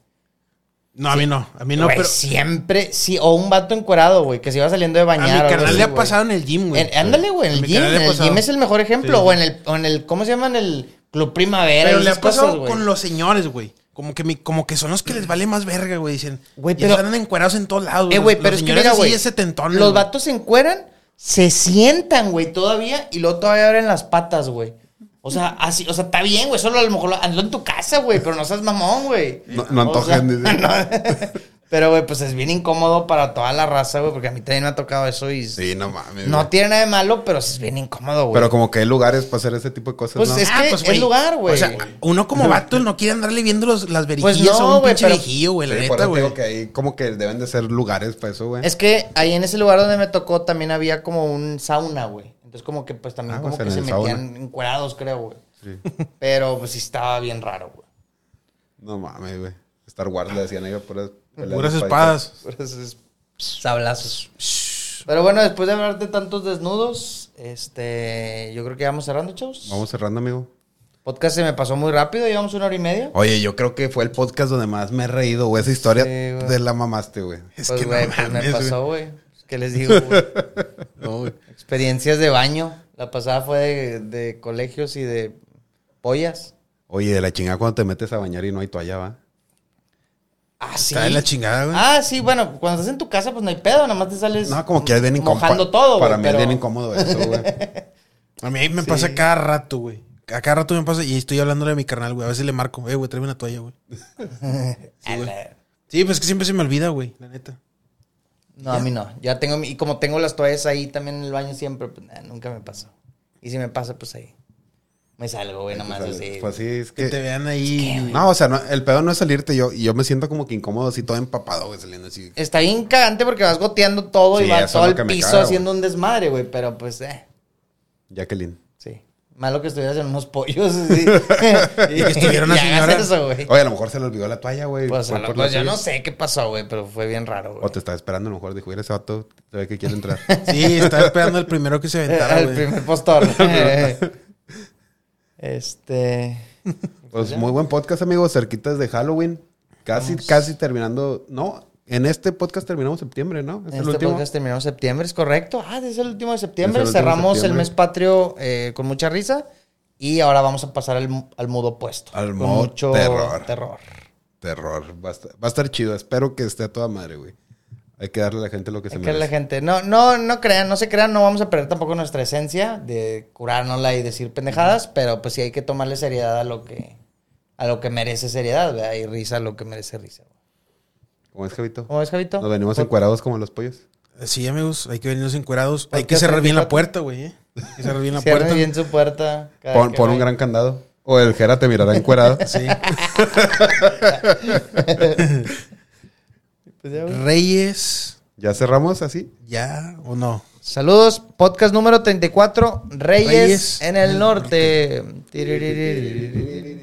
No, a mí no. A mí no, Güey, pero. siempre, sí, o un vato encuerado, güey, que se iba saliendo de A mi bañar. o algo carnal le ha güey. pasado en el gym, güey. Ándale, güey, en A el mi gym. En el gym es el mejor ejemplo. Sí. O en el, o en el, ¿cómo se llama? En el club primavera. Pero y le ha cosas, pasado güey. con los señores, güey. Como que, mi- como que son los que les vale más verga, güey. Dicen, Güey, pero- están encuerados en todos lados. Eh, güey, pero los es que mira, güey. Los güey. vatos se encueran, se sientan, güey, todavía, y luego todavía abren las patas, güey. O sea, así, o sea, está bien, güey. Solo a lo mejor lo- hazlo en tu casa, güey, pero no seas mamón, güey. No, no O sea, antojen. dice. (laughs) no. Pero, güey, pues es bien incómodo para toda la raza, güey, porque a mí también me ha tocado eso y Sí, no mames. no güey. tiene nada de malo, pero es bien incómodo, güey. Pero como que hay lugares para hacer ese tipo de cosas, Pues ¿no? es Ah, que pues, es lugar, güey. O sea, uno como (laughs) vato no quiere andarle viendo los, las Pues verejillas no, a un güey, pinche pero- viejillo, güey. La Sí, neta, güey. digo que ahí como que deben de ser lugares para eso, güey. Es que ahí en ese lugar donde me tocó también había como un sauna, güey. Entonces como que pues también Ah, como que se metían encuerados, creo, güey. Sí. (laughs) Pero pues sí estaba bien raro, güey. No mames, güey. Star Wars le decían ahí puras Puras espadas. Puros es- sablazos. Pero bueno, después de hablar de tantos desnudos, este, yo creo que ya vamos cerrando, chavos. Vamos cerrando, amigo. Podcast se me pasó muy rápido, llevamos una hora y media. Oye, yo creo que fue el podcast donde más me he reído, güey. Esa historia Sí, de la mamaste, güey. Es pues, que güey, no pues me pasó, güey. ¿Qué les digo, güey? (laughs) No, güey. Experiencias de baño. La pasada fue de, de colegios y de pollas. Oye, de la chingada cuando te metes a bañar y no hay toalla, ¿va? Ah, sí. Está de la chingada, güey. Ah, sí, bueno, cuando estás en tu casa, pues no hay pedo, nada más te sales. No, como que es bien incómodo. Mojando todo, Para güey, mí es pero- bien incómodo eso, güey. (laughs) A mí me Sí. pasa cada rato, güey. A cada rato me pasa y estoy hablándole a mi carnal, güey. A veces le marco, eh, güey, tráeme una toalla, güey. (laughs) A la- Sí, pues es que siempre se me olvida, güey, la neta. No, a mí no. Ya tengo, mi- y como tengo las toallas ahí también en el baño siempre, pues nah, nunca me pasó. Y si me pasa, pues ahí. Me salgo, güey, nomás Pues, así. Pues sí, es Que te vean ahí. No, o sea, no, el pedo no es salirte. Yo, yo me siento como que incómodo así, todo empapado, güey, saliendo así. Está bien cagante porque vas goteando todo Sí, y va eso todo el piso caga, haciendo un desmadre, güey. Pero pues, eh, Jacqueline. Malo que estuvieras en unos pollos. sí. (laughs) y que estuviera (laughs) una señora. eso, güey. Oye, a lo mejor se le olvidó la toalla, güey. Pues, a lo- pues yo no sé qué pasó, güey, pero fue bien raro, güey. O te estaba esperando, a lo mejor dijo, mira ese vato, se ve que quiere entrar. (laughs) Sí, estaba esperando el primero que se aventara, El primer postor. Este. Pues muy buen podcast, amigos, cerquitas de Halloween. Casi, casi terminando. No, en este podcast terminamos septiembre, ¿no? Es En el este último. podcast terminamos septiembre, ¿es correcto? Ah, es el último de septiembre. El último Cerramos septiembre. el mes patrio eh, con mucha risa. Y ahora vamos a pasar al, al modo opuesto. Al modo mucho terror. terror. Terror. Va a, estar, va a estar chido. Espero que esté a toda madre, güey. Hay que darle a la gente lo que se Hay que la merece. gente. No, no, no crean, no se crean, no vamos a perder tampoco nuestra esencia de curárnosla y decir pendejadas, pero pues sí hay que tomarle seriedad a lo que, a lo que merece seriedad, ¿verdad? Y risa a lo que merece risa. ¿Cómo es, Javito? ¿Cómo ves, Javito? Nos venimos encuadrados como los pollos. Sí, amigos, hay que venirnos encuerados. Hay Podcast que cerrar bien la 24. puerta, güey. ¿eh? Hay que cerrar bien la (laughs) puerta. bien su puerta. Pon, un gran candado. O el Jera te mirará encuerado. (laughs) Sí. (laughs) Pues. Reyes, ¿Ya cerramos así? ¿ya o no? Saludos, podcast número 34, Reyes, Reyes en el norte. Tiriririririri.